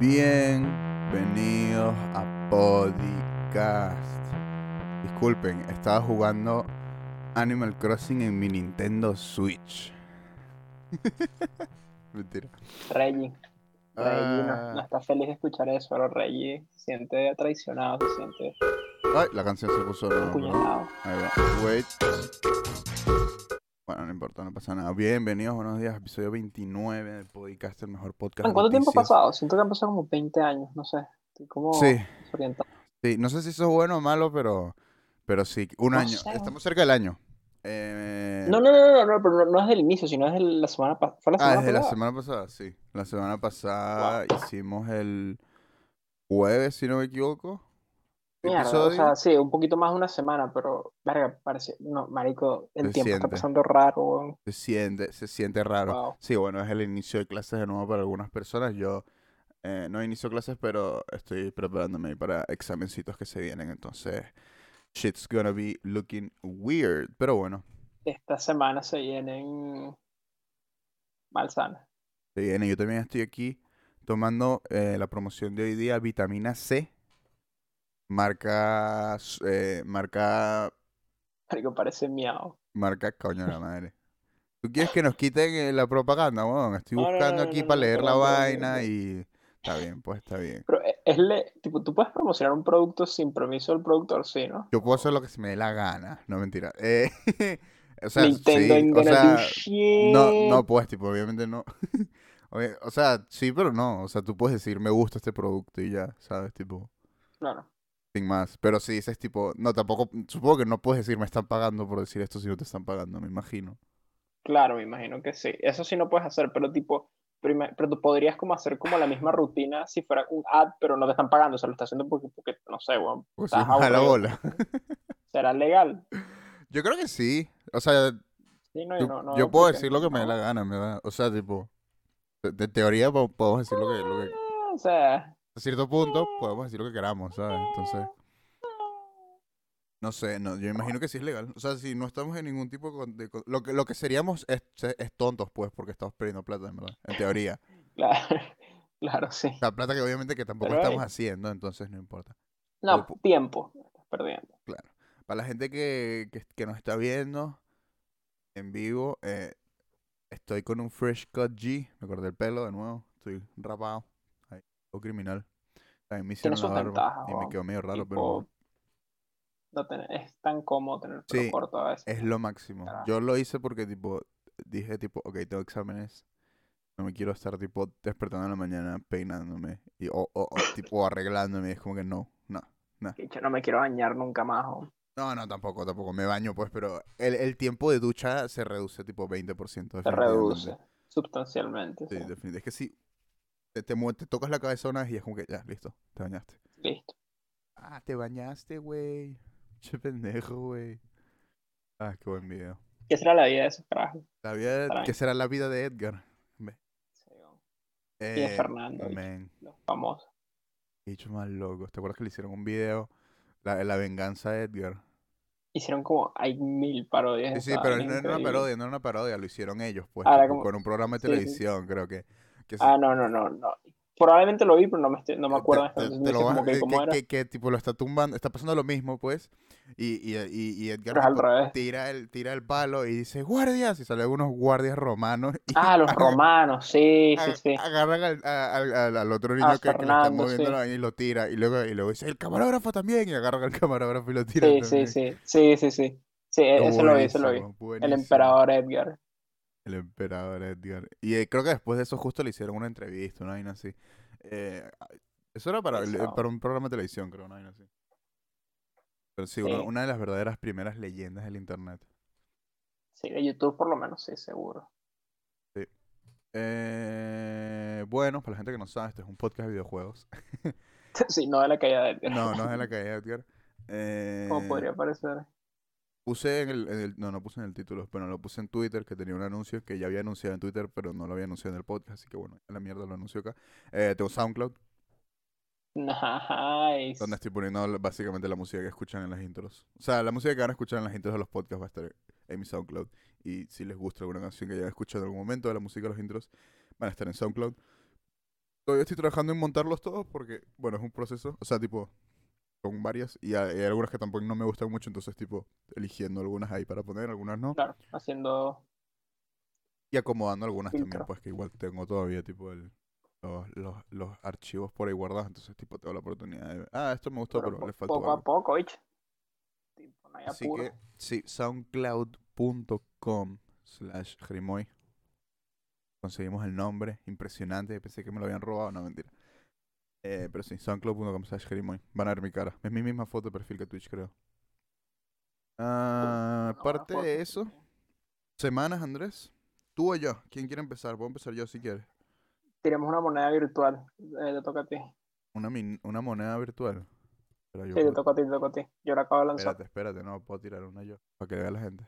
Bienvenidos a Podcast. Disculpen, estaba jugando Animal Crossing en mi Nintendo Switch. Mentira. Reggie. Reggie no, Ah. no está feliz de escuchar eso, pero Reggie se siente traicionado, se siente Ay, la canción se puso apuñalado. Ahí va. Wait. Bueno, no importa, no pasa nada. Bienvenidos, buenos días. Episodio 29 del podcast, el mejor podcast. ¿En de cuánto tiempo ha pasado? Siento que han pasado como 20 años, no sé. Estoy como Sí. desorientado. Sí, no sé si eso es bueno o malo, pero, pero sí, un No año. sé. Estamos cerca del año. Eh, No, no, no, no, no, pero no, no es del inicio, sino es de la semana pasada. ¿Fue la Ah, desde la pasada? semana pasada, sí. La semana pasada hicimos el jueves, si no me equivoco. Mierda, o sea, sí, un poquito más de una semana, pero, verga, parece, no, marico, el Se tiempo está siente. pasando raro, weón. Se siente, se siente raro. Wow. Sí, bueno, es el inicio de clases de nuevo para algunas personas. Yo eh, no inicio clases, pero estoy preparándome para examencitos que se vienen. Entonces, shit's gonna be looking weird. Pero bueno, Esta semana se vienen malsanas. se viene. Yo también estoy aquí tomando eh, la promoción de hoy día, vitamina C. Marca, eh, marca Marico, parece miau. Marca coño de la madre. ¿Tú quieres que nos quiten eh, la propaganda, weón? Estoy No, no, buscando no, aquí para leer la vaina y... Está bien, pues está bien. Pero e- es le, tipo, tú puedes promocionar un producto sin permiso del productor, sí, ¿no? Yo puedo hacer lo que se me dé la gana. No, mentira. Eh, o sea, Nintendo sí, o sea, no, no pues, tipo, obviamente no. O sea, sí, pero no. O sea, tú puedes decir, me gusta este producto y ya, ¿sabes? Tipo, Claro. Sin más. Pero si dices, tipo, no, tampoco, supongo que no puedes decir, me están pagando por decir esto si no te están pagando, me imagino. Claro, me imagino que sí. Eso sí no puedes hacer, pero tipo, pero tú podrías como hacer como la misma rutina si fuera un ad, pero no te están pagando, o sea, lo estás haciendo porque, porque no sé, weón, Pues estás a la bola. ¿Será legal? Yo creo que sí. O sea, Sí, no, Yo, no, no yo puedo decir lo que me dé la gana, me da. O sea, tipo, de, de teoría po- podemos decir lo que, lo que- Ah, O sea, a cierto punto podemos decir lo que queramos, ¿sabes? Entonces, no sé, no, yo imagino que sí es legal. O sea, si no estamos en ningún tipo de, lo que lo que seríamos es, es tontos, pues, porque estamos perdiendo plata, en verdad, en teoría. claro, claro, sí. Sea, plata que obviamente que tampoco Pero, estamos haciendo, entonces no importa. No, pu- tiempo, estás perdiendo. Claro. Para la gente que, que, que nos está viendo en vivo, eh, estoy con un Fresh Cut G. Me corté el pelo de nuevo. Estoy rapado. Todo criminal. También me hicieron la barba y me quedó medio raro, Tipo, pero no tener- es tan cómodo tener el pelo Sí, corto a veces. es lo máximo. Yo lo hice porque, tipo, dije, tipo, ok, tengo exámenes. No me quiero estar, tipo, despertando en la mañana peinándome y, o, o, o, tipo, arreglándome. Es como que no, no. Que yo no me quiero bañar nunca más. No, no, tampoco, tampoco. Me baño, pues, pero el, el tiempo de ducha se reduce tipo 20%. Se reduce sustancialmente. Sí, sí. definitivamente. Es que si te, te, mue- te tocas la cabeza una vez y es como que ya, listo, te bañaste. Listo. Ah, te bañaste, güey. Che pendejo, güey. Ah, qué buen video. ¿Qué será la vida de esos carajos? La vida. ¿qué será la vida de Edgar? Sí, weón. Y de Eh, Fernando, man, los famosos. qué bicho más loco. ¿Te acuerdas que le hicieron un video? La, la venganza de Edgar. Hicieron como, hay mil parodias. Sí, sí, pero no era una parodia, no era una parodia, lo hicieron ellos, pues, Ah, tipo, como- con un programa de sí, sí. televisión, creo que. Que Ah, no, no, no, no. Probablemente lo vi, pero no me, estoy- no me acuerdo. te, te- te lo como que eh, cómo que, era. que- que, tipo lo está tumbando, está pasando lo mismo, pues, y, y, y, y Edgar al tipo, revés. tira el, tira el palo y dice, guardias, y salen unos guardias romanos y Ah, los romanos, sí, sí, sí. agarran al, al, al- al otro niño que, que está moviendo sí. y lo tira, y luego, y luego dice, el camarógrafo también, y agarran al camarógrafo y lo tiran Sí, sí, sí. Sí, sí, sí. Sí, e- ese lo vi, ese lo vi. El emperador Edgar. El emperador Edgar. Y eh, creo que después de eso justo le hicieron una entrevista, una vaina así. Eh, eso era para, Eso. para un programa de televisión, creo, una vaina así. Pero sí, Una, Sí. una de las verdaderas primeras leyendas del internet. Sí, de YouTube por lo menos, sí, seguro. Eh, bueno, para la gente que no sabe, este es un podcast de videojuegos. Sí, no de la caída de Edgar. No, no es de la calle de Edgar. Eh, Como podría parecer. Puse en el, en el- No, no puse en el título, pero lo puse en Twitter, que tenía un anuncio que ya había anunciado en Twitter, pero no lo había anunciado en el podcast, así que bueno, la mierda lo anuncio acá. Eh, tengo SoundCloud, Nice. donde estoy poniendo básicamente la música que escuchan en las intros. O sea, la música que van a escuchar en las intros de los podcasts va a estar en mi SoundCloud. Y si les gusta alguna canción que hayan escuchado en algún momento de la música de los intros, van a estar en SoundCloud. Todavía estoy trabajando en montarlos todos porque, bueno, es un proceso. O sea, tipo, con varias. Y hay, algunas que tampoco no me gustan mucho, entonces, tipo, eligiendo algunas ahí para poner, algunas no. Claro, haciendo. Y acomodando algunas también, pues que igual tengo todavía, tipo, el, los, los, los archivos por ahí guardados. Entonces, tipo, tengo la oportunidad de ver. Ah, esto me gustó, pero le faltó poco a poco, ¿viste? Tipo, no hay Así apuro. que, sí, soundcloud.com slash. Conseguimos el nombre, impresionante. Pensé que me lo habían robado, no, mentira. Eh, pero sí, soundcloud.com slash. Van a ver mi cara. Es mi misma foto de perfil que Twitch, creo. Ah, aparte de eso, semanas, Andrés. ¿Tú o yo? ¿Quién quiere empezar? Puedo empezar yo si quieres. Tiremos una moneda virtual. Eh, te toca a ti. Una, min- una moneda virtual. Espera, yo Sí, te puedo- toca a ti, te toca a ti. Yo la acabo de lanzar. Espérate, espérate, no puedo tirar una yo. Para que vea la gente.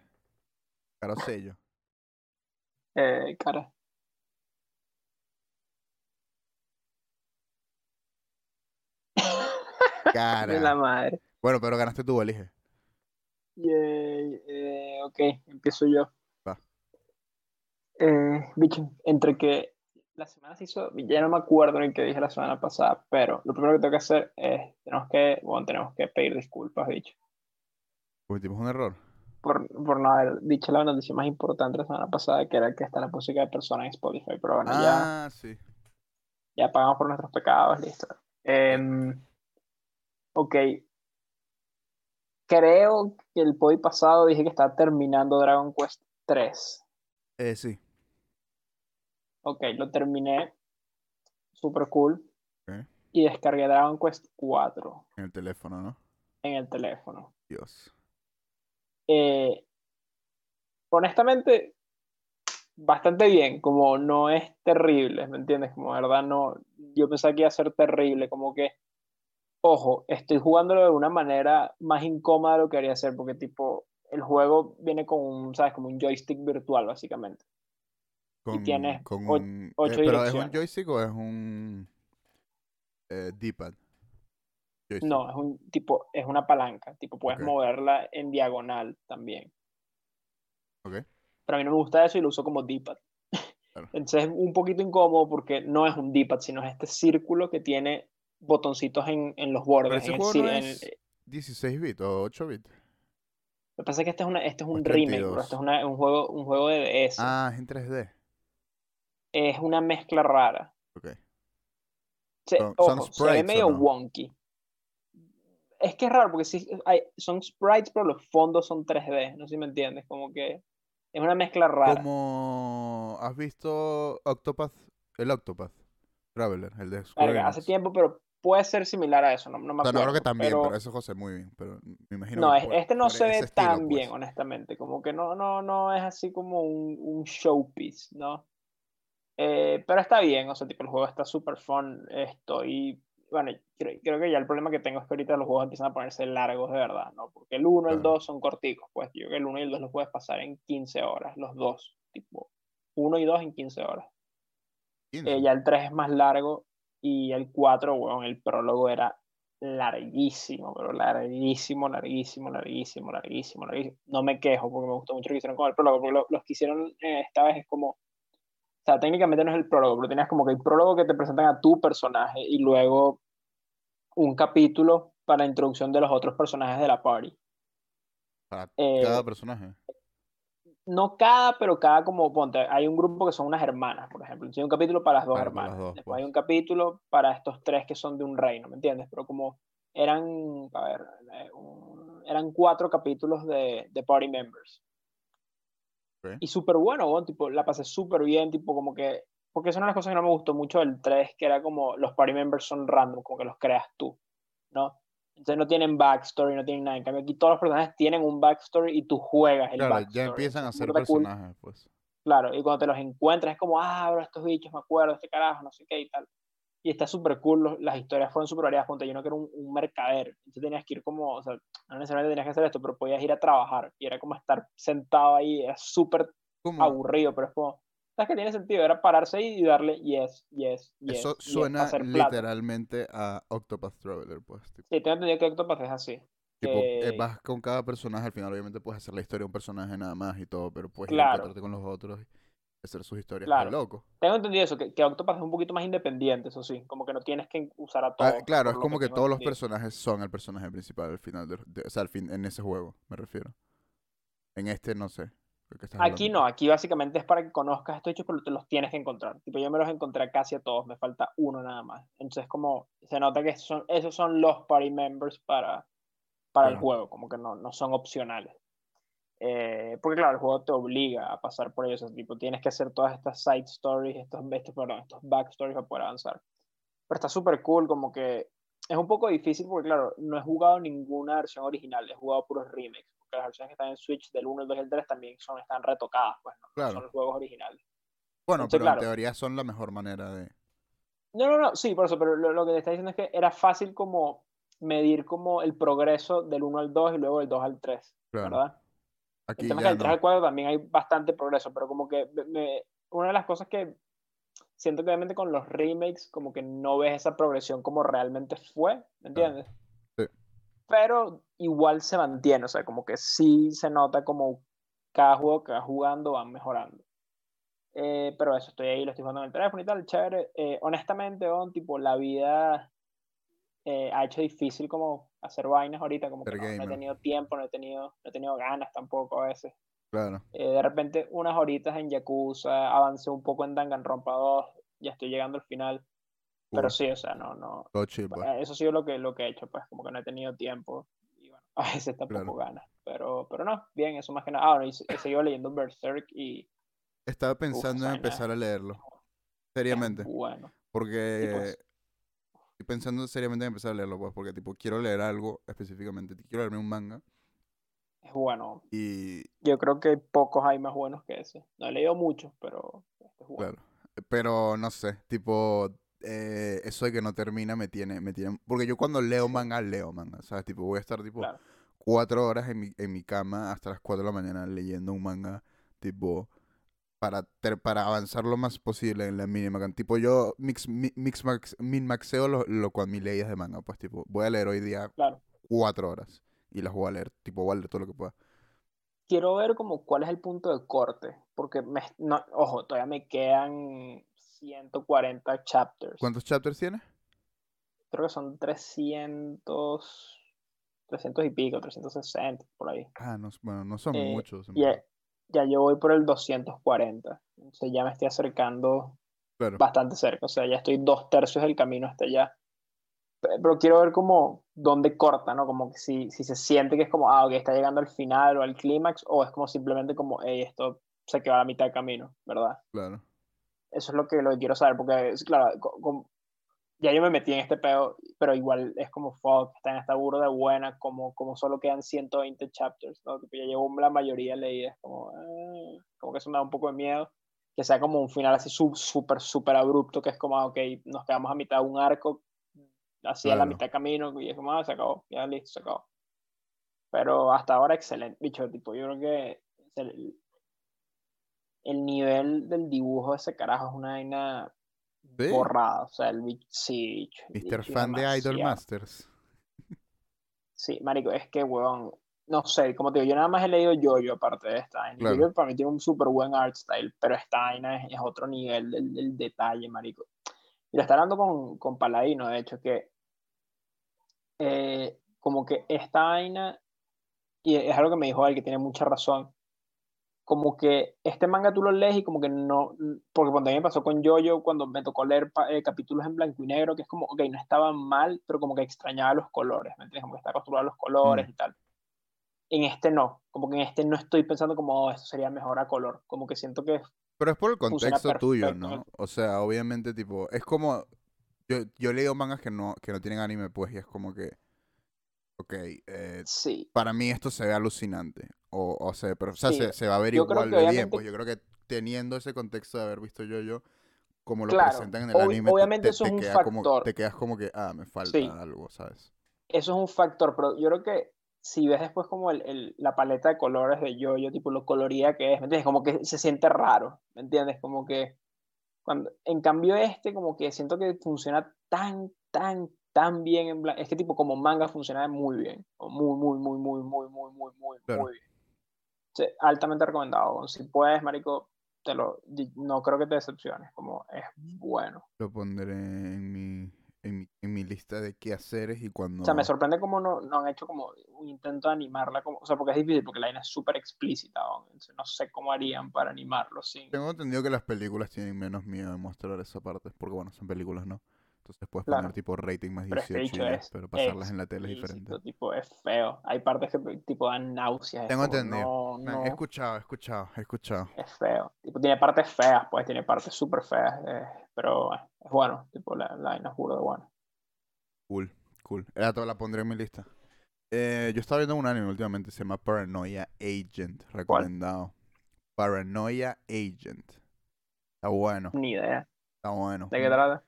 Caro sello. Eh, cara. De la Cara. madre. Bueno, pero ganaste tú, elige. Yay, eh, ok, empiezo yo. Va. Eh, bicho, entre que la semana se hizo, ya no me acuerdo ni qué dije la semana pasada, pero lo primero que tengo que hacer es, tenemos que, bueno, tenemos que pedir disculpas, bicho, Cometimos un error. por, por no haber dicho la noticia más importante la semana pasada, que era que está la música de persona en Spotify, pero bueno, ya, Ah, sí. ya pagamos por nuestros pecados, listo. Em, ok. Creo que el podi pasado dije que estaba terminando Dragon Quest 3. Eh, sí. Ok, lo terminé. Super cool. Ok. Y descargué Dragon Quest 4 En el teléfono, ¿no? en el teléfono. Dios. Eh, honestamente, bastante bien. Como no es terrible, ¿me entiendes? Como verdad no. Yo pensaba que iba a ser terrible. Como que. Ojo, estoy jugándolo de una manera más incómoda de lo que quería hacer. Porque, tipo, el juego viene con un, ¿sabes? Como un joystick virtual, básicamente. Con, tienes con un... eh, ocho ¿Pero es un joystick o es un... Eh, D-pad? No, es un tipo, es una palanca, tipo puedes moverla en diagonal también. Ok. Pero a mí no me gusta eso y lo uso como D-pad. Claro. Entonces es un poquito incómodo porque no es un D-pad, sino es este círculo que tiene botoncitos en, en los Pero bordes. ese en el juego ci- no en- es 16 bits o 8 bits. Lo que pasa es que este es, una, este es un remake, bro. 32. Este es una- un, juego, un juego de DS. Ah, es en 3D. Es una mezcla rara. Ok. Se, Son- son ojo, se ve sprites, ¿o medio no? wonky. Es que es raro porque sí, hay, son sprites, pero los fondos son 3D. No sé si me entiendes. Como que es una mezcla rara. Como... ¿Has visto Octopath? El Octopath. Traveler, el de Square hace tiempo, pero puede ser similar a eso, no, no me O sea, no creo acuerdo. que también, pero, pero, eso José muy bien. Pero me imagino no, que es- por- este no se ve ese estilo, tan bien, pues. honestamente. Como que no, no, no es así como un, un showpiece, ¿no? Eh, pero está bien, o sea, tipo, el juego está súper fun. Estoy. Bueno, creo, creo que ya el problema que tengo es que ahorita los juegos empiezan a ponerse largos de verdad, ¿no? Porque el 1 y el Claro. 2 son corticos, pues yo creo que el 1 y el 2 los puedes pasar en 15 horas, los dos, tipo, 1 y 2 en 15 horas. 15. Eh, ya el 3 es más largo y el 4, weón, el prólogo era larguísimo, pero larguísimo, larguísimo, larguísimo, larguísimo, larguísimo. No me quejo porque me gustó mucho lo que hicieron con el prólogo, porque lo- los que hicieron eh, esta vez es como, o sea, técnicamente no es el prólogo, pero tenías como que el prólogo que te presentan a tu personaje y luego un capítulo para la introducción de los otros personajes de la party. Para Eh, cada personaje. No cada, pero cada como, ponte, hay un grupo que son unas hermanas, por ejemplo. Entonces hay un capítulo para las dos Claro, hermanas. las dos, Después hay pues. un capítulo para estos tres que son de un reino, ¿me entiendes? Pero como eran, a ver, eh, eran cuatro capítulos de, de Party Members. Ok. Y súper bueno, tipo, la pasé súper bien, tipo, como que, porque es una de las cosas que no me gustó mucho del 3, que era como los Party Members son random, como que los creas tú, ¿no? Entonces no tienen backstory, no tienen nada. En cambio, aquí todos los personajes tienen un backstory y tú juegas el Claro, backstory. ya empiezan a ser burda cool. personajes, pues. Claro, y cuando te los encuentras es como, ah, bro, estos bichos, me acuerdo, este carajo, no sé qué y tal. Y está súper cool, los- las historias fueron súper variadas. Ponte, yo no que era un, un mercader, entonces tenías que ir como, o sea, no necesariamente tenías que hacer esto, pero podías ir a trabajar y era como estar sentado ahí, era súper aburrido, pero es como, ¿sabes qué tiene sentido? Era pararse y darle yes, yes, yes. Eso yes, suena literalmente a Octopath Traveler, pues. Tipo, Sí, tengo entendido que Octopath es así. tipo, eh, que- vas con cada personaje, al final obviamente puedes hacer la historia de un personaje nada más y todo, pero puedes Claro. encontrarte con los otros. hacer sus historias Claro. de loco. Tengo entendido eso, que, que Octopath es un poquito más independiente, eso sí, como que no tienes que usar a todos. Ah, claro, por es como que todos los personajes son el personaje principal al final, de, de- o sea, al fin, en ese juego, me refiero. En este no sé. ¿De qué estás Aquí no, aquí básicamente es para que conozcas estos hechos, pero te los tienes que encontrar. Tipo, yo me los encontré casi a todos, me falta uno nada más. Entonces, como se nota que son, esos son los party members para, para el Claro. juego, como que no, no son opcionales. Eh, porque claro, el juego te obliga a pasar por ellos, o sea, tipo, tienes que hacer todas estas side stories, estos, estos, perdón, estos backstories para poder avanzar. Pero está súper cool, como que es un poco difícil porque, claro, no he jugado ninguna versión original, he jugado puros remakes, porque las versiones que están en Switch del 1, el 2 y el 3 también son, están retocadas, pues no, no Claro. son los juegos originales. Bueno, Entonces, pero claro. en teoría son la mejor manera de... No, no, no, sí, por eso, pero lo, lo que te está diciendo es que era fácil como medir como el progreso del 1 al 2 y luego del 2 al 3, Claro. ¿verdad? Aquí El tema es que del 3 no. al 4 también hay bastante progreso, pero como que me- una de las cosas que siento que obviamente con los remakes como que no ves esa progresión como realmente fue, ¿me entiendes? Sí. Pero igual se mantiene, o sea, como que sí se nota como cada juego que vas jugando van mejorando. Eh, pero eso, estoy ahí, lo estoy jugando en el teléfono y tal, chévere. Eh, honestamente, Don, tipo, la vida eh, ha hecho difícil como hacer vainas ahorita, como que no, no he tenido tiempo, no he tenido, no he tenido ganas tampoco a veces. Claro. Eh, de repente, unas horitas en Yakuza, avancé un poco en Danganronpa 2, ya estoy llegando al final. Pero sí, o sea, no, no. Pues. eh, Eso ha sido lo que, lo que he hecho, pues, como que no he tenido tiempo. Y bueno, a veces tampoco Claro. ganas. Pero, pero no, bien, eso más que nada. Ah, bueno, he seguido leyendo Berserk y Estaba pensando en empezar a leerlo. Seriamente. bueno. Porque pues. estoy pensando seriamente en empezar a leerlo, pues, porque tipo quiero leer algo específicamente. Quiero leerme un manga Es bueno. y Yo creo que pocos hay más buenos que ese. No he leído muchos, pero este es bueno. claro. Pero no sé, tipo eh, eso de que no termina me tiene, me tiene. Porque yo cuando leo manga, leo manga. ¿Sabes? Tipo, voy a estar tipo Claro. cuatro horas en mi, en mi cama hasta las cuatro de la mañana leyendo un manga, tipo, para, ter- para avanzar lo más posible en la mínima cantidad. Tipo, yo mix, mi- mix max, min maxeo lo, lo cual mi leyes de manga, pues, tipo, voy a leer hoy día Claro. cuatro horas y las voy a leer, tipo, voy a leer todo lo que pueda. quiero ver como cuál es el punto de corte, porque me, no, ojo, todavía me quedan 140 chapters. ¿Cuántos chapters tienes? Creo que son 300, 300 y pico, 360 por ahí. Ah, no, bueno, no son Eh, muchos. Ya, ya yo voy por el 240, entonces ya me estoy acercando Claro, bastante cerca, o sea, ya estoy dos tercios del camino hasta allá. Pe- Pero quiero ver como dónde corta, ¿no? Como que si, si se siente que es como, ah, ok, está llegando al final o al clímax, o es como simplemente como, hey, esto se quedó a la mitad del camino, ¿verdad? claro. Eso es lo que, lo que quiero saber, porque, claro, co- com- ya yo me metí en este pedo, pero igual es como, fuck, está en esta burda buena, como, como solo quedan 120 chapters, ¿no? Tipo, ya llevo la mayoría leídas, como, ah, como que eso me da un poco de miedo, que sea como un final así súper, súper abrupto, que es como, ah, ok, nos quedamos a mitad de un arco, así a la mitad de camino, y es como, ah, se acabó, ya listo, se acabó. Pero hasta ahora excelente, bicho, tipo, yo creo que el, el nivel del dibujo de ese carajo es una vaina Sí. borrada. O sea, el bicho, sí, el Mr. bicho Fan de Idol. Masters. Sí, marico, es que, weón, no sé, como te digo, yo nada más he leído Jojo aparte de esta vaina. Claro. Jojo para mí tiene un súper buen art style, pero esta vaina es, es otro nivel del, del detalle, marico. Y lo está hablando con, con Paladino, de hecho, que eh, como que esta vaina, y es algo que me dijo él, que tiene mucha razón, como que este manga tú lo lees y como que no, porque cuando a mí me pasó con Jojo, cuando me tocó leer eh, capítulos en blanco y negro, que es como, ok, no estaban mal, pero como que extrañaba los colores, ¿me entiendes? Como que está acostumbrado a los colores Mm. y tal. En este no, como que en este no estoy pensando como, oh, esto sería mejor a color, como que siento que Pero es por el contexto tuyo. ¿no? O sea, obviamente, tipo, es como. Yo, yo he leído mangas que no, que no tienen anime, pues, y es como que. Ok, eh, sí, para mí esto se ve alucinante. O, o sea, pero, o sea Sí, se, se va a ver yo igual de bien. obviamente- Pues yo creo que teniendo ese contexto de haber visto yo yo como lo Claro, presentan en el ob- anime, te- obviamente te, eso te es un queda como, factor. te quedas como que, ah, me falta Sí. algo, ¿sabes? eso es un factor, pero yo creo que si ves después como el, el- la paleta de colores de Jojo, tipo lo colorida que es, ¿me entiendes? Como que se siente raro, ¿me entiendes? Como que cuando, en cambio este, como que siento que funciona tan, tan, tan bien en blanco, es que tipo como manga funciona muy bien, muy, muy, muy, muy, muy, muy, muy, muy, Claro. muy bien. Sí, altamente recomendado, si puedes, marico, te lo, no creo que te decepciones, como es bueno. Lo pondré en mi, en mi, en mi lista de qué hacer y cuando... O sea, me sorprende cómo no, no han hecho como un intento de animarla, como, o sea, porque es difícil, porque la vaina es súper explícita, ¿no? Entonces, no sé cómo harían para animarlo sin... Tengo entendido que las películas tienen menos miedo de mostrar esa parte, porque bueno, son películas, ¿no? Entonces puedes Claro. poner tipo rating más Pero es que 18 dicho y ya, es pero pasarlas en la tele es diferente. tipo, es feo. Hay partes que tipo dan náuseas. Tengo como, entendido. No, no, He escuchado, he escuchado, he escuchado. es feo. Tipo, tiene partes feas, pues, tiene partes súper feas, eh, pero eh, es bueno, tipo, la, la burda de bueno. Cool, cool. Era toda la pondré en mi lista. Eh, yo estaba viendo un anime últimamente, se llama Paranoia Agent, recomendado. Paranoia Agent. Está bueno, Ni idea. está bueno. ¿De qué trata?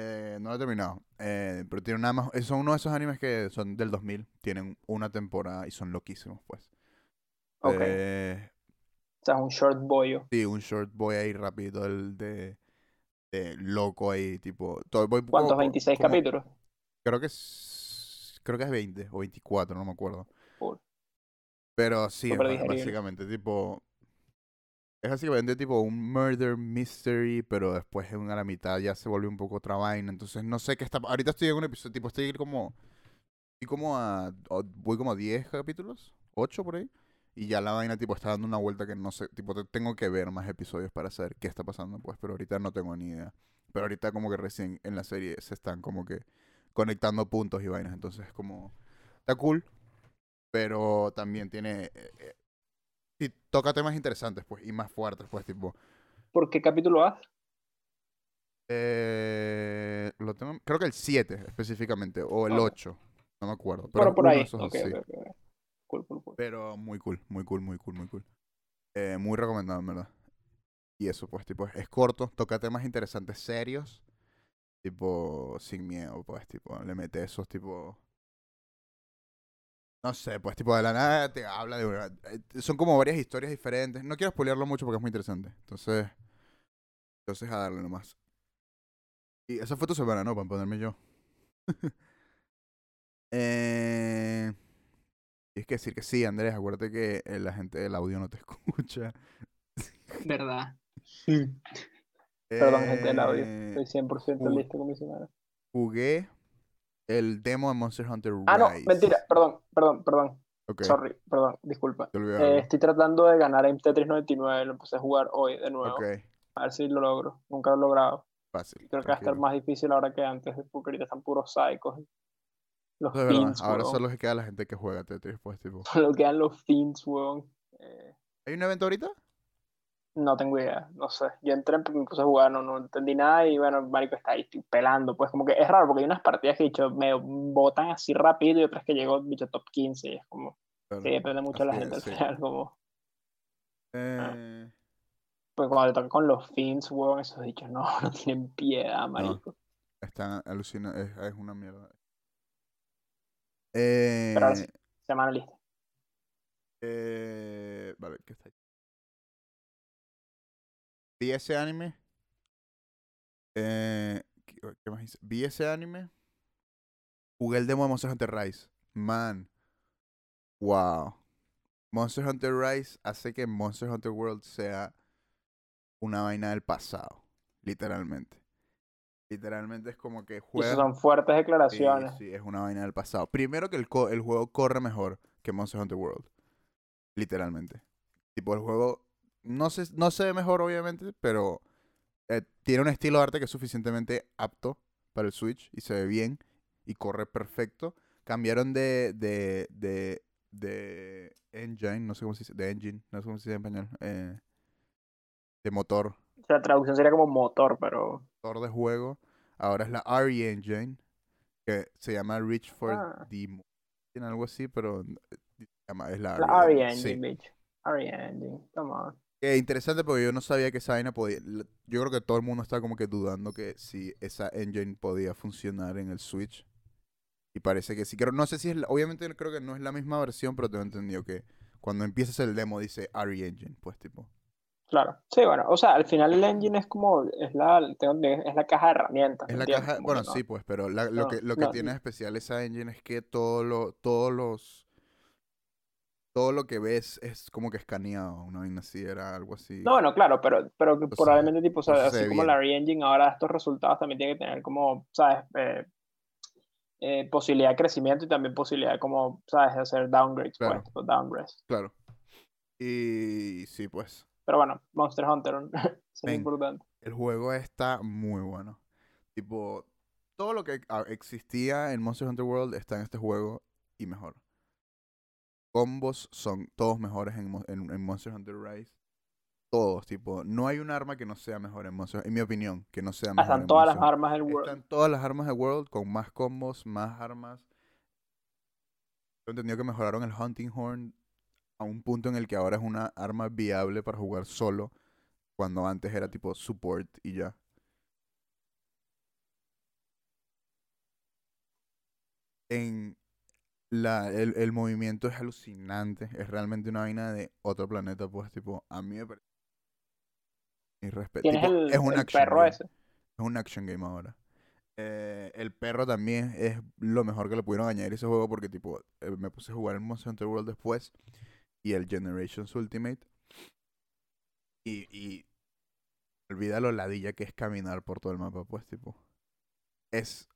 Eh, no lo he terminado, eh, pero tiene nada más. Son uno de esos animes que son del 2000, tienen una temporada y son loquísimos, pues. Ok. Eh, O sea, un short boyo. sí, un short boy ahí rápido, el de, de loco ahí, tipo. Todo, voy ¿Cuántos? como- 26 como- capítulos. Creo que es, creo que es 20 o 24, no me acuerdo. Pero sí, básicamente, tipo. Es básicamente tipo un murder mystery, pero después a la mitad ya se vuelve un poco otra vaina. Entonces no sé qué está. Ahorita estoy en un episodio, tipo, estoy como. Estoy como a. Voy como a 10 capítulos, 8 por ahí. Y ya la vaina, tipo, está dando una vuelta que no sé. Tipo, te- tengo que ver más episodios para saber qué está pasando, pues. Pero ahorita no tengo ni idea. Pero ahorita, como que recién en la serie se están como que conectando puntos y vainas. Entonces, como. Está cool. Pero también tiene. Sí, toca temas interesantes, pues. Y más fuertes, pues, tipo. ¿Por qué capítulo vas? Eh, lo tengo, creo que el 7 específicamente, o el Ok. 8, no me acuerdo. Pero por ahí. Cool, cool, cool. Pero muy cool, muy cool, muy cool, muy cool. Eh, muy recomendado, en verdad. Y eso, pues, tipo, es corto, toca temas interesantes, serios. Tipo, sin miedo, pues, tipo, le mete esos, tipo. No sé, pues, tipo, de la nada te habla de una. eh, Son como varias historias diferentes. No quiero spoilearlo mucho porque es muy interesante. Entonces. Entonces, a darle nomás. Y esa fue tu semana, ¿no? Para ponerme yo. eh. Tienes que decir que sí, Andrés. Acuérdate que eh, la gente del audio no te escucha. ¿Verdad? Perdón, gente del audio. Eh, Estoy 100% uy. listo con mi semana. Jugué el demo de Monster Hunter Rise. Ah, no, mentira. Perdón, perdón, perdón. Ok, Sorry, perdón, disculpa. Eh, estoy tratando de ganar en Tetris 99. Lo empecé a jugar hoy de nuevo. Ok, A ver si lo logro. Nunca lo he logrado. fácil. Creo que va a estar más difícil ahora que antes, porque ahorita están puros psicos. Los fiends, Ahora weón. solo queda la gente que juega Tetris, pues, tipo. Solo quedan los fiends, weón. Eh, ¿Hay un evento ahorita? No tengo idea, no sé. Yo entré me puse a jugar, no, no entendí nada y bueno, Marico está ahí estoy pelando. Pues como que es raro porque hay unas partidas que dicho, me botan así rápido y otras que llegó bicho top 15 y es como, sí, depende mucho de la gente es, al sí. final, como, Eh, pues cuando le toca con los fiends, weón, esos dichos no, no tienen piedad, marico. están alucinando. Es, es una mierda. Eh, Pero. Semana lista. eh, vale, ¿qué está ahí? Vi ese anime. Eh, ¿qué, más hice? Vi ese anime. Jugué el demo de Monster Hunter Rise. Man. Wow. Monster Hunter Rise hace que Monster Hunter World sea una vaina del pasado. Literalmente. Literalmente es como que juega. son fuertes Sí, declaraciones. sí, es una vaina del pasado. Primero que el, co- el juego corre mejor que Monster Hunter World. Literalmente. Tipo, el juego no se, no se ve mejor, obviamente, pero eh, tiene un estilo de arte que es suficientemente apto para el Switch y se ve bien y corre perfecto. Cambiaron de, de, de, de engine, no sé cómo se dice, de engine, no sé cómo se dice en español, eh, de motor O sea, la traducción sería como motor, pero... motor de juego. Ahora es la RE Engine, que se llama Reach for Ah. tiene algo así, pero eh, se llama- es la, La RE RE Engine, sí. Bitch. RE Engine, come on. Eh, interesante porque yo no sabía que esa vaina podía. Yo creo que todo el mundo está como que dudando que si esa engine podía funcionar en el Switch. Y parece que sí. Creo, no sé si es. la- obviamente creo que no es la misma versión, pero tengo entendido que cuando empiezas el demo dice RE Engine, pues tipo. Claro. Sí, bueno, o sea, al final el engine es como, es la, es la caja de herramientas. Es ¿me la entiendes? caja. Bueno, no- sí, pues, pero la- lo no, que, lo que no, tiene de especial esa engine es que todo lo, todos los. Todo lo que ves es como que escaneado, una vaina así, era algo así. No, bueno, claro, pero, pero Entonces, probablemente, tipo, o sea, así como la Re-Engine ahora estos resultados también tiene que tener como, ¿sabes? Eh, eh, posibilidad de crecimiento y también posibilidad de como, ¿sabes? De hacer downgrades, Claro. pues, downgrades. Claro. Y sí, pues. Pero bueno, Monster Hunter, es Ven. importante. El juego está muy bueno. Tipo, todo lo que ah, existía en Monster Hunter World está en este juego y mejor. Combos son todos mejores en, en- en Monster Hunter Rise. Todos, tipo, no hay un arma que no sea mejor en Monster en mi opinión, que no sea mejor Están en todas las armas del World. Están todas las armas de World con más combos, más armas. He entendido que mejoraron el Hunting Horn a un punto en el que ahora es una arma viable para jugar solo, cuando antes era tipo support y ya. En la, el, el movimiento es alucinante, es realmente una vaina de otro planeta, pues tipo, a mí me parece... Tipo, el, es un el action perro game. ese. Es un action game ahora. Eh, el perro también es lo mejor que le pudieron añadir a ese juego porque tipo eh, me puse a jugar el Monster Hunter World después y el Generations Ultimate y, y olvida lo ladilla que es caminar por todo el mapa pues tipo es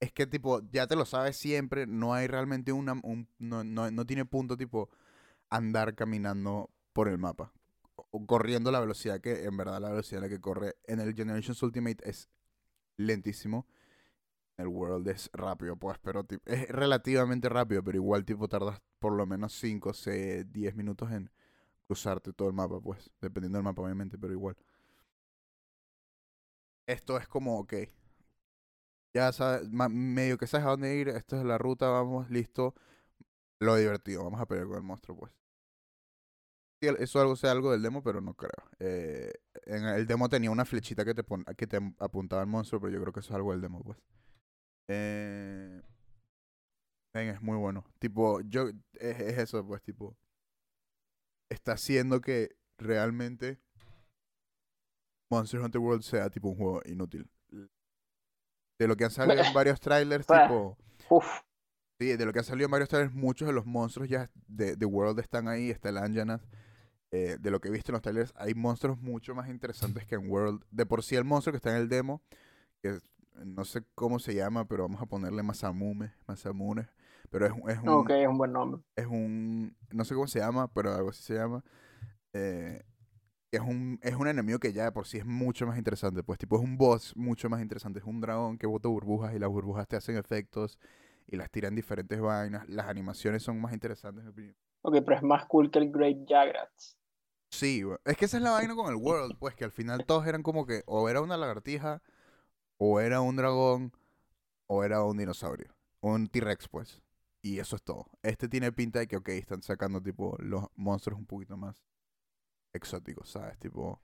es que tipo ya te lo sabes siempre no hay realmente una un, no, no, no tiene punto tipo andar caminando por el mapa o corriendo la velocidad que en verdad la velocidad a la que corre en el Generations Ultimate es lentísimo. El World es rápido, pues, pero tipo, es relativamente rápido, pero igual tipo tardas por lo menos 5, 6, 10 minutos en cruzarte todo el mapa, pues, dependiendo del mapa obviamente, pero igual. Esto es como, ok, ya sabes, medio que sabes a dónde ir, esta es la ruta, vamos, listo. Lo divertido, vamos a pelear con el monstruo, pues. Eso algo sea algo del demo, pero no creo. Eh, el demo tenía una flechita que te, pon- que te apuntaba al monstruo, pero yo creo que eso es algo del demo, pues. Eh, ven, es muy bueno. Tipo, yo, es, es eso, pues, tipo. Está haciendo que realmente Monster Hunter World sea tipo un juego inútil. De lo que han salido en varios trailers, tipo. Uf, Sí, de lo que ha salido en varios trailers, muchos de los monstruos ya de, de World están ahí. Está el Anjanas. Eh, de lo que he visto en los trailers, hay monstruos mucho más interesantes que en World. De por sí, el monstruo que está en el demo, que es- no sé cómo se llama, pero vamos a ponerle Masamume, Masamune. Pero es, un- es un, ok, es un buen nombre. es un, no sé cómo se llama, pero algo así se llama. eh, es un, es un enemigo que ya de por sí es mucho más interesante. Pues tipo es un boss mucho más interesante. Es un dragón que bota burbujas y las burbujas te hacen efectos y las tiran diferentes vainas. Las animaciones son más interesantes, en mi opinión. Ok, pero es más cool que el Great Jagrats. Sí, es que esa es la vaina con el World, pues que al final todos eran como que o era una lagartija, o era un dragón, o era un dinosaurio. Un T-Rex, pues. Y eso es todo. Este tiene pinta de que, ok, están sacando tipo los monstruos un poquito más exóticos, ¿sabes? Tipo,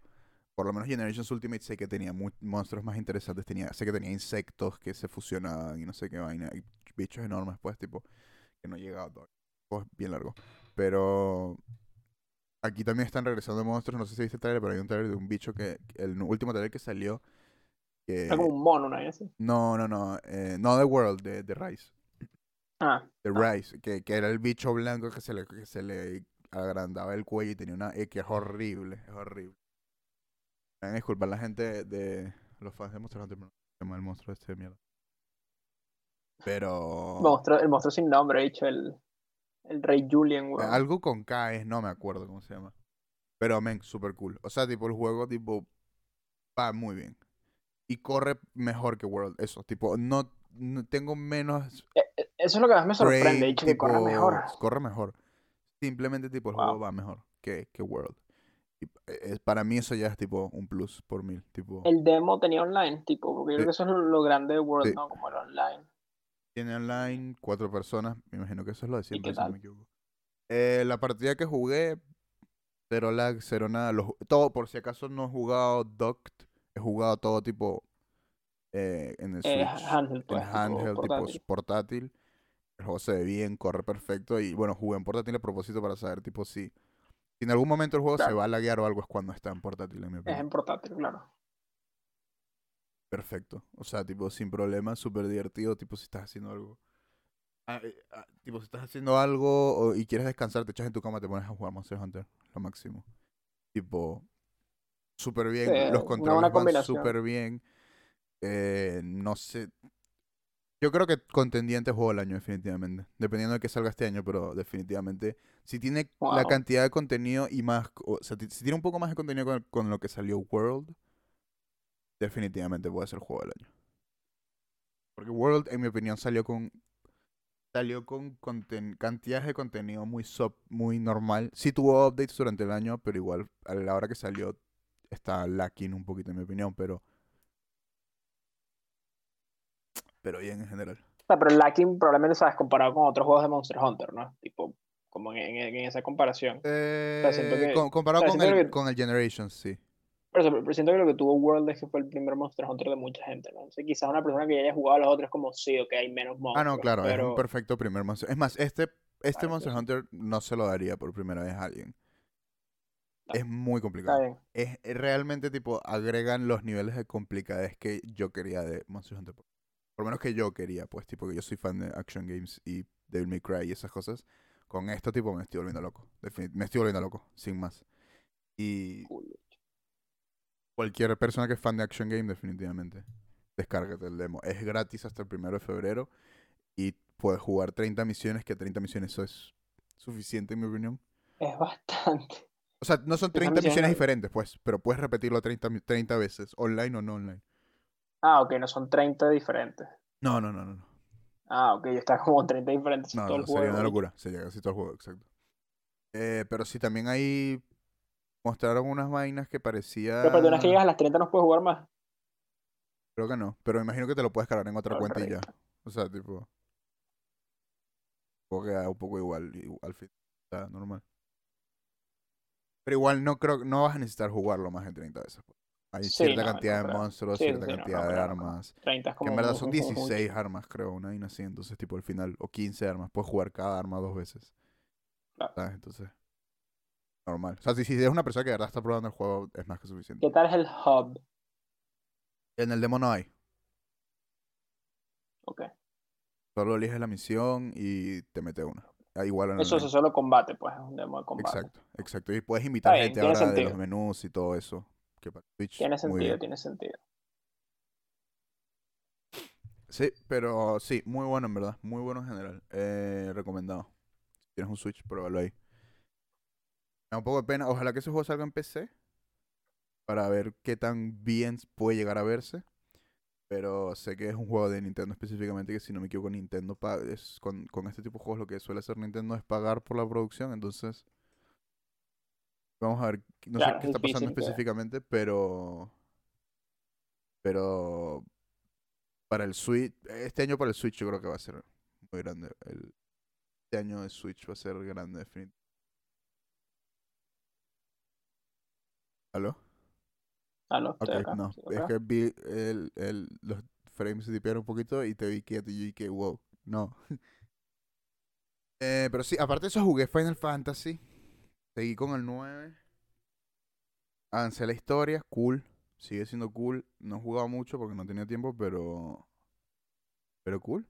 por lo menos Generations Ultimate sé que tenía monstruos más interesantes. Tenía, sé que tenía insectos que se fusionaban y no sé qué vaina. Y bichos enormes, pues, tipo, que no llegaba todavía. Pues, bien largo. Pero aquí también están regresando monstruos. No sé si viste el trailer, pero hay un trailer de un bicho que. El último trailer que salió. Que, Era como un mono, ¿no? Así. no, no, no. eh, no The World, de, de Rise. Ah, The Ah. Rise, que, que era el bicho blanco que se le, que se le agrandaba el cuello y tenía una que es horrible, es horrible. Me van a disculpar la gente de, los fans de Monster Hunter, el monstruo este de mierda. Pero monstruo, el monstruo sin nombre, dicho, el, el Rey Julian, eh, weón. algo con K es, no me acuerdo cómo se llama. Pero men, super cool. O sea, tipo el juego tipo va muy bien. Y corre mejor que World, eso, tipo no, no tengo menos Eh, eh, Eso es lo que más me sorprende, Brain, dicho, que corre tipo, mejor. Corre mejor. Simplemente tipo el Wow. juego va mejor que, que World. Y, eh, para mí eso ya es tipo un plus por mil. Tipo, El demo tenía online, tipo, porque yo Sí. creo que eso es lo, lo grande de World, Sí. ¿no? Como el online. tiene online cuatro personas. Me imagino que eso es lo de siempre, si no me equivoco. Eh, la partida que jugué, cero lag, cero nada. Lo todo, por si acaso no he jugado Docked, he jugado todo tipo eh, en el Eh, handheld, en pues, tipo handheld, tipo portátil. El juego se ve bien, corre perfecto. Y bueno, jugué en portátil a propósito para saber, tipo, si, si en algún momento el juego se va a laguear o algo, es cuando está en portátil, en mi Es opinión. en portátil, claro. Perfecto. O sea, tipo, sin problema, súper divertido. Tipo, si estás haciendo algo Ah, eh, ah, tipo, si estás haciendo algo o- y quieres descansar, te echas en tu cama, te pones a jugar Monster Hunter, lo máximo. Tipo, súper bien, Sí, los controles van súper bien. Eh, no sé. Yo creo que contendiente juego del año, definitivamente. Dependiendo de que salga este año, pero definitivamente. Si tiene la cantidad de contenido y más. O sea, si tiene un poco más de contenido con, con lo que salió World, definitivamente puede ser juego del año. Porque World, en mi opinión, salió con. Salió con cantidades de contenido muy sub, muy normal. Sí tuvo updates durante el año, pero igual a la hora que salió está lacking un poquito en mi opinión, pero. Pero bien en general. O sea, pero el lacking probablemente, ¿sabes? Comparado con otros juegos de Monster Hunter, ¿no? Tipo, como en, en- en esa comparación. Eh, siento que- com- comparado o sea, con, el, que- con el Generations, sí. Pero siento que lo que tuvo World es que fue el primer Monster Hunter de mucha gente, ¿no? Quizás una persona que ya haya jugado a los otros como sí, o que hay menos monstruos. Ah, no, claro, es un perfecto primer Monster. Es más, este, este Claro, Monster sí. Hunter no se lo daría por primera vez a alguien. Es muy complicado. Es, es realmente tipo, agregan los niveles de complicadez que yo quería de Monster Hunter. Por lo menos que yo quería, pues, tipo, que yo soy fan de Action Games y Devil May Cry y esas cosas. Con esto, tipo, me estoy volviendo loco. Defini- me estoy volviendo loco, sin más. Y cualquier persona que es fan de Action Game, definitivamente. Descárgate el demo. Es gratis hasta el primero de febrero. Y puedes jugar 30 misiones, que 30 misiones eso es suficiente, en mi opinión. Es bastante. O sea, no son Esas 30 misiones diferentes, pues, pero puedes repetirlo 30, mi- 30 veces, online o no online. Ah, ok, no son 30 diferentes. No, no, no, no. No, Ah, ok, está como 30 diferentes en no, todo no, el sería juego. una ¿viste? locura. Sería casi todo el juego, exacto. Eh, pero sí, también ahí mostraron unas vainas que parecía... Pero perdona, que llegas a las 30 no puedes jugar más. Creo que no, pero me imagino que te lo puedes cargar en otra cuenta y ya. Correcto. O sea, tipo. Quedar un poco igual, al fin. Está normal. Pero igual no creo no vas a necesitar jugarlo más de 30 veces. pues. Hay Sí, cierta no, cantidad no de monstruos, Sí, cierta sí, cantidad no de armas. 30 es Que como. en verdad son mu- mucho. 16 armas, creo, una vaina así. Entonces, tipo, al final, o 15 armas. Puedes jugar cada arma dos veces. Claro. ¿Sabes? Entonces, normal. O sea, si, si eres una persona que de verdad está probando el juego, es más que suficiente. ¿Qué tal es el hub? En el demo no hay. Ok. Solo eliges la misión y te mete una. Ah, Igual en el Eso es solo combate, pues, es un demo de combate. Exacto, exacto. Y puedes invitar bien, gente ahora de sentido. los menús y todo eso. Que para Twitch, Tiene sentido, tiene sentido. Sí, pero sí, muy bueno en verdad. Muy bueno en general. Eh, recomendado. Si tienes un Switch, pruébalo ahí. Me da un poco de pena. Ojalá que ese juego salga en PC. Para ver qué tan bien puede llegar a verse. Pero sé que es un juego de Nintendo específicamente. Que si no me equivoco, Nintendo es con, con este tipo de juegos lo que suele hacer Nintendo es pagar por la producción. Entonces, vamos a ver. No Claro, sé qué está pasando difícil específicamente, pero. Pero para el Switch, este año para el Switch yo creo que va a ser muy grande. El, este año de Switch va a ser grande, definitivamente. ¿Aló? No, Ok, estoy acá. no. Es que vi el, el, los frames se dipearon un poquito y te vi quieto y yo dije, wow, no. eh, pero sí, aparte de eso jugué Final Fantasy. Seguí con el 9. Avancé la historia, cool. Sigue siendo cool. No he jugado mucho porque no tenía tiempo, pero. Pero cool.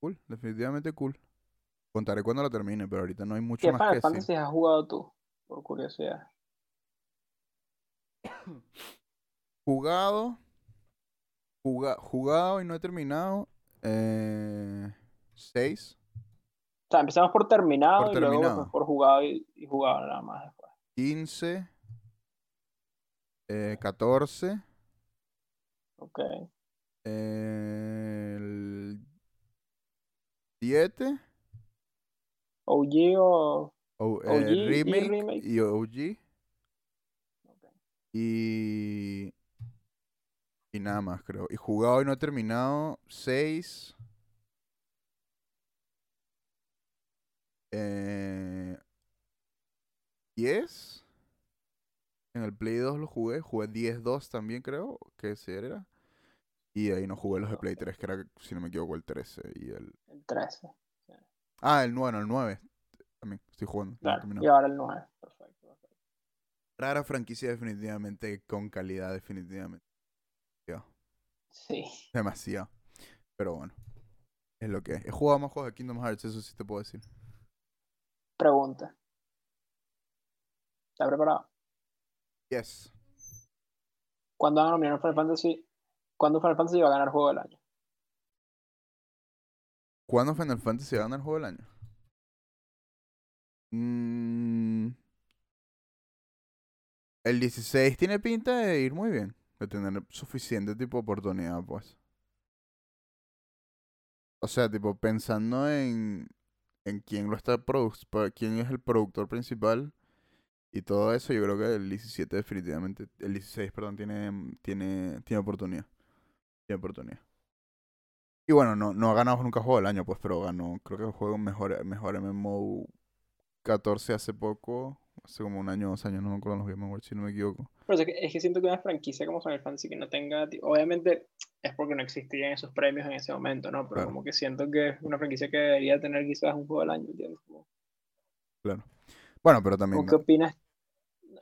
Cool, definitivamente cool. Contaré cuando lo termine, pero ahorita no hay mucho ¿Qué más Final Fantasy has jugado tú? Por curiosidad. Jugado. juga- jugado y no he terminado. Eh, 6, O sea, empezamos por terminado Por y luego terminado. después por jugado y, y jugado nada más después. 15, eh, 14, Ok. eh, el 7, OG o. o- eh, OG y remake, remake. y OG. ok. Y. Y nada más, creo. Y jugado y no terminado. 6. Eh, 10. En el Play 2 lo jugué. Jugué 10-2 también, creo. Que ese era. Y ahí no jugué los de Play 3, que era, si no me equivoco, el 13 y el. El 13. Ah, el 9, no, el 9. También estoy jugando. no Claro. terminado. Y ahora el 9. Perfecto. perfecto. Rara franquicia, definitivamente. Con calidad, definitivamente. Sí. Demasiado. Pero bueno. Es lo que es. He jugado más juegos de Kingdom Hearts, eso sí te puedo decir. Pregunta. ¿Estás preparado? Yes. ¿Cuándo van a nominar Final Fantasy? ¿Cuándo Final Fantasy va a ganar juego del año? ¿Cuándo Final Fantasy gana el juego del año? Mm, el 16 tiene pinta de ir muy bien, de tener suficiente tipo de oportunidad, pues. O sea, tipo, pensando en, en quién lo está quién es el productor principal y todo eso, yo creo que el 17 definitivamente, el 16, perdón, tiene, tiene, tiene oportunidad. Tiene oportunidad. Y bueno, no, no ha ganado nunca juego del año, pues, pero ganó, creo que el juego mejor, mejor MMO 14 hace poco, hace como un año, dos años, no me acuerdo los Game Awards, si no me equivoco. Pero es que, es que siento que una franquicia como Final Fantasy que no tenga, obviamente es porque no existían esos premios en ese momento, ¿no? Pero Claro. como que siento que es una franquicia que debería tener quizás un juego del año, ¿entiendes? Como- Claro. Bueno, pero también... ¿O qué opinas?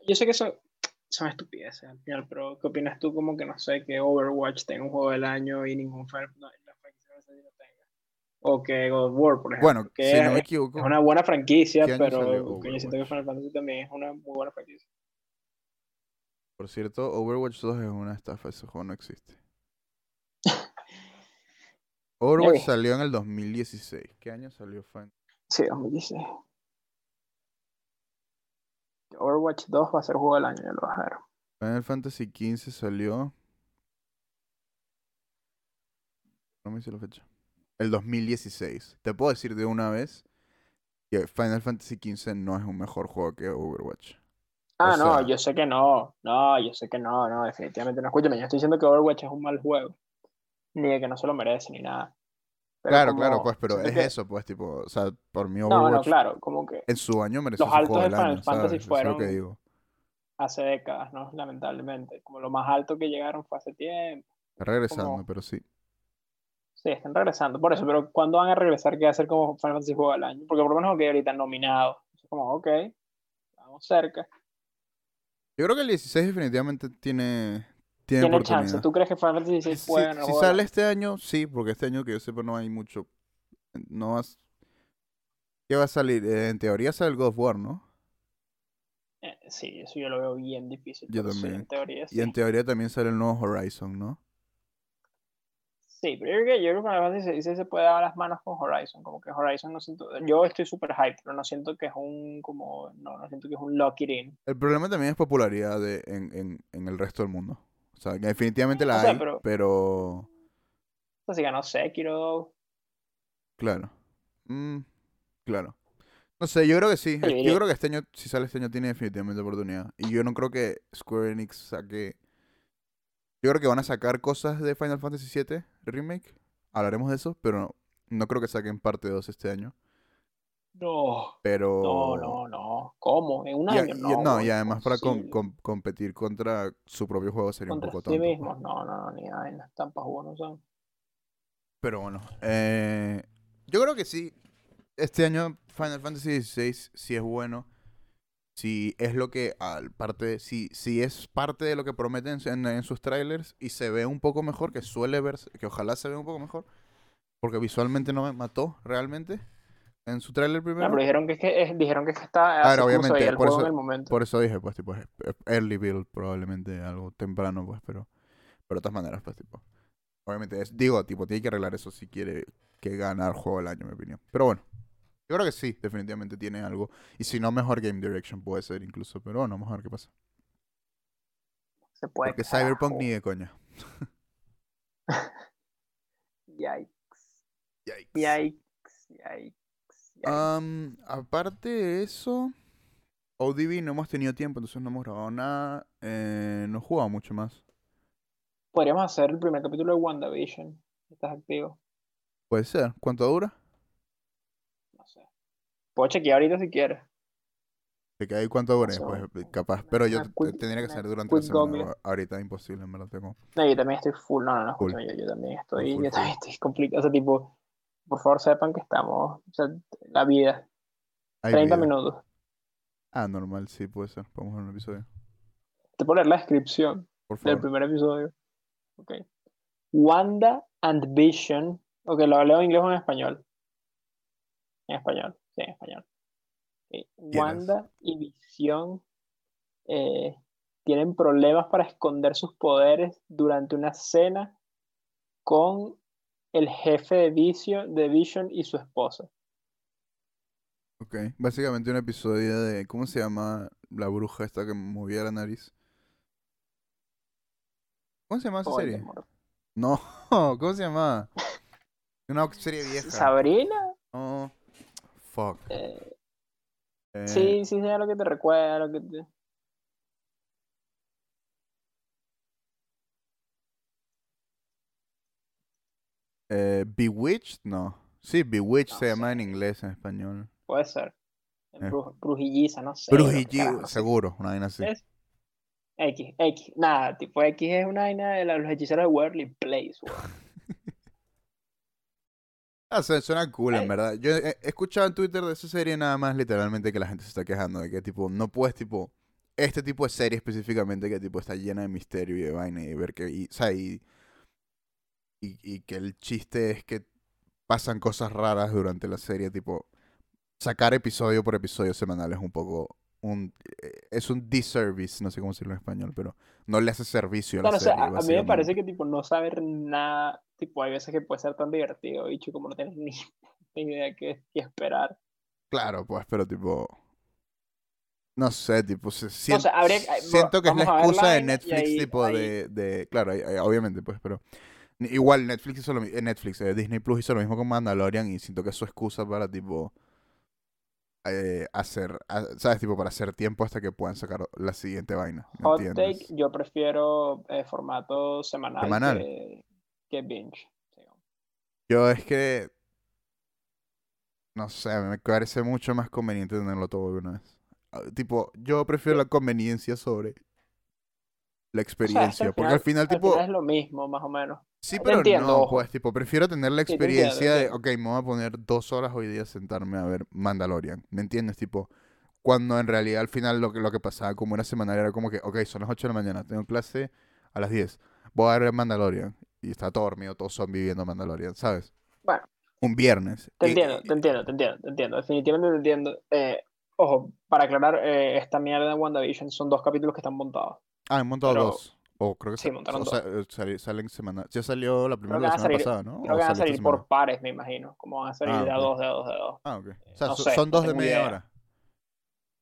Yo sé que eso son estupideces al final, pero ¿qué opinas tú como que no sé, que Overwatch tenga un juego del año y ningún no sé si lo tenga? O que God of War, por ejemplo, Bueno, que si no me es, equivoco, es una buena franquicia, ¿Qué año salió pero yo siento que? Final Fantasy también es una muy buena franquicia. por cierto, Overwatch 2 es una estafa, ese juego no existe. Overwatch salió en el 2016. ¿Qué año salió Final? Sí, 2016. Overwatch 2 va a ser juego del año, ya lo bajaron. Final Fantasy XV salió... No me hice la fecha. El 2016. Te puedo decir de una vez que Final Fantasy XV no es un mejor juego que Overwatch. Ah, O no, yo sé que no. No, yo sé que no, no, definitivamente no. Escúchame, yo estoy diciendo que Overwatch es un mal juego. Ni de que no se lo merece, ni nada. Pero claro, claro, pues, pero es que- eso, pues, tipo, o sea, por mí No, no, claro, como que en su año mereció Los altos de Final año, Fantasy ¿sabes? Eso es lo que fueron- digo. hace décadas, ¿no? Lamentablemente. Como lo más alto que llegaron fue hace tiempo. Está regresando, como- pero sí. Sí, están regresando. Por eso, pero ¿cuándo van a regresar? ¿Qué va a ser como Final Fantasy Juego del Año? Porque por lo menos que ahorita nominado. Es como, ok, vamos cerca. Yo creo que el 16 definitivamente tiene, tiene, Tiene chance. ¿Tú crees que Final Fantasy Si, 16 puede ganar si sale este año, sí, porque este año que yo sepa no hay mucho. No vas. ¿Qué va a salir? Eh, en teoría sale el God of War, ¿no? Eh, sí, eso yo lo veo bien difícil. Yo sí, también. en teoría sí. Y en teoría también sale el nuevo Horizon, ¿no? Sí, pero yo creo que, yo creo que Final Fantasy 16 se puede dar las manos con Horizon. Como que Horizon no siento. Yo estoy súper hype, pero no siento que es un. como No, no siento que es un lock it in. El problema también es popularidad de, en, en, en el resto del mundo. O sea, que definitivamente la O sea, hay, pero- pero... O sea, si ganó Sekiro. Claro. Mm, claro. No sé, yo creo que sí. Yo creo que este año, si sale este año, tiene definitivamente oportunidad. Y yo no creo que Square Enix saque. Yo creo que van a sacar cosas de Final Fantasy VII Remake. Hablaremos de eso, pero no, no creo que saquen parte 2 este año. No. Pero. No, no, no. ¿Cómo? En un Y, año y- no. no, y además para com- imposible. com- competir contra su propio juego sería Contra un poco sí tonto. pues. mismos. No, no, no, ni vaina. Tampas no son. Pero bueno, eh, yo creo que sí. Este año Final Fantasy XVI sí es bueno. Si es lo que, al parte, si, si es parte de lo que prometen en, en sus trailers y se ve un poco mejor, que suele verse, que ojalá se vea un poco mejor, porque visualmente no me mató realmente en su trailer No, primero. pero dijeron que, es que es- dijeron que, es que está se obviamente, por eso- en el momento. Por eso dije, pues, tipo, early build, probablemente algo temprano, pues, pero, pero de todas maneras, pues, tipo, obviamente, es, digo, tipo, tiene que arreglar eso si quiere que gane el juego del año, en mi opinión. Pero bueno, yo creo que sí, definitivamente tiene algo. Y si no, mejor Game Direction puede ser incluso, pero bueno, vamos a ver qué pasa. se puede. Porque Cyberpunk ni de coña. Yikes. Yikes. Yikes. Yikes. aparte de eso, ODB no hemos tenido tiempo, entonces no hemos grabado nada. Eh, no he jugado mucho más. Podríamos hacer el primer capítulo de WandaVision. ¿Estás activo? Puede ser. ¿Cuánto dura? Puedo chequear ahorita si quieres. De que ahí cuánto dure, pues capaz. Pero yo quick- tendría que una ser durante la semana. Ahorita es imposible, en verdad. Tengo... No, yo también estoy full. No, no, no, Full. yo, yo también estoy, full, yo también estoy complicado. O sea, tipo, por favor sepan que estamos, o sea, la vida, Hay 30 vida. minutos. Ah, normal, sí, puede ser. Vamos a ver un episodio. Te leer la descripción Por del favor. primer episodio. Ok. Wanda and Vision Ok, lo leo en inglés o en español. En español, sí, en español. Wanda y Visión eh, tienen problemas para esconder sus poderes durante una cena con el jefe de, Vicio, de Vision y su esposa. Ok, básicamente un episodio de, ¿cómo se llama la bruja esta que movía la nariz? ¿Cómo se llama esa serie? No, ¿cómo se llama? Una serie vieja. ¿Sabrina? No, fuck. Eh, Eh, sí, sí, sé a lo que te recuerda. Lo que te... eh, Bewitched, no. Sí, Bewitched No se llama en inglés, en español. Puede ser. Eh. Bruj- brujilliza, no sé. lo que Brujilli, carajo, no sé. seguro, una vaina así. Es X, X. Nada, tipo X es una vaina de la- los hechiceros de Worldly Place, weón. Ah, su- suena cool, en Ey. verdad. Yo he, he escuchado en Twitter de esa serie nada más literalmente que la gente se está quejando de que tipo, no puedes tipo, este tipo de serie específicamente que tipo está llena de misterio y de vaina y ver que, y, o sea, y, y, y que el chiste es que pasan cosas raras durante la serie, tipo, sacar episodio por episodio semanal es un poco un, eh, es un disservice, no sé cómo decirlo en español, pero no le hace servicio a la Claro, o sea, serie, a, mí me parece que tipo no saber nada, tipo hay veces que puede ser tan divertido, bicho, como no tienes ni, ni idea qué, qué esperar. Claro, pues, pero tipo. No sé, tipo, se- sien- O sea, habría que- siento que es la excusa de Netflix, ahí- tipo, ahí- de, de. Claro, obviamente, pues, pero. Igual Netflix hizo lo mismo. Netflix, eh, Disney Plus hizo lo mismo con Mandalorian y siento que es su excusa para, tipo. eh, hacer. a- ¿Sabes? Tipo, para hacer tiempo hasta que puedan sacar la siguiente vaina. ¿Me Hot entiendes? take, yo prefiero eh, formato semanal, Semanal. Que, que binge. Yo es que. No sé, me parece mucho más conveniente tenerlo todo de una vez. Ah, Tipo, yo prefiero la conveniencia sobre la O sea, es que experiencia. porque al final, tipo. final es lo mismo, más o menos. Sí, pero entiendo, no, ojo. pues, tipo, prefiero tener la Sí, te entiendo, experiencia de, ok, me voy a poner dos horas hoy día a sentarme a ver Mandalorian. ¿Me entiendes? Tipo, cuando en realidad al final lo que, lo que pasaba como era semanal era como que, ok, son las 8 de la mañana, tengo clase a las 10, voy a ver Mandalorian. Y está todo dormido, todos son viviendo Mandalorian, ¿sabes? Bueno, Un viernes. te entiendo, y- te entiendo, te entiendo, te entiendo. Definitivamente te entiendo. Eh, ojo, para aclarar, eh, esta mierda de WandaVision son dos capítulos que están montados. Ah, han montado pero- dos. O creo que Sí, montaron o sea, eh, sali- salen semana. Ya salió la primera la semana salir- pasada, ¿no? Creo ¿O que van a salir por pares, me imagino. Como van a salir Ah, de a dos, de a dos, de a dos. Ah, ok. O sea, no so- sé, son dos de media idea. hora.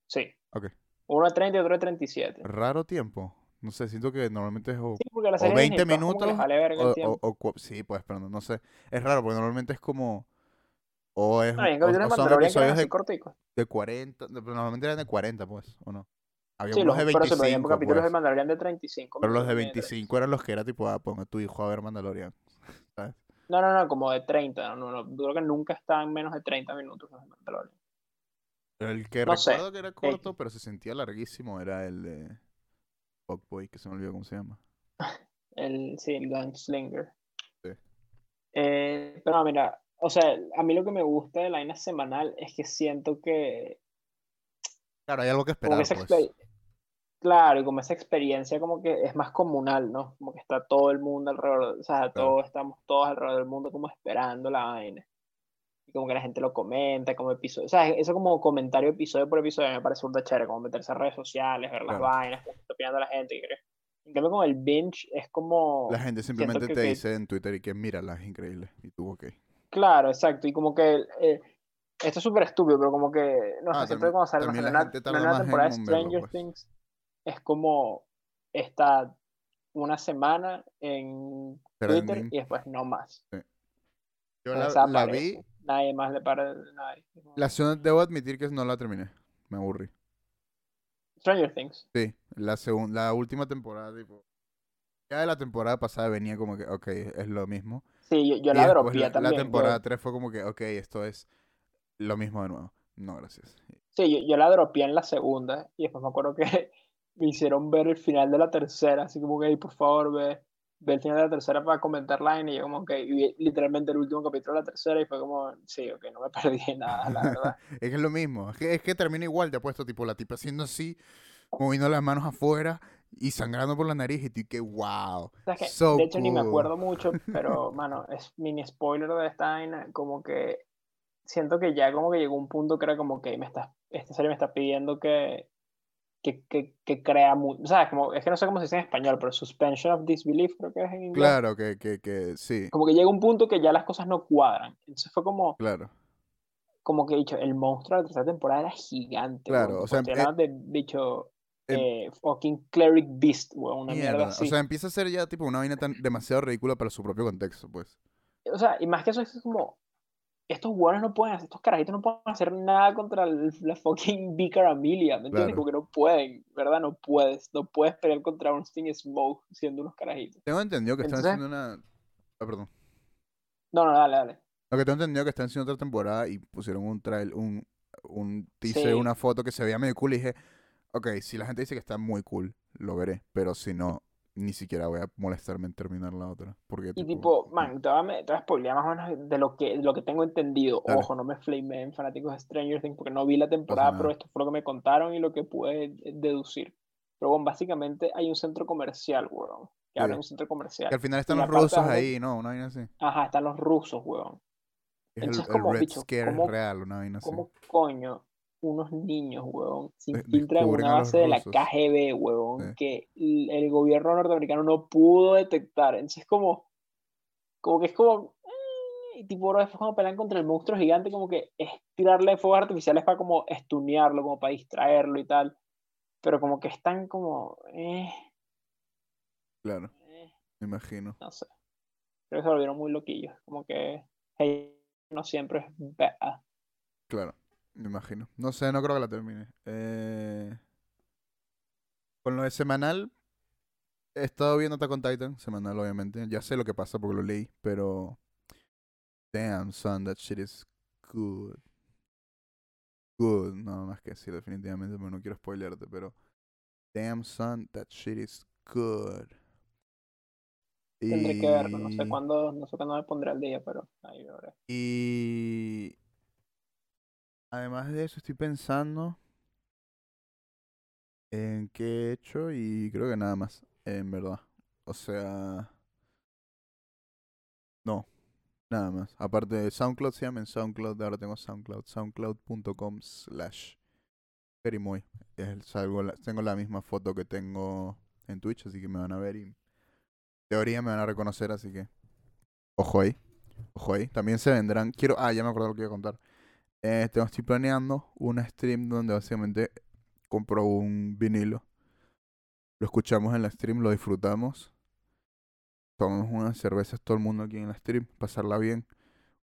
Sí. Ok. Uno de 30 y otro de 37. Raro tiempo. No sé, siento que normalmente es o, Sí, o serie de 20 Disney Plus como que les minutos o, o- o sí, pues, pero no, no sé. Es raro porque normalmente es como o es No, en son eran episodios de, de 40, de- pero normalmente eran de 40, pues, ¿o no? Había Sí, unos los, de pero se veían 25, capítulos de pues. Mandalorian de 35 Pero los de minutos, 25 eran los que era tipo, ah, ponga tu hijo a ver Mandalorian. ¿sabes? No, no, no, como de 30. No, no, creo que nunca estaban menos de 30 minutos los de Mandalorian. El que No sé. recuerdo que era corto, pero se sentía larguísimo, era el de Fuckboy, que se me olvidó cómo se llama. El, sí, el Gunslinger. Sí. Eh, pero mira, o sea, a mí lo que me gusta de la vaina semanal es que siento que Claro, hay algo que esperar, que pues. Claro, y como esa experiencia como que es más comunal, ¿no? Como que está todo el mundo alrededor, o sea, Claro. todos estamos todos alrededor del mundo como esperando la vaina. Y como que la gente lo comenta, como episodio, o sea, eso como comentario episodio por episodio me parece un chévere, como meterse a redes sociales, ver las Claro. vainas, como está opinando la gente. y creo- En cambio con el binge es como... La gente simplemente que- te que- dice en Twitter y que mírala, es increíble. Y tú, ok. Claro, exacto, y como que... eh, esto es súper estúpido, pero como que, no Ah, sé, siempre cuando sale una, una- temporada de Stranger pues. Things es como está una semana en Twitter Trending. y después no más. Yo la, la vi, Nadie más le para nadie. la segunda, debo admitir que no la terminé. Me aburrí. Stranger Things. Sí, la segunda, la última temporada, tipo. Ya de la temporada pasada venía como que, ok, es lo mismo. Sí, yo, yo la dropé la, la también. yo- temporada 3 fue como que, ok, esto es lo mismo de nuevo. No, gracias. sí, yo, yo la dropeé en la segunda y después me acuerdo que me hicieron ver el final de la tercera, así como que, "Ey, por favor, ve, ve el final de la tercera para comentar line y yo como que vi literalmente el último capítulo de la tercera y fue como, sí, ok, no me perdí nada, la verdad. Es que es lo mismo. Es que, es que termina igual, te puesto tipo la tipa haciendo así, moviendo las manos afuera y sangrando por la nariz y tú que wow. O sea, que, so de hecho, ni me cool. acuerdo mucho, pero, mano, es mini spoiler de esta vaina, como que siento que ya como que llegó un punto que era como que me está, esta serie me está pidiendo que, que, que, que crea, o sea, como, es que no sé cómo se dice en español, pero suspension of disbelief creo que es en inglés. Claro, que, que, que sí, Como que llega un punto que ya las cosas no cuadran. Entonces fue como, claro. como que dicho, el monstruo de la tercera temporada era gigante. Claro, o sea, hablando de, dicho, em- eh, fucking Cleric Beast, weón, una mierda, Mierda. así. O sea, empieza a ser ya tipo una vaina tan demasiado ridícula para su propio contexto, pues. O sea, y más que eso es como, estos hueones no pueden hacer, estos carajitos no pueden hacer nada contra el- la fucking Vicar Amelia, ¿me entiendes? Claro. Como que no pueden, ¿verdad? No puedes, no puedes pelear contra un Sting Smoke siendo unos carajitos. Tengo entendido que están haciendo una. Ah, perdón. No, no, dale, dale. Lo que tengo entendido que están haciendo otra temporada y pusieron un trail, un, un teaser, Sí. una foto que se veía medio cool y dije, ok, si la gente dice que está muy cool, lo veré. Pero si no, ni siquiera voy a molestarme en terminar la otra. Porque, Y tipo, man, te voy a, spoilear más o menos de lo que, de lo que tengo entendido. Dale. Ojo, no me flame en fanáticos de Stranger Things porque no vi la temporada, pero esto fue lo que me contaron y lo que pude eh, deducir. Pero bueno, básicamente hay un centro comercial, weón. Que Sí. de un centro comercial. que al final están los rusos ahí, ¿no? Una vaina así. Ajá, están los rusos, weón. Es Entonces, el, el como, Red bicho, Scare ¿cómo- real, una vaina así. ¿Cómo coño unos niños, weón, se infiltran en una base de la. KGB, Sí. que el, gobierno norteamericano no pudo detectar? Entonces, como, como que es como, eh, y tipo, después cuando pelean contra el monstruo gigante, como que es tirarle fuegos artificiales para como estunearlo, como para distraerlo y tal. Pero como que están como, eh, Claro, eh, me imagino. no sé. Creo que se volvieron muy loquillos. Como que, hey, no siempre es bad. Claro, me imagino. No sé, no creo que la termine. Eh, Con lo de semanal, he estado viendo Attack on Titan, semanal obviamente. Ya sé lo que pasa porque lo leí, pero... Damn, son, that shit is good. Good, no más que decir definitivamente, pero no quiero spoilearte, pero... Damn, son, that shit is good. Tendré que verlo, no sé cuándo, no sé cuándo me pondré al día, pero ahí lo veré. Y además de eso estoy pensando en qué he hecho y creo que nada más, en verdad. O sea, no, nada más. Aparte de SoundCloud, se llama en SoundCloud, ahora tengo SoundCloud, soundcloud.com slash la- tengo la misma foto que tengo en Twitch, así que me van a ver y en teoría me van a reconocer, así que ojo ahí. Ojo ahí, también se vendrán. Quiero. Ah, ya me acuerdo lo que iba a contar. Eh, tengo, estoy planeando un stream donde básicamente compro un vinilo. Lo escuchamos en la stream, lo disfrutamos. Tomamos unas cervezas todo el mundo aquí en la stream, pasarla bien.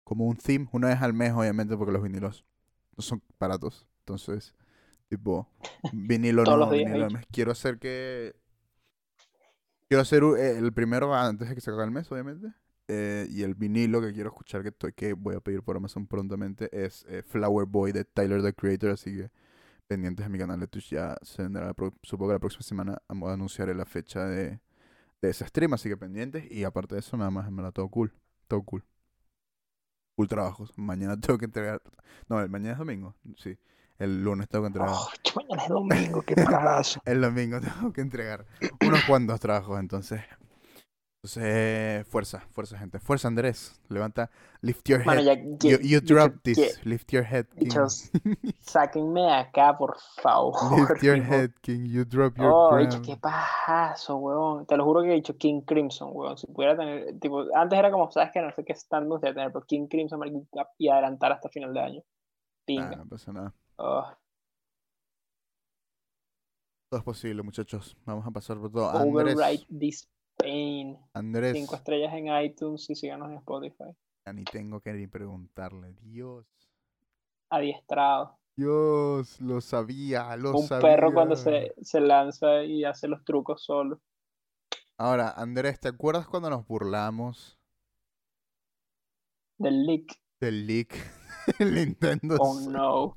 Como un theme, una vez al mes, obviamente, porque los vinilos no son baratos. Entonces, tipo, vinilo no, vinilo al mes. Quiero hacer que. Quiero hacer eh, el primero antes de que se acabe el mes, obviamente. Eh, y el vinilo que quiero escuchar que estoy que voy a pedir por Amazon prontamente es eh, Flower Boy de Tyler the Creator, así que pendientes de mi canal de Twitch ya se vendrá, supongo que la próxima semana anunciaré la fecha de, de ese stream, así que pendientes. Y aparte de eso nada más, en verdad, todo cool, todo cool. Full trabajos, mañana tengo que entregar, no, el mañana es domingo, sí, el lunes tengo que entregar, Oh, mañana es domingo, qué parazo. el domingo tengo que entregar unos cuantos trabajos, entonces... Entonces, fuerza, fuerza, gente. Fuerza, Andrés. Levanta, lift your Mano, head. ya, You, drop this. Lift your head, King. bichos, sáquenme de acá, por favor. Lift your head, King. You drop your Oh, crown. bicho, qué pajazo, weón. Te lo juro que he dicho King Crimson, weón. Si pudiera tener, tipo, antes era como, sabes que no sé qué stand me gustaría tener, pero King Crimson y adelantar hasta final de año. Nah, Pinga. no pasa nada. Oh, Todo es posible, muchachos. Vamos a pasar por todo. Andrés, override this pain. Andrés, Cinco estrellas en iTunes y síganos en Spotify. ya ni tengo que ni preguntarle. Dios, Adiestrado. Dios, lo sabía, lo Un sabía. perro cuando se, se lanza y hace los trucos solo. Ahora, Andrés, ¿te acuerdas cuando nos burlamos Del leak. del leak del Nintendo Oh no.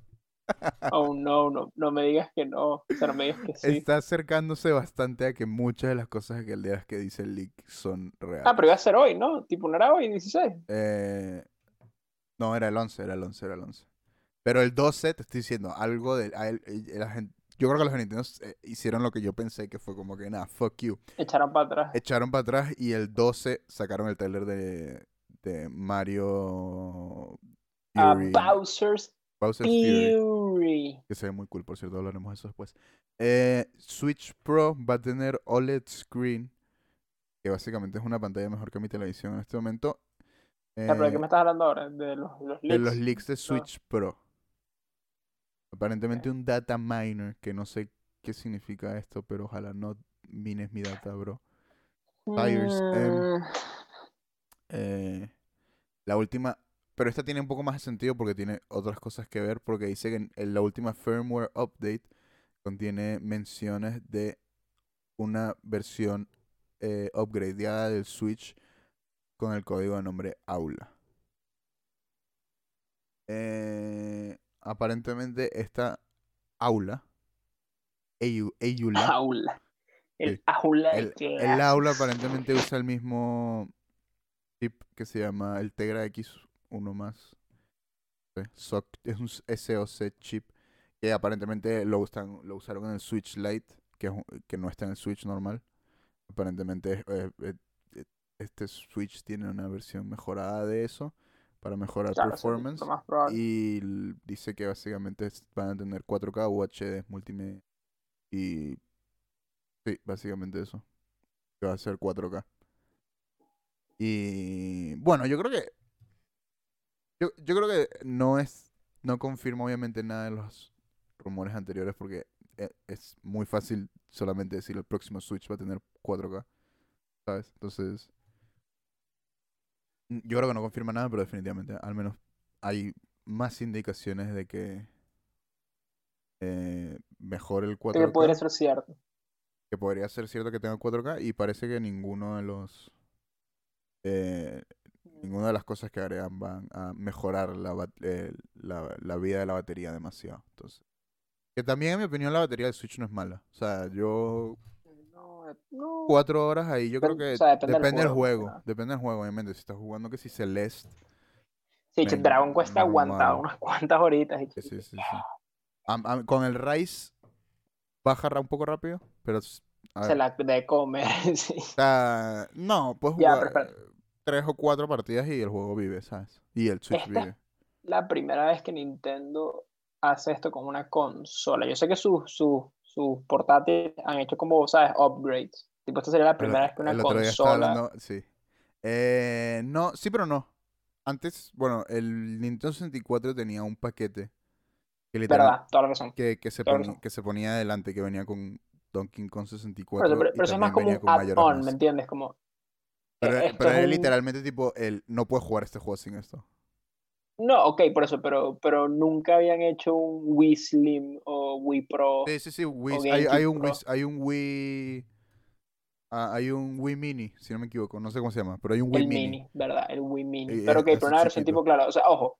Oh no, no, no me digas que no. O sea, no me digas que sí. Está acercándose bastante a que muchas de las cosas que el día que dice el leak son reales. Ah, pero iba a ser hoy, ¿no? Tipo, no era hoy, 16. Eh, no, era el 11, era el 11, era el 11. Pero el 12, te estoy diciendo, algo de... a él- la gente, yo creo que los de Nintendo eh, hicieron lo que yo pensé que fue como que nada, fuck you. Echaron para atrás. Echaron para atrás y el 12 sacaron el trailer de, de Mario A Fury. Bowser's Bowser's Fury. Fury. Que se ve muy cool, por cierto, hablaremos de eso después. Eh, Switch Pro va a tener OLED screen, que básicamente es una pantalla mejor que mi televisión en este momento. Ya, pero ¿De qué Eh, me estás hablando ahora? De los, los de leaks. los leaks de Switch Pro. Aparentemente un data miner, que no sé qué significa esto, pero ojalá no mines mi data, bro. Tires, em, Mm, Eh, la última, pero esta tiene un poco más de sentido porque tiene otras cosas que ver, porque dice que en, la última firmware update contiene menciones de una versión eh, upgradeada del Switch con el código de nombre Aula. Eh, aparentemente esta Aula, Au- Aula, Aula. El aula el, el clases. aula aparentemente usa el mismo chip que se llama el Tegra X1 más. Sí, SOC es un SOC chip que aparentemente lo, usan, lo usaron en el Switch Lite, que, es que no está en el Switch normal. Aparentemente eh, eh, eh, este Switch tiene una versión mejorada de eso para mejorar Claro, performance. Y dice que básicamente van a tener 4K UHD multimedia. Y sí, básicamente eso. Que va a ser 4K. Y bueno, yo creo que. Yo, yo creo que no es. No confirma obviamente nada de los rumores anteriores porque e- es muy fácil solamente decir el próximo Switch va a tener 4K. ¿Sabes? Entonces. Yo creo que no confirma nada, pero definitivamente, al menos hay más indicaciones de que eh, mejore el Que podría 4K, ser cierto. que podría ser cierto que tenga 4K y parece que ninguno de los eh, ninguna de las cosas que agregan van a mejorar la, eh, la, la vida de la batería demasiado. Entonces, que también en mi opinión la batería del Switch no es mala. O sea, yo No, no. cuatro horas ahí, yo creo que o sea, depende del depende del juego, depende del juego, obviamente. Si estás jugando que si Celeste, Sí, Dragon Quest normal. aguantado unas cuantas horitas. Y Sí, sí, sí, sí. Am- am- con el Rise baja un poco rápido, pero se la de comer. sí. o sea, no, puedes Ya, jugar pero eh, tres o cuatro partidas y el juego vive, ¿sabes? Y el Switch Esta- vive. La primera vez que Nintendo hace esto con una consola. Yo sé que sus sus portátiles han hecho como, ¿sabes? Upgrades. Tipo, esta sería la El, primera vez que una el otro día estaba consola. hablando, sí. Eh, no, sí, pero no. Antes, bueno, el Nintendo 64 tenía un paquete que Verdad, toda la razón. que, que se ponía, razón. que se ponía adelante, que venía con Donkey Kong Pero, 64 pero- eso es más como un add-on, ¿me entiendes? Como, Pero, eh, esto pero es era un- literalmente tipo, el, no puedes jugar este juego sin esto. No, ok, por eso, pero, pero nunca habían hecho un Wii Slim o Wii Pro. Sí, sí, sí, Wii- hay, hay un Pro. Wii, hay un Wii, ah, hay un Wii Mini, si no me equivoco, no sé cómo se llama, pero hay un Wii el Mini. mini, ¿verdad? El Wii Mini. Y Pero ok, ese pero una versión tipo, claro, o sea, ojo,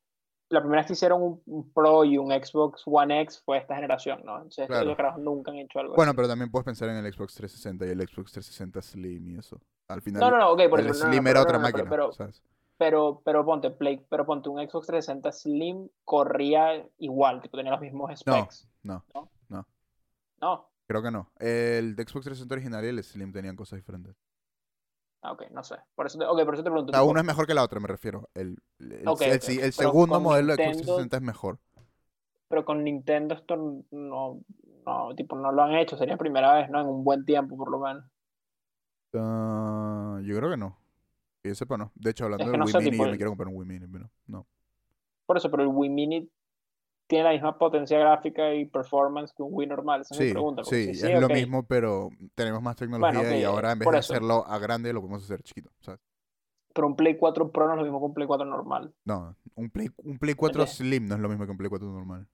la primera vez que hicieron un, Pro y un Xbox One X fue esta generación, ¿no? Entonces, Claro. ellos carajos nunca han hecho algo Bueno, así. pero también puedes pensar en el Xbox 360 y el Xbox 360 Slim y eso. Al final, No, no, no, ok, por eso. no, no, Slim era no, otra no, no, pero- máquina, Pero, ¿sabes? pero, pero ponte Play, pero ponte un Xbox 360 Slim corría igual, tipo tenía los mismos No, specs. no, No, creo que no. El de Xbox 360 original y el Slim tenían cosas diferentes. Ah, ok, no sé. Por eso te, ok, por eso te pregunto. Tipo, uno es mejor que la otra, me refiero. El, el, segundo modelo de Xbox Nintendo- 360 es mejor. pero con Nintendo esto no, no, tipo, no lo han hecho, sería primera vez, ¿no? En un buen tiempo, por lo menos. Ah, yo creo que no. Que yo sepa, no. De hecho, hablando Es que no Wii Mini, yo me quiero comprar un Wii Mini, pero no. Por eso, pero el Wii Mini tiene la misma potencia gráfica y performance que un Wii normal. Esa es mi pregunta. sí, si es lo mismo, pero tenemos más tecnología y ahora en vez de eso. hacerlo a grande, lo podemos hacer chiquito, ¿sabes? Pero un Play 4 Pro no es lo mismo que un Play 4 normal. No, un Play, un Play 4 Ok. Slim no es lo mismo que un Play 4 normal.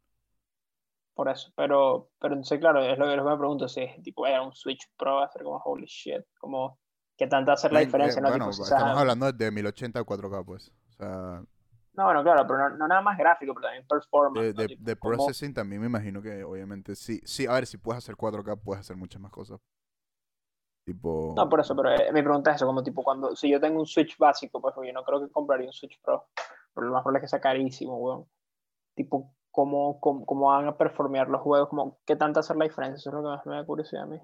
Por eso. Pero, pero entonces, claro, es lo, que me pregunto. Si es tipo, eh, un Switch Pro va a ser como holy shit. Como, ¿qué tanta hacer la diferencia? eh, ¿no? bueno, Tipo, si estamos hablando de 1080 a 4K, pues. O sea, no, bueno, claro, pero no, no nada más gráfico, pero también performance. de, ¿no? de, Tipo, de como- processing también me imagino que obviamente sí. Sí, a ver, si puedes hacer 4K, puedes hacer muchas más cosas. Tipo... No, por eso, pero eh, mi pregunta es eso, como tipo cuando, si yo tengo un Switch básico, pues yo no creo que compraría un Switch Pro, pero lo más probable es que sea carísimo, weón. Tipo, cómo, cómo, cómo van a performear los juegos, como qué tanto hacer la diferencia, eso es lo que más me da curiosidad a mí.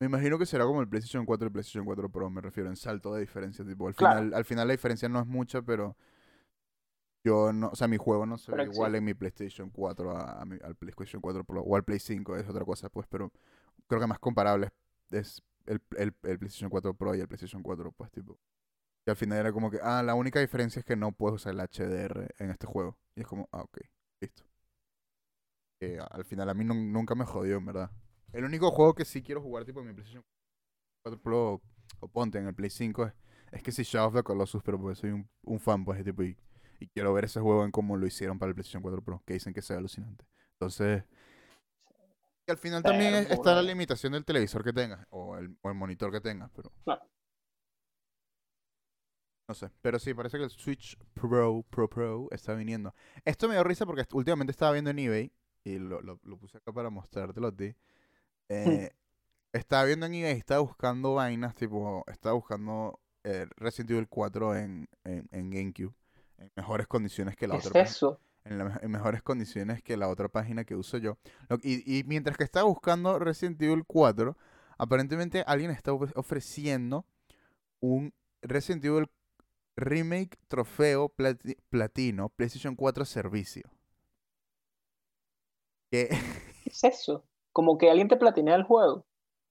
Me imagino que será como el PlayStation 4 y el PlayStation 4 Pro, me refiero, en salto de diferencia. Tipo, al Claro. final, al final la diferencia no es mucha, pero yo no, o sea, mi juego no se ve igual en mi PlayStation 4 a, a mi- al PlayStation 4 Pro o al Play 5, es otra cosa, pues, pero creo que más comparable es el, el, el PlayStation 4 Pro y el PlayStation 4, pues, tipo. Y al final era como que, ah, la única diferencia es que no puedes usar el HDR en este juego. Y es como, ah, ok, listo. A- al final a mí nun- nunca me jodió, en verdad. El único juego que sí quiero jugar, tipo, en mi PlayStation 4 Pro o ponte en el Play 5 es, es que sí, Shadow of the Colossus, pero pues soy un, un fan, pues, tipo, y, y quiero ver ese juego en cómo lo hicieron para el PlayStation 4 Pro, que dicen que sea alucinante. Entonces, y al final también está la limitación del televisor que tengas o el, o el monitor que tengas, pero Claro. No sé. Pero sí, parece que el Switch Pro, Pro, Pro está viniendo. Esto me dio risa porque últimamente estaba viendo en eBay y lo, lo, lo puse acá para mostrártelo a ti. Eh, estaba viendo en eBay, estaba buscando vainas, tipo, estaba buscando eh, Resident Evil 4 en, en, en GameCube, en mejores condiciones que la ¿Qué otra eso? en, la me- en mejores condiciones que la otra página que uso yo. Lo- y, y mientras que estaba buscando Resident Evil 4, aparentemente alguien está ofre- ofreciendo un Resident Evil Remake Trofeo plati- Platino PlayStation 4 Servicio. ¿Qué es eso? Como que alguien te platinea el juego.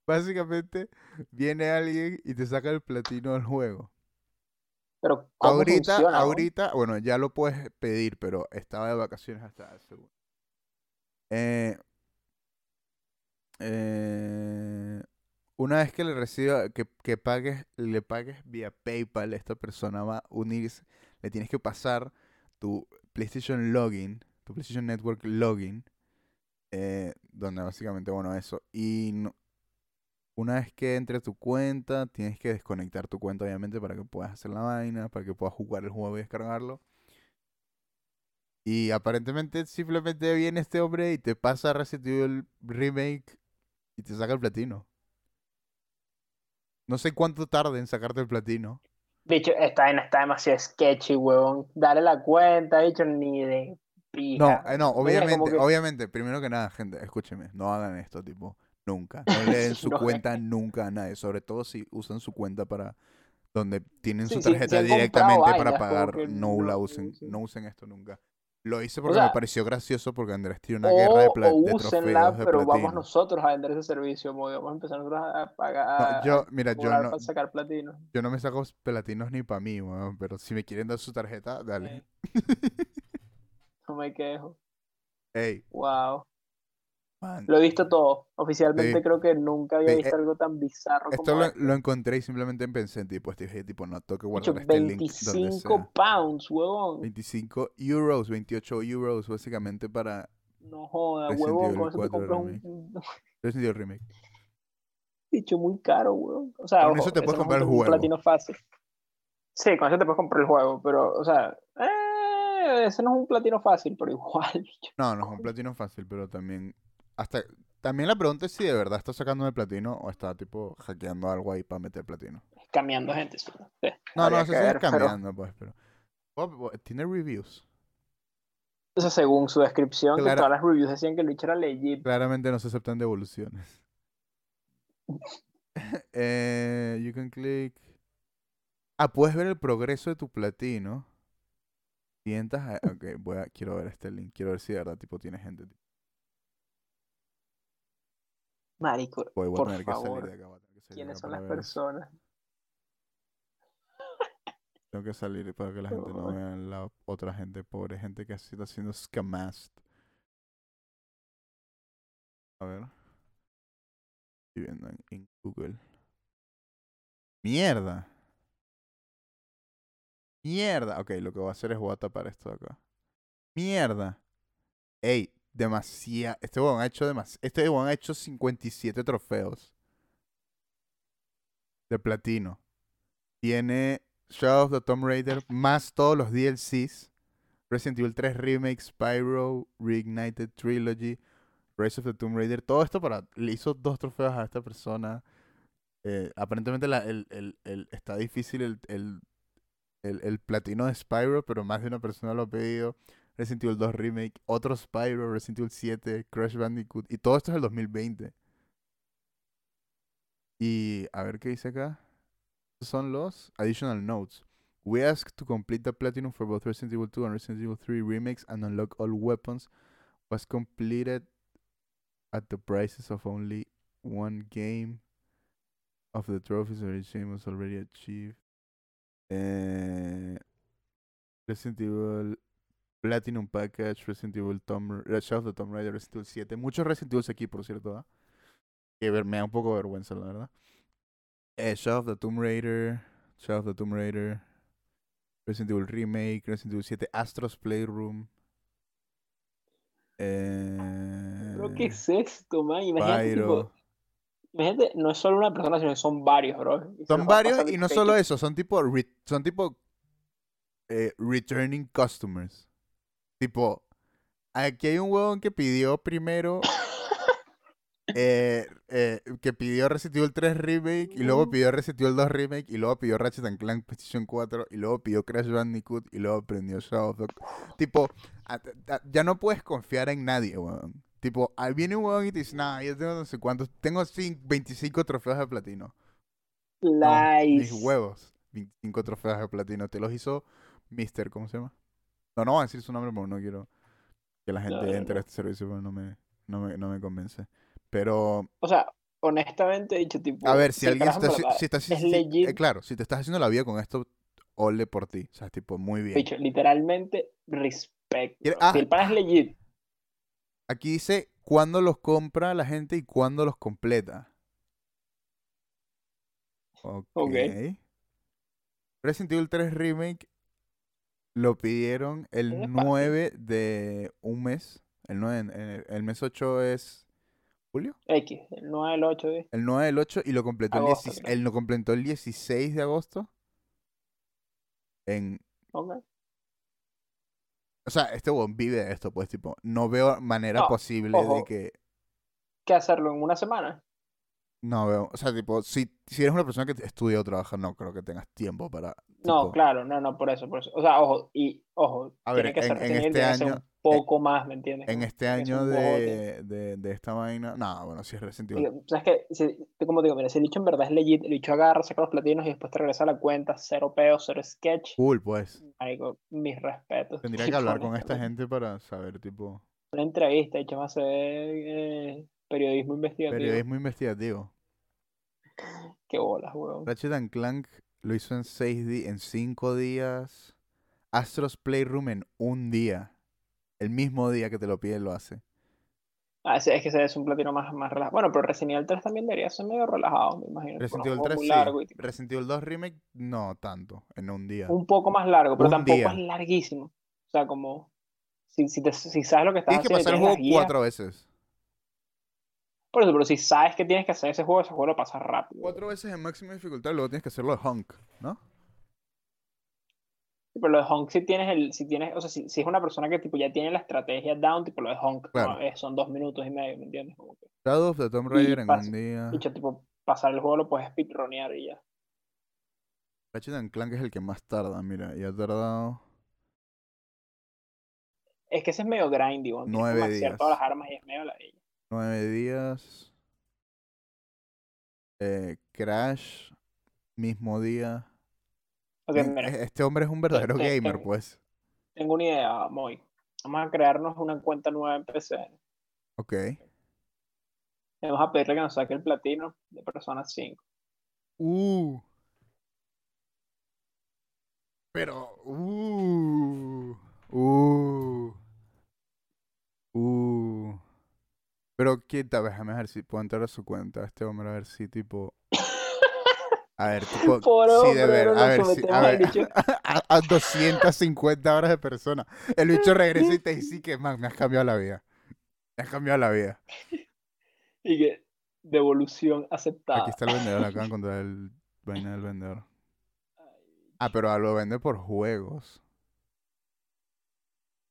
básicamente viene alguien y te saca el platino del juego. Pero ¿cómo Ahorita, funciona, no? ahorita, bueno, ya lo puedes pedir, pero estaba de vacaciones hasta hace un- Eh, eh, una vez que le reciba, que, que pagues, le pagues vía PayPal, esta persona va a unirse, le tienes que pasar tu PlayStation Login, tu PlayStation Network Login, eh, donde básicamente, bueno, eso. Y una vez que entre tu cuenta, tienes que desconectar tu cuenta, obviamente, para que puedas hacer la vaina, para que puedas jugar el juego y descargarlo. Y aparentemente simplemente viene este hombre y te pasa Resident Evil Remake y te saca el platino. No sé cuánto tarda en sacarte el platino. Dicho, esta vaina está demasiado sketchy, huevón. Dale la cuenta, dicho, ni de No, pija. eh, no, Mira, como obviamente, que- obviamente, primero que nada, gente, escúcheme, no hagan esto, tipo, nunca. No le den Sí, su no cuenta nunca a nadie, sobre todo si usan su cuenta para donde tienen su Sí, sí, si tarjeta comprado directamente para vainas, pagar, no la no usen. no usen esto nunca. Lo hice porque sea, me pareció gracioso porque Andrés tiene una guerra de, pla- o de úsenla, de pero vamos nosotros a vender ese servicio, vamos a empezar nosotros a pagar, No, yo, a mira, yo no, para sacar platino. yo no me saco platinos ni para mí, weón, pero si me quieren dar su tarjeta, dale. No me quejo. Ey, Wow. Man, Lo he visto todo. Oficialmente Sí. creo que nunca había visto eh, algo tan bizarro Esto como lo, esto. lo encontré y simplemente pensé en tipo, este dije, tipo, no, tengo que Dicho, guardar este link donde 25 sea. pounds, huevón. 25 euros, 28 euros básicamente para No joda, huevón. Con eso te 4 compras un, Resident Evil Remake. bicho muy caro, huevón. O sea, Con eso te puedes comprar el juego. platino fácil. Sí, con eso te puedes comprar el juego, pero, o sea, eh, ese no es un platino fácil, pero igual. No, no es un platino fácil, pero también hasta también la pregunta es si de verdad está sacando el platino o está tipo hackeando algo ahí para meter platino. Cambiando gente. Sí. No, no, habría eso sí es ver, pero- cambiando, pues, pero Oh, tiene reviews. O sea, según su descripción, que Clara- todas las reviews decían que el bicho era legit. Claramente no se aceptan devoluciones. eh, you can click. Ah, puedes ver el progreso de tu platino. 500. a- Ok, voy a, quiero ver este link. Quiero ver si de verdad tipo tiene gente. Marico, Voy, voy a por tener que salir favor, de acá. voy a tener que salir ¿quiénes acá son las personas? Tengo que salir para que la gente no vea la otra gente, pobre gente que está haciendo scamast. A ver. Estoy viendo en, en Google. ¡Mierda! ¡Mierda! Ok, lo que voy a hacer es voy a tapar esto de acá. ¡Mierda! ¡Ey! Demasiado. Este weón ha hecho demasiado. Este weón ha hecho 57 trofeos. De platino. Tiene Shadow of the Tomb Raider más todos los DLCs. Resident Evil 3 Remake, Spyro, Reignited Trilogy, Rise of the Tomb Raider. Todo esto para. Le hizo dos trofeos a esta persona. Eh, aparentemente la- el, el- el- está difícil el- el platino de Spyro, pero más de una persona lo ha pedido. Resident Evil 2 Remake, otro Spyro, Resident Evil 7, Crash Bandicoot. Y todo esto es el 2020. Y a ver qué dice acá. Son los additional notes. We ask to complete the platinum for both Resident Evil 2 and Resident Evil 3 remakes and unlock all weapons. Was completed at the prices of only one game of the trophies which game was already achieved. Eh, Resident Evil Platinum Package, Resident Evil Tomb Ra- Shadow of the Tomb Raider, Resident Evil 7. Muchos Resident Evil aquí, por cierto, ¿ah? Que ver- me da un poco de vergüenza, la verdad. Eh, Shadow of the Tomb Raider, Shadow of the Tomb Raider, Resident Evil Remake, Resident Evil 7, Astro's Playroom. Eh, ¿qué es esto, man? Imagínate, tipo, imagínate, no es solo una persona, sino que son varios, bro. Y Son varios y no solo eso, son tipo, re- son tipo eh, returning customers. Tipo, aquí hay un huevón que pidió primero, eh, eh, que pidió Resident Evil 3 Remake y luego pidió Resident Evil 2 Remake y luego pidió Ratchet and Clank PlayStation 4 y luego pidió Crash Bandicoot y luego prendió Shadow of the... Tipo, a- a- ya no puedes confiar en nadie, huevón. Tipo, ahí viene un huevón y te dice, nah, yo tengo no sé cuántos, tengo cin- 25 trofeos de platino. No, mis Lies. huevos. 25 trofeos de platino. Te los hizo Mister, ¿cómo se llama? No, no voy a decir su nombre porque no quiero que la gente No, no, entre a este servicio porque no me, no me, no me convence. Pero, O sea, honestamente dicho, tipo, a ver, si alguien está, si, si estás, si- es eh, claro, si te estás haciendo la vida con esto, ole por ti. O sea, tipo, muy bien. Dicho, literalmente, respect. Ah, si el pan es ah. legit, Aquí dice cuándo los compra la gente y cuándo los completa. Ok. Ok. Resident Evil 3 Remake lo pidieron el Es fácil. 9 de un mes. El, 9, en- en el, el mes 8 es julio. X, el 9, el 8, ¿sí? El 9 del 8 y lo completó, el, Agosto, 16 creo. él lo completó el 16 de agosto. En, Ok. o sea, este weón vive de esto, pues, tipo, no veo manera No, posible de ojo. que... ¿Qué hacerlo en una semana? No veo, o sea, tipo, si, si eres una persona que estudia o trabaja, no creo que tengas tiempo para... No, tipo, claro, no, no, por eso, por eso. O sea, ojo, y ojo, A tiene ver, que en- ser, en que este año- un poco más, ¿me entiendes? En este que año de, de, de esta vaina... No, bueno, si es Resident Evil. Digo, ¿Sabes qué? Si, como digo, mira, si el dicho en verdad es legit, el dicho agarra, saca los platinos y después te regresa a la cuenta, cero peo, cero sketch. Cool, pues. Marico, mis respetos. Tendría que hablar con esta gente para saber, tipo, Una entrevista, hecho más hacer eh, periodismo investigativo. periodismo investigativo. Qué bolas, weón. Ratchet and Clank lo hizo en seis di- en cinco días. Astro's Playroom en un día. El mismo día que te lo pide lo hace. Ah, sí, es que ese es un platino más, más relajado. Bueno, pero Resident Evil 3 también debería ser medio relajado, me imagino. Resident es Evil un juego 3 muy sí. largo y tipo, Resident Evil 2 Remake no tanto, en un día. un poco más largo, pero Un tampoco día. es larguísimo. O sea, como si, si, te- si sabes lo que estás Tienes que haciendo pasar el juego cuatro veces. Por eso, pero si sabes que tienes que hacer ese juego, ese juego lo pasas rápido. Cuatro veces en máxima dificultad, luego tienes que hacerlo de Hunk, ¿no? Sí, Pero lo de Honk, si tienes el, si tienes, o sea, si, si es una persona que tipo ya tiene la estrategia down, tipo lo de Honk, Claro. no, son dos minutos y medio, ¿me entiendes? Como que, Shadow of the Tomb Raider en un día. dicho, tipo, pasar el juego lo puedes speedronear y ya. Ratchet Clank es el que más tarda, mira, y ha tardado Es que ese es medio grindy, que Nueve días. todas las armas y es medio la nueve días. Eh, Crash, mismo día. Mira, e- Este hombre es un verdadero te- gamer, te- pues. tengo una idea, Moy. Vamos a crearnos una cuenta nueva en PC. Ok. Vamos a pedirle que nos saque el platino de Persona 5. Uh. Pero, uh. Uh. Uh. Pero, ¿qué tal? Déjame ver si puedo entrar a su cuenta. Este hombre, a ver si, tipo. A ver, tipo. Sí, de ver, a ver, si, a ver. A, a 250 horas de persona. El bicho regresa y te dice que, man, me has cambiado la vida. Me has cambiado la vida. Y que devolución aceptada. Aquí está el vendedor, acá encontrar el vaina del vendedor. Ah, pero lo vende por juegos.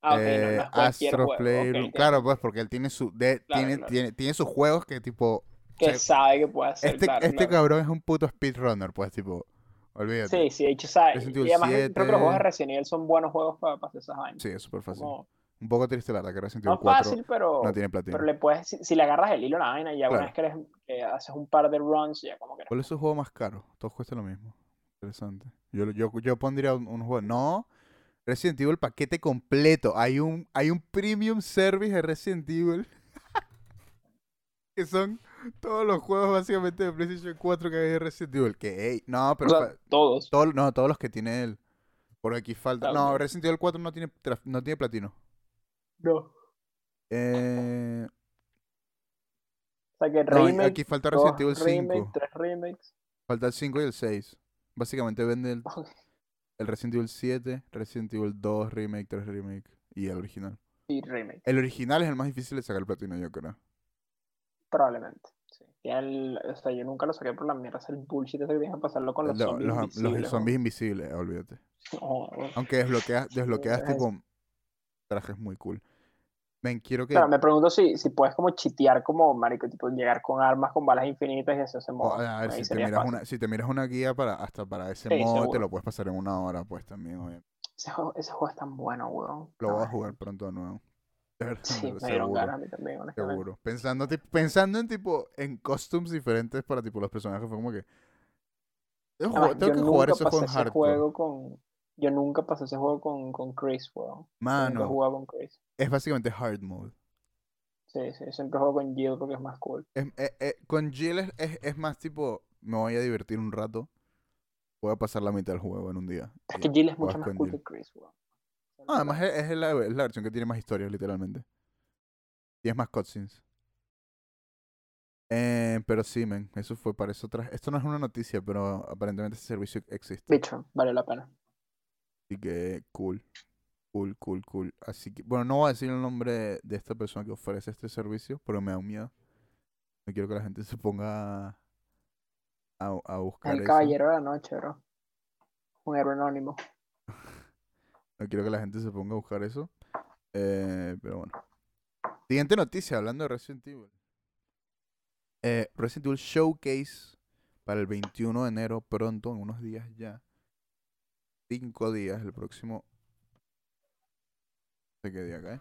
Ah, ok, no, Eh, no cualquier Astro ok. Claro, pues porque él tiene su de- Claro, tiene, claro. tiene tiene sus juegos que tipo Que o sea, sabe que puede hacer, este claro, este cabrón es un puto speedrunner, pues tipo Olvídate. Sí, sí, hecho. Resident Y además creo que los juegos de 7. Resident Evil son buenos juegos para, para hacer esas vainas. Sí, es súper fácil. Como- Un poco triste la verdad que Resident no Evil 4 fácil, pero, no tiene platino. pero le puedes, si, si le agarras el hilo a la vaina y ya una vez que, eres, que haces un par de runs, ya como que ¿Cuál es su juego más caro? Todos cuestan lo mismo. Interesante. Yo, yo, yo pondría un, un juego. No. Resident Evil paquete completo. Hay un, hay un premium service de Resident Evil. que son todos los juegos básicamente de PlayStation 4 que hay de Resident Evil. Que, ey, no, pero o sea, fa- todos. todo- no, todos los que tiene él. Por aquí falta. No. Resident Evil 4 no tiene, no tiene platino. No. Eh, O sea que no, aquí falta Resident Evil 5. remake, tres remakes. Falta el 5 y el 6. Básicamente vende el. El Resident Evil 7, Resident Evil 2 Remake, 3 Remake y el original. Y remake, El original es el más difícil de sacar el platino, yo creo. probablemente. Sí. El- o sea, yo nunca lo saqué por la mierda, es el bullshit ese que tienes que pasarlo con los Lo- zombies los, los invisibles, zombies invisibles, olvídate. No. Aunque desbloqueas, desbloqueas Es- tipo trajes muy cool. Quiero que... Claro, me pregunto si, si puedes como chitear como marico, tipo llegar con armas con balas infinitas y eso se modo. a ver, Ahí si te, miras una, si te miras una guía para hasta para ese Sí, modo, te lo puedes pasar en una hora, pues también, obviamente. Ese juego, ese juego es tan bueno, weón. Lo voy a jugar pronto de nuevo. De verdad, Sí, me dieron ganas a mí también, honestamente. Seguro. Pensando, pensando en tipo, en costumes diferentes para tipo los personajes, fue como que. Tengo, Además, ju- tengo yo que jugar en ese hardcore. juego con. Yo nunca pasé ese juego con, con Chris, weón. Nunca Mano, jugado con Chris. es básicamente hard mode. Sí, sí, siempre juego con Jill porque es más cool. Es- eh, eh, con Jill es, es, es más tipo, me voy a divertir un rato. Voy a pasar la mitad del juego en un día. Es que Jill es mucho más cool Jill. que Chris, weón. Ah, además es, es la, es la versión que tiene más historias, literalmente. Y es más cutscenes. Eh, pero sí, men, eso fue para eso. Esto no es una noticia, pero aparentemente ese servicio existe. Bicho, vale la pena. Así que cool. Cool, cool, cool. Así que, bueno, no voy a decir el nombre de esta persona que ofrece este servicio, pero me da un miedo. No quiero que la gente se ponga a, a buscar El eso. caballero de la noche, bro. Un héroe anónimo. No quiero que la gente se ponga a buscar eso. Eh, pero bueno. Siguiente noticia, hablando de Resident Evil. Eh, Resident Evil Showcase para el 21 de enero, pronto, en unos días ya. Cinco días, el próximo. No sé qué día cae.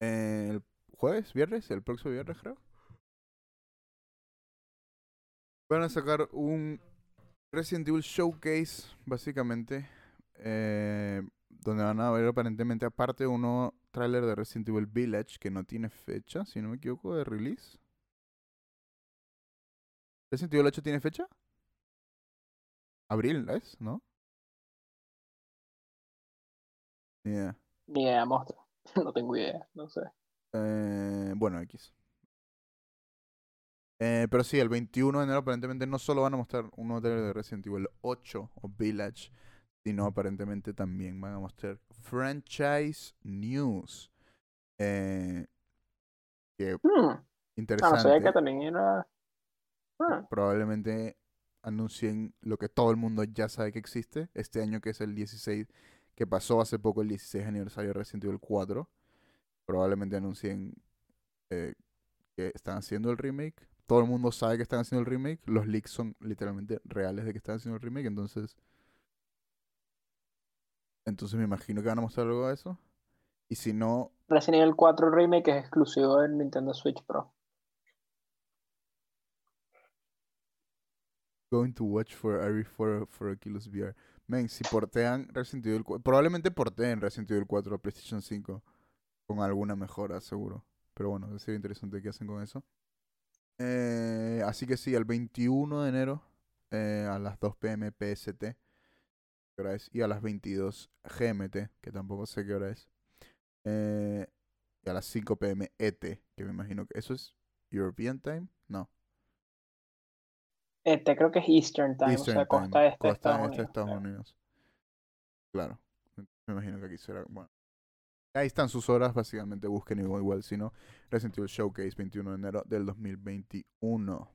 Eh, el jueves, viernes, el próximo viernes, creo. Van a sacar un Resident Evil Showcase, básicamente. eh, donde van a ver aparentemente, aparte, uno tráiler de Resident Evil Village, que no tiene fecha, si no me equivoco, de release. ¿Resident Evil 8 tiene fecha? Abril, ¿es? ¿No? Ni idea, monstruo. No tengo idea, no sé. Eh, bueno, X. Eh, pero sí, el 21 de enero aparentemente no solo van a mostrar un trailer de Resident Evil 8 o Village, sino aparentemente también van a mostrar franchise news. Eh, que Hmm. Ah, no interesante. sabía que también era. Ah, Probablemente anuncien lo que todo el mundo ya sabe que existe. Este año que es el 16, que pasó hace poco el 16 aniversario de Resident Evil 4. Probablemente anuncien eh, que están haciendo el remake. Todo el mundo sabe que están haciendo el remake. Los leaks son literalmente reales de que están haciendo el remake. Entonces, entonces me imagino que van a mostrar algo de eso. Y si no, Resident Evil 4 Remake es exclusivo del Nintendo Switch Pro. Going to watch for every for, for Oculus VR. Men, si portean Resident Evil 4, probablemente porteen Resident Evil 4 a PlayStation 5 con alguna mejora, seguro. Pero bueno, sería interesante qué hacen con eso. Eh, así que sí, el 21 de enero eh, a las 2 pm PST, ¿qué hora es? Y a las 22 GMT, que tampoco sé qué hora es. Eh, y a las 5 pm ET, que me imagino que eso es European Time. Este creo que es Eastern Time, Eastern o sea, costa Time, este de costa Estados este de Unidos. Estados claro. Unidos. Claro. Me imagino que aquí será. Bueno. Ahí están sus horas, básicamente. Busquen igual, igual. Si no, Resident Evil Showcase 21 de enero del 2021.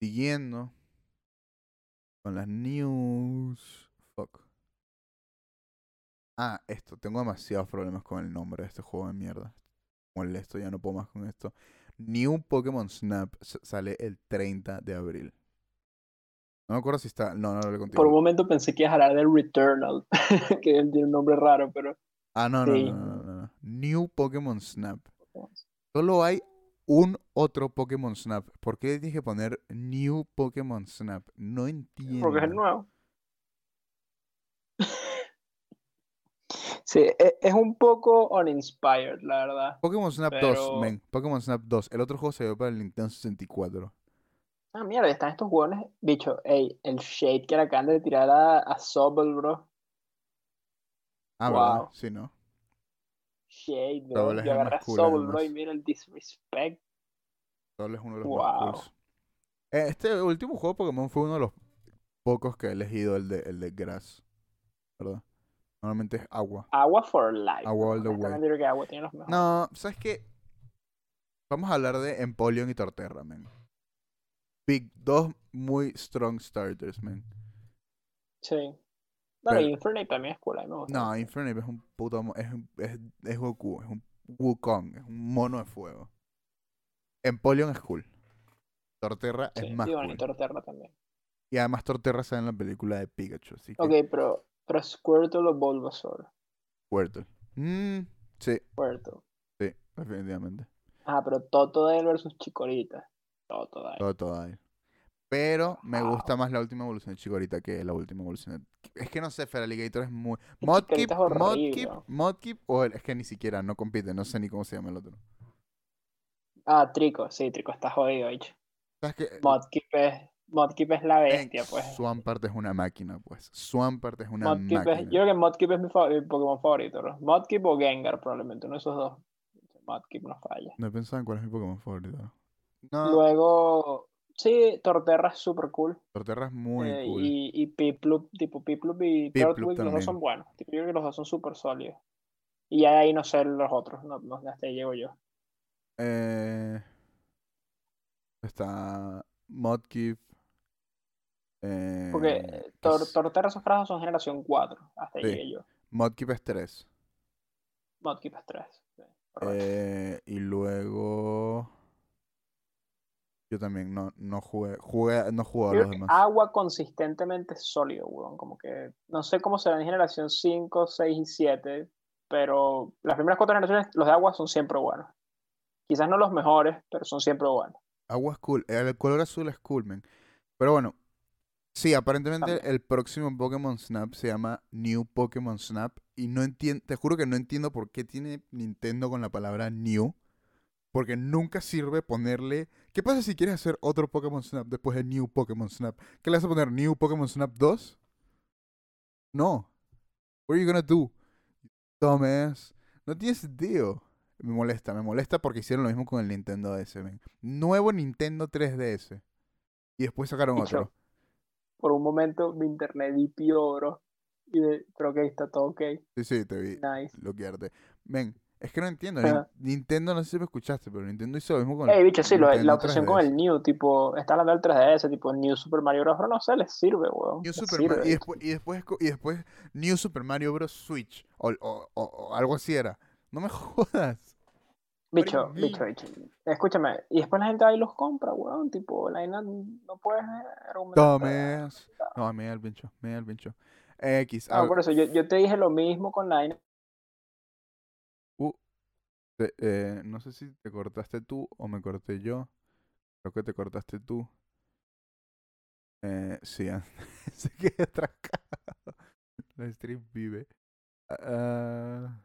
Siguiendo con las news. Fuck. Ah, esto. Tengo demasiados problemas con el nombre de este juego de mierda. Molesto, ya no puedo más con esto. New Pokémon Snap sale el 30 de abril. No me acuerdo si está. No, no lo hablé Por un contigo. momento pensé que ibas a hablar del Returnal, que tiene un nombre raro, pero... Ah, no, no, Sí. no, no, no, no. New Pokémon Snap. Solo hay un otro Pokémon Snap. ¿Por qué que poner New Pokémon Snap? No entiendo. Porque es el nuevo. Sí, e- es un poco uninspired, la verdad. Pokémon Snap 2, Pero- men. Pokémon Snap 2. El otro juego se dio para el Nintendo 64. Ah, mierda, están estos hueones. Bicho, ey, el shade que le acaban de tirar a, a Sobel, bro. Ah, ¿verdad? Wow. Sí, ¿no? Shade, bro. Yo agarré a Sobel, bro, y mira el disrespect. Solo es uno de los Wow. más cools. Eh, Este último juego de Pokémon fue uno de los pocos que he elegido, el de, el de Grass. ¿Verdad? Normalmente es agua. Agua for life. Agua all the way. Honestamente, creo que agua tiene los mejores. No, ¿sabes qué? Vamos a hablar de Empoleon y Torterra, man. Big, dos muy strong starters, man. Sí. No, Pero- Infernape también es cool, a mí me gusta. No, Infernape es un puto... Es, es, es Goku, es un Wukong, es un mono de fuego. Empoleon es cool. Torterra Sí, es más y cool. bonito Torterra también. Y además Torterra sale en la película de Pikachu, así que... Ok, pero, pero Squirtle o Bulbasaur. Squirtle. Mm, sí, Squirtle. sí, definitivamente. Ah, pero Totodile versus Chikorita. Totodile. Ahí. Pero me Wow. gusta más la última evolución de Chikorita que la última evolución de... Es que no sé, Feraligator es muy... Modkip. Modkip, Modkip, o el- es que ni siquiera, no compite, no sé ni cómo se llama el otro. Ah, Trico, sí, Trico está jodido, bicho. ¿Sabes qué? Modkip es, Modkip es la bestia, pues. Swampert es una máquina, pues. Swampert es una Modkip es, máquina. yo creo que Modkip es mi, Pokémon favorito, ¿no? Modkip o Gengar, probablemente, uno de esos dos. Modkip no falla. No he pensado en cuál es mi Pokémon favorito. No, Luego, sí, Torterra es super cool. Torterra es muy eh, cool. y, y Piplup, tipo Piplup y Turtwig, los dos son buenos. Tipo, yo creo que los dos son súper sólidos. Y ya de ahí no sé los otros, no, no, hasta ahí llego yo. Eh, está Modkip. Porque eh, eh, Tor- es- Torterra son generación 4, hasta ahí Sí. llegué yo. Modkip es 3. Modkip es 3. sí, correcto. Eh, y luego. Yo también no, no jugué, jugué, no jugué a los demás. agua consistentemente sólido, weón. Como que no sé cómo será en generación 5, 6 y 7, pero las primeras cuatro generaciones, los de agua son siempre buenos. Quizás no los mejores, pero son siempre buenos. Agua es cool. El color azul es cool, man. Pero bueno. Sí, aparentemente También. el próximo Pokémon Snap se llama New Pokémon Snap. Y no entiendo, te juro que no entiendo por qué tiene Nintendo con la palabra New. Porque nunca sirve ponerle. ¿Qué pasa si quieres hacer otro Pokémon Snap después de New Pokémon Snap? ¿Qué le vas a poner? ¿New Pokémon Snap 2? No. What are you gonna do? No tiene sentido. Me molesta, me molesta porque hicieron lo mismo con el Nintendo DS. Nuevo Nintendo 3DS. Y después sacaron otro. Por un momento mi internet dipió, bro. Y de, pero ok, está todo ok. Sí, sí, te vi Nice. bloquearte. Men, es que no entiendo. Ajá. Nintendo, no sé si me escuchaste, pero Nintendo hizo lo mismo con Ey, bicho, sí, lo- la obsesión con 3DS. el New, tipo, está hablando del 3DS, tipo, New Super Mario Bros. No sé, les sirve, weón. New Super sirve, Mario, y después, y después y después New Super Mario Bros. Switch o, o- o- o algo así era. No me jodas. Bicho, bicho, bicho. Escúchame, y después la gente va y los compra, weón. Tipo, la vaina no puedes argumentar. Tomes. No, me da el pincho, me da el pincho. X. No, ah, por eso yo, yo te dije lo mismo con la uh, te- eh, no sé si te cortaste tú o me corté yo. Creo que te cortaste tú. Eh, sí, ah, se quedó atracado. La stream vive. Ah,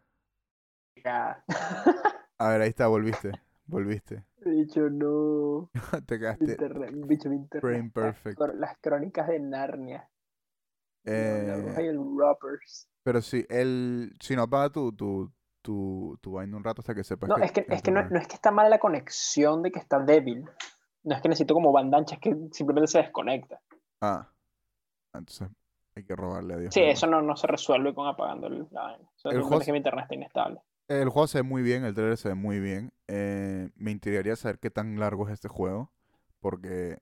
a ver, ahí está, volviste. Volviste. Bicho, no. te quedaste. internet, bicho, mi internet. frame perfect. Las crónicas de Narnia. Eh, el Roppers. pero sí, el. Si no apaga tu, tu, tu, tu vaina un rato hasta que sepas No, que. es que, es que no, es que está mala la conexión de que está débil. No es que necesito como bandancha, es que simplemente se desconecta. Ah. Entonces hay que robarle a Dios. Sí, eso no, no se resuelve con apagando el- la vaina. Eso El es que mi internet está inestable. El juego se ve muy bien, el trailer se ve muy bien. Eh, me intrigaría saber qué tan largo es este juego. Porque,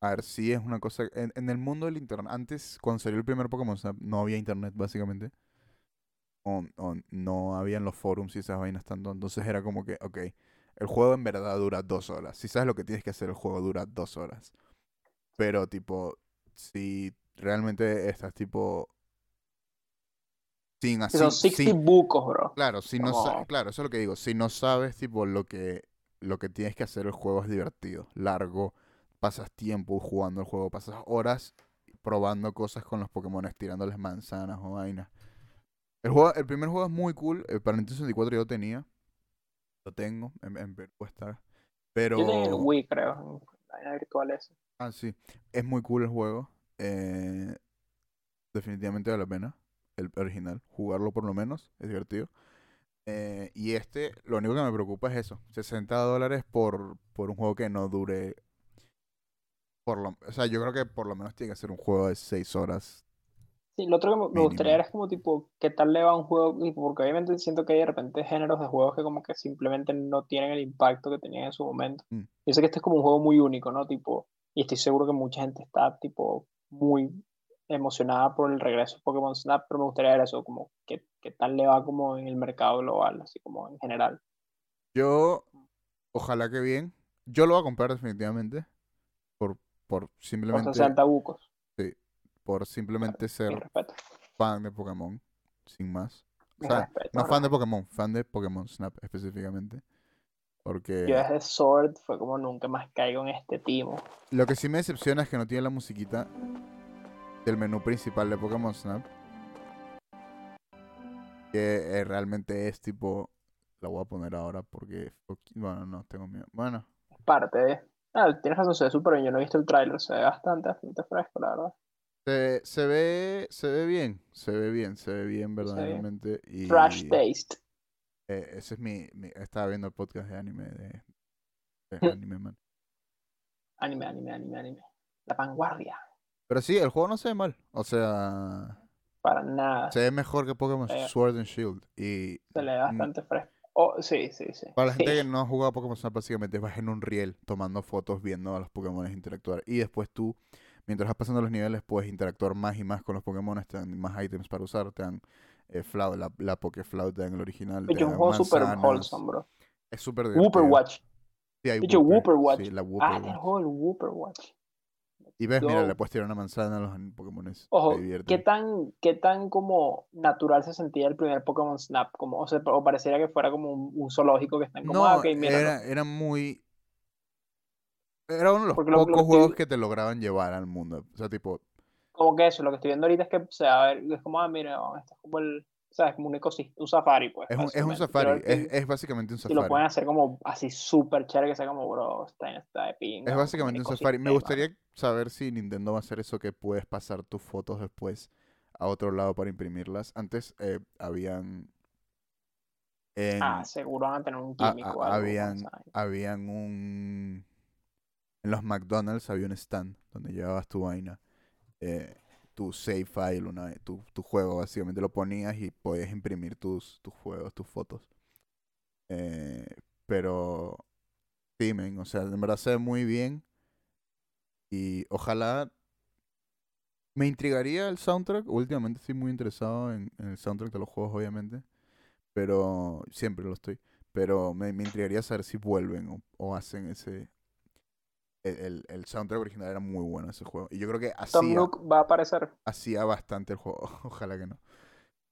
a ver, sí es una cosa. En, en el mundo del internet, antes, cuando salió el primer Pokémon Snap, no había internet, básicamente. O, o no habían los forums y esas vainas tanto. Entonces era como que, ok, el juego en verdad dura dos horas. Si sabes lo que tienes que hacer, el juego dura dos horas. Pero, tipo, si realmente estás tipo sin así, son 60 sin- bucos, bro. claro, si no claro, eso es lo que digo, si no sabes tipo lo que lo que tienes que hacer el juego es divertido, largo, pasas tiempo jugando el juego, pasas horas probando cosas con los Pokémon, tirándoles manzanas o vainas. El juego, el primer juego es muy cool, el para Nintendo 64 yo tenía, lo tengo, en, en está, pero Yo tengo el Wii, creo, vaina virtual ese. Ah, sí. Es muy cool el juego. eh, definitivamente vale la pena. El original. Jugarlo por lo menos. Es divertido. Eh, y este, lo único que me preocupa es eso. 60 dólares por, por un juego que no dure... Por lo, o sea, yo creo que por lo menos tiene que ser un juego de 6 horas. Sí, lo otro que me- me gustaría era es como tipo, ¿qué tal le va a un juego? Porque obviamente siento que hay de repente géneros de juegos que como que simplemente no tienen el impacto que tenían en su momento. Mm. Yo sé que este es como un juego muy único, ¿no? Tipo, y estoy seguro que mucha gente está tipo muy emocionada por el regreso de Pokémon Snap, pero me gustaría ver eso, como qué, qué tal le va como en el mercado global, así como en general. Yo, ojalá que bien. Yo lo voy a comprar definitivamente. Por, por simplemente, 60 bucos, por simplemente ser fan de Pokémon. Sin más. O sea, respeto, No fan de Pokémon, fan de Pokémon Snap específicamente. Porque Yo desde Sword fue como nunca más caigo en este timo. lo que sí me decepciona es que no tiene la musiquita del menú principal de Pokémon Snap. Que eh, realmente es tipo. La voy a poner ahora porque. Bueno, no, tengo miedo. Bueno, Es parte de... Ah, tienes razón, se ve súper bien. Yo no he visto el tráiler, se ve bastante, bastante fresco, la verdad. se, se ve. Se ve bien. Se ve bien, se ve bien ve bien. verdaderamente. Y Trash Taste. eh, ese es mi, mi- Estaba viendo el podcast de anime de, de Anime Man. Anime, anime, anime, anime. La vanguardia. Pero sí, el juego no se ve mal. O sea. Para nada. Se ve mejor que Pokémon Eh. Sword and Shield. Y Se le ve bastante fresco. Oh, sí, sí, sí. para la gente Sí. que no ha jugado Pokémon Snap, básicamente vas en un riel tomando fotos, viendo a los Pokémon interactuar. Y después tú, mientras vas pasando los niveles, puedes interactuar más y más con los Pokémon. Te dan más ítems para usar. Te dan eh, Flau- la, la Pokeflauta en el original. te Oye, un dan juego manzanas. wholesome, bro. Es súper divertido. Wooper Watch. Sí, hay Wooper Watch. Sí, la Wooper Ah, es el Watch. juego del Wooper Watch. Y ves, mira, le puedes tirar una manzana a los Pokémon. Ojo. ¿qué tan, qué tan como natural se sentía el primer Pokémon Snap? Como, o, sea, o pareciera que fuera como un, un zoológico que están como, No, ah, ok, mira. era, era muy... Era uno de los Porque lo- lo que pocos juegos vi- que te lograban llevar al mundo. O sea, tipo, Como que eso, lo que estoy viendo ahorita es que, o sea, a ver, es como, ah, mira, esto es como el, ¿sabes? Como un ecosistema, un safari, pues. es un, es un safari. Es, es básicamente un si lo safari. pueden hacer como así súper chévere, que sea como, bro, está en esta de pinga, Es básicamente un safari. Me gustaría saber si Nintendo va a hacer eso que puedes pasar tus fotos después a otro lado para imprimirlas. Antes eh, habían... En, Ah, seguro van a tener un a- algo, habían, habían un... En los McDonald's había un stand donde llevabas tu vaina. eh, tu save file, una, tu, tu juego, básicamente lo ponías y podías imprimir tus, tus juegos, tus fotos. Eh, pero sí, o sea, en verdad se ve muy bien. Y ojalá me intrigaría el soundtrack. Últimamente estoy muy interesado en, el soundtrack de los juegos, obviamente. Pero siempre lo estoy. Pero me, me intrigaría saber si vuelven o hacen ese. El, el- soundtrack original era muy bueno ese juego. Y yo creo que Tom hacía, Nook va a aparecer. hacía bastante el juego. Ojalá que no.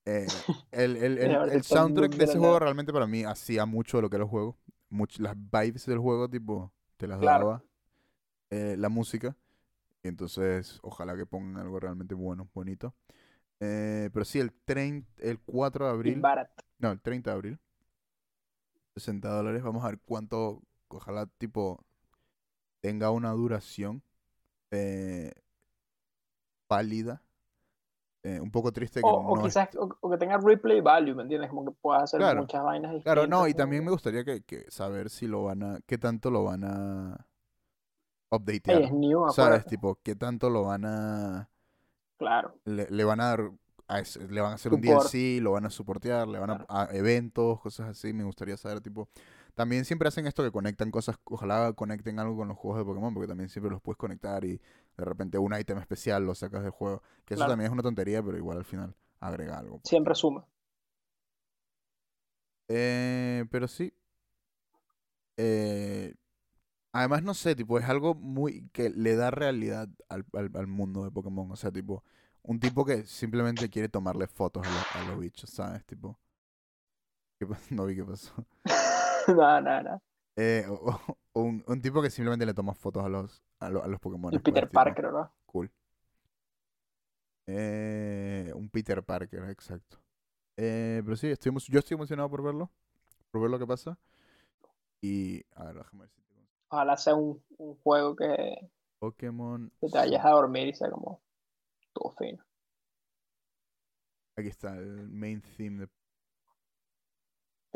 Eh, el, el, el- Tom soundtrack de ese juego realmente para mí hacía mucho de lo que era el juego. Much- las vibes del juego, tipo, te las Claro. daba eh, la música. Y entonces, ojalá que pongan algo realmente bueno, bonito. Eh, pero sí, el, 30 el 4 de abril. No, el 30 de abril. 60 dólares. Vamos a ver cuánto. Ojalá, tipo, tenga una duración eh, pálida. Eh, un poco triste que O, o no es- quizás o, o que tenga replay value, ¿me entiendes? Como que puedas hacer Claro. muchas vainas distintas. Claro, no, y también me gustaría que, que saber si lo van a. ¿Qué tanto lo van a. Updatear? es new, ¿Sabes? Tipo, ¿qué tanto lo van a. Claro. Le, le van a dar. a ese- le van a hacer un. DLC, lo van a soportear, le van a eventos, cosas así. Me gustaría saber, tipo. También siempre hacen esto que conectan cosas. Ojalá conecten algo con los juegos de Pokémon, porque también siempre los puedes conectar y de repente un ítem especial lo sacas del juego. Que eso Claro. también es una tontería, pero igual al final agrega algo. pues. Siempre suma. Eh, pero sí. Eh, Además, no sé, tipo, es algo muy que le da realidad al, al, al mundo de Pokémon. O sea, tipo, un tipo que simplemente quiere tomarle fotos a los, a los bichos, ¿sabes? Tipo. ¿qué pa- No vi qué pasó. no, no, no. Eh, o- o- o un, un tipo que simplemente le toma fotos a los, a, lo- a los Pokémon. El Peter Parker, ¿verdad? Cool. Eh, un Peter Parker, exacto. Eh, pero sí, estoy, yo estoy emocionado por verlo. Por ver lo que pasa. Y. A ver, déjame ver si tengo. Ojalá sea un, un juego que, Pokémon. que te vayas a dormir y sea como todo fino. Aquí está, el main theme de.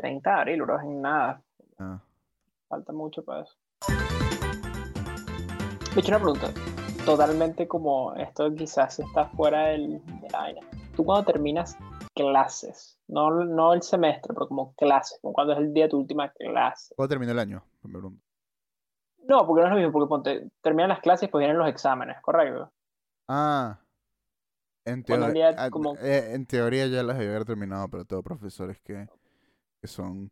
30 de abril, bro, en nada. Ah, Falta mucho para eso. Me he hecho una pregunta. Totalmente como esto quizás está fuera del, de la vaina. Tú cuando terminas clases, no, no el semestre, pero como clases, como cuando es el día de tu última clase. ¿Cuándo terminó el año? Me pregunto. No, porque no es lo mismo, porque ponte, terminan las clases y pues vienen los exámenes, ¿correcto? Ah. En, teoría día como- en teoría ya las haber terminado, pero tengo profesores que, que son.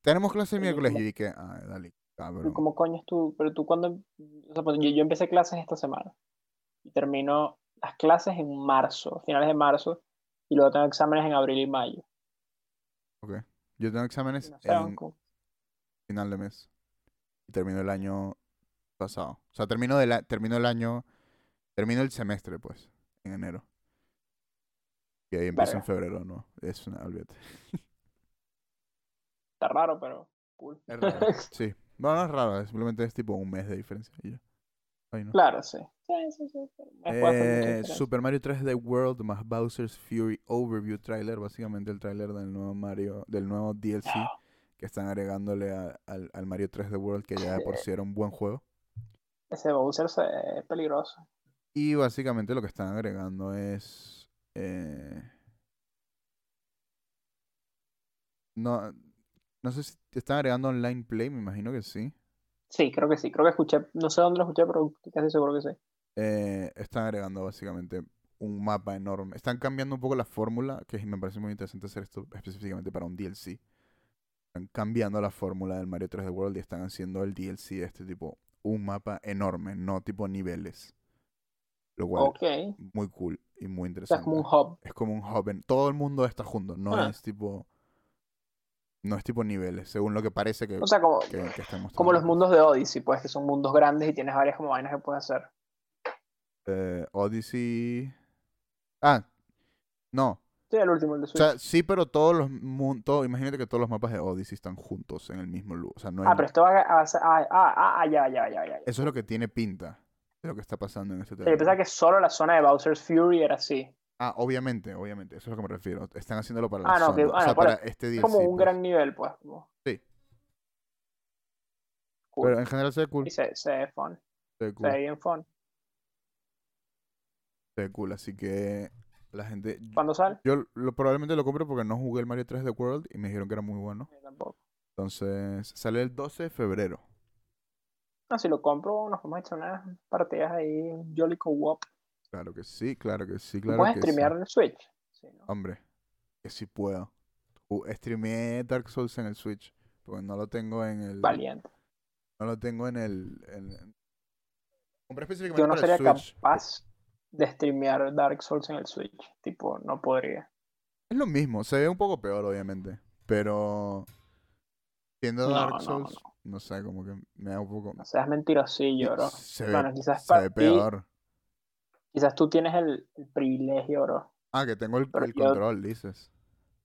Tenemos clase el miércoles y que. Ah, dale, ¿Y cabrón. cómo coño es tú? Pero tú cuando... o sea, ponte, yo, yo empecé clases esta semana y termino las clases en marzo, finales de marzo, y luego tengo exámenes en abril y mayo. Yo tengo exámenes No sé, en como- final de mes. Y termino el año pasado. O sea, termino, de la, termino el año. Termino el semestre, pues, en enero. Y ahí empiezo en febrero, ¿no? Es una, olvídate. Está raro, pero cool. Es raro. Sí. No, no es raro, simplemente es tipo un mes de diferencia. Y ya. Ahí, ¿no? Claro, sí. Sí, sí, sí. Eh. Super Mario 3D World más Bowser's Fury Overview Trailer, básicamente el trailer del nuevo Mario, del nuevo DLC que están agregándole a- al, al Mario 3D World, que ya de por sí era un buen juego. Ese Bowser se es peligroso. Y básicamente lo que están agregando es. eh, no, no sé si te están agregando online play, me imagino que sí. Sí, creo que sí. Creo que escuché, no sé dónde lo escuché, pero casi seguro que sí. Eh, están agregando básicamente un mapa enorme. Están cambiando un poco la fórmula, que me parece muy interesante hacer esto específicamente para un DLC. Están cambiando la fórmula del Mario 3D World y están haciendo el DLC de este tipo un mapa enorme, no tipo niveles. Lo cual, Ok. muy cool y muy O sea, interesante. es como un hub. Es como un hub. en- todo el mundo está junto. No Ah. es tipo. No es tipo niveles, según lo que parece que, O sea, como, que, que están como los mundos de Odyssey, pues, que son mundos grandes y tienes varias como vainas que puedes hacer. Eh, Odyssey. Ah, no. Sí, el último, el de O sea, Switch. sí, pero todos los mun- todo- imagínate que todos los mapas de Odyssey están juntos en el mismo lugar. O sea, no hay ah, pero esto va a, a- ah, ah, ah, ya, ya, ya, ya. Eso es lo que tiene pinta de lo que está pasando en este trailer. yo pensaba que solo la zona de Bowser's Fury era así. Ah, obviamente, obviamente. Eso es a lo que me refiero. Están haciéndolo para Ah, no, que-. O ah, sea, no, para este Es DLC. como un pues. gran nivel, pues. Sí. Cool. Pero en general se ve cool. Y se, se ve fun. Se ve Se cool. ve bien fun. Se ve cool. Así que la gente. ¿Cuándo sale? Yo lo, probablemente lo compro porque no jugué el Mario 3D World y me dijeron que era muy bueno. Yo tampoco. Entonces, sale el 12 de febrero. No, si lo compro, nos vamos a echar unas partidas ahí, Jolly Co-op. Claro que sí, claro que sí, ¿Tú claro puedes que streamear sí. en el Switch? Sí, ¿no? Hombre, que sí puedo. Ju- Streameé Dark Souls en el Switch. Porque no lo tengo en el. Valiente. No lo tengo en el. en- Compré específicamente Yo no sería Switch. capaz de streamear Dark Souls en el Switch. Tipo, no podría. Es lo mismo, se ve un poco peor, obviamente. Pero. Siendo No, Dark Souls, no. no sé, como que me da un poco. No seas mentirosillo, bro. Se ve, Bueno, quizás se para ve peor. Quizás tú tienes el, el privilegio, bro. Ah, que tengo el, Pero el yo- control, dices.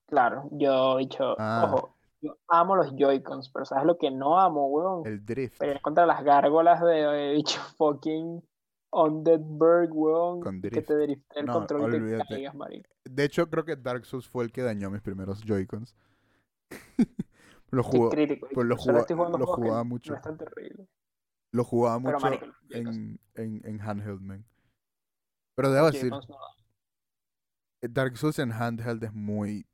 Claro, yo he dicho, Ah. ojo, yo amo los Joy-Cons, pero ¿sabes lo que no amo, weón? El drift. Pelear contra las gárgolas de, de dicho fucking Undead Bird, weón. Con Que drift. te drifte el No, control y te olvídate. caigas, marico. De hecho, creo que Dark Souls fue el que dañó mis primeros Joy-Cons. lo, jugó- pues lo jugaba- jugando lo que jugaba no mucho. es tan terrible. lo jugaba Pero, mucho marico, en, en, en handheld, man. Pero debo decir, no. Dark Souls en handheld es muy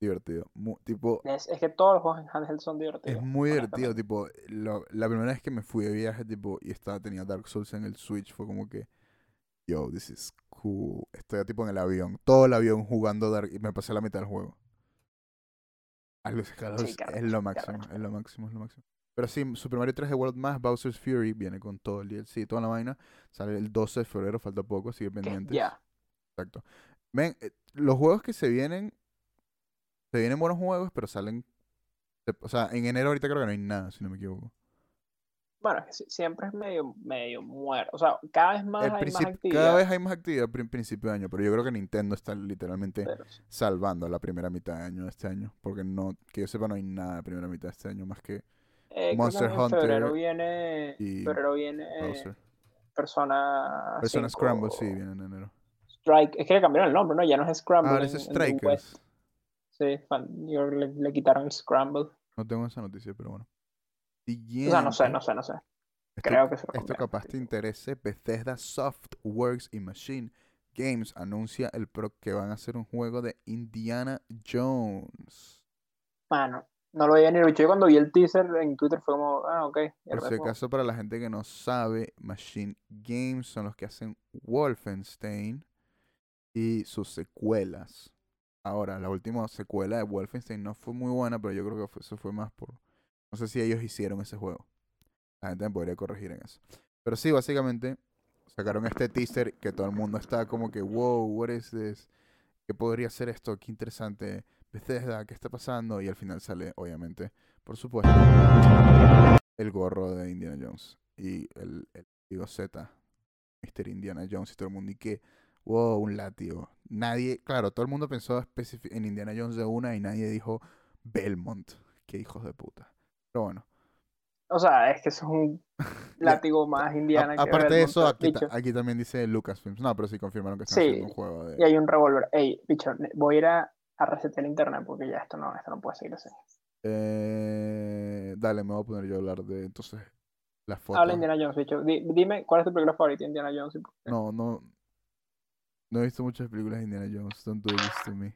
divertido. tipo, Es, es que todos los juegos en handheld son es divertidos. muy divertido. Tipo, lo- la primera vez que me fui de viaje, tipo, y estaba, tenía Dark Souls en el Switch, fue como que, yo, this is cool. Estoy tipo en el avión, todo el avión jugando Dark, y me pasé la mitad del juego. A los Sí, qué es lo máximo, es lo máximo, es lo máximo. Pero sí, Super Mario 3D World más Bowser's Fury viene con todo el DLC, toda la vaina. Sale el 12 de febrero, falta poco, sigue pendiente. Ya. Exacto. Ven, eh, los juegos que se vienen, se vienen buenos juegos, pero salen. O sea, en enero ahorita creo que no hay nada, si no me equivoco. Bueno, es que si- siempre es medio, medio muerto. O sea, cada vez más El hay más actividad. cada vez hay más actividad pri- principio de año, pero yo creo que Nintendo está literalmente pero salvando la primera mitad de año de este año. Porque no, que yo sepa, no hay nada de primera mitad de este año más que Eh, Monster en febrero Hunter viene, y febrero viene Bowser. Persona Persona 5 Scramble sí viene en enero. Strike, es que le cambiaron el nombre, ¿no? Ya no es Scramble. Ahora es en Strikers. Sí, yo le, le quitaron el Scramble. No tengo esa noticia, pero bueno. O sea, no sé, Siguiente. no sé, no sé. Esto- Creo que se Esto capaz te interese. Bethesda Softworks y Machine Games anuncia el pro que van a hacer un juego de Indiana Jones. Mano, no lo veía ni Yo cuando vi el teaser en Twitter fue como, ah, ok. Por si acaso, para la gente que no sabe, Machine Games son los que hacen Wolfenstein y sus secuelas. Ahora, la última secuela de Wolfenstein no fue muy buena, pero yo creo que fue- eso fue más por... No sé si ellos hicieron ese juego. La gente me podría corregir en eso. Pero sí, básicamente sacaron este teaser que todo el mundo está como que, wow, what is this? ¿Qué podría ser esto? Qué interesante. Bethesda, ¿qué está pasando? Y al final sale, obviamente, por supuesto, el gorro de Indiana Jones y el, el látigo Z, Mr. Indiana Jones y todo el mundo. Y que, wow, un látigo. Nadie, claro, todo el mundo pensó en Indiana Jones de una y nadie dijo Belmont. Qué hijos de puta. Pero bueno. O sea, es que eso es un látigo más A- indiana que aparte de eso, aquí, ta- bicho. aquí también dice Lucasfilms. No, pero sí confirmaron que están Sí, haciendo un juego de. Y hay un revólver. Ey, bicho, voy a ir a, a resetear el internet porque ya esto no, esto no puede seguir así. Eh, dale, me voy a poner yo a hablar de entonces las fotos. Habla Indiana Jones, bicho. Di- dime, ¿cuál es tu película favorita de Indiana Jones? No, no. No he visto muchas películas de Indiana Jones. Don't do this to me.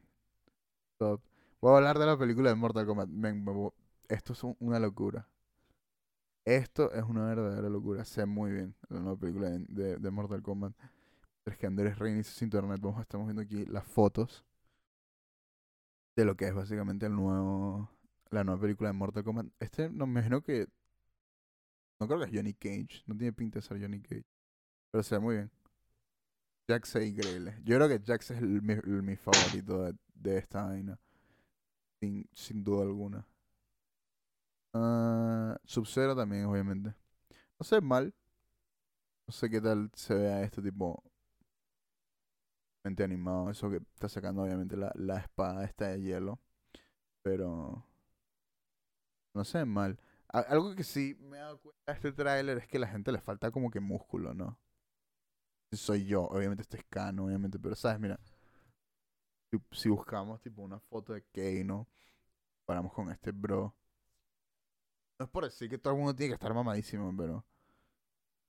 Stop. Voy a hablar de la película de Mortal Kombat. Me vo- esto es un- una locura. Esto es una verdadera locura. Sé muy bien la nueva película de, de- de Mortal Kombat. Pero es que Andrés reinicia su internet. Vamos, estamos viendo aquí las fotos de lo que es básicamente el nuevo, la nueva película de Mortal Kombat. Este, no me imagino que. No creo que es Johnny Cage. No tiene pinta de ser Johnny Cage. Pero se ve muy bien. Jax es increíble. Yo creo que Jax es el- mi, favorito de, de esta vaina. Sin, sin duda alguna. Ah, Sub-Zero también, obviamente. No sé mal. No sé qué tal se vea este tipo. Animado. Eso que está sacando, obviamente, la, la espada esta de hielo. Pero. No sé mal. Algo que sí me he dado cuenta de este tráiler es que a la gente le falta como que músculo, ¿no? soy yo, obviamente este es Cano, obviamente, pero sabes, mira, si, si buscamos tipo una foto de Kano, paramos con este bro. No es por decir que todo el mundo tiene que estar mamadísimo, pero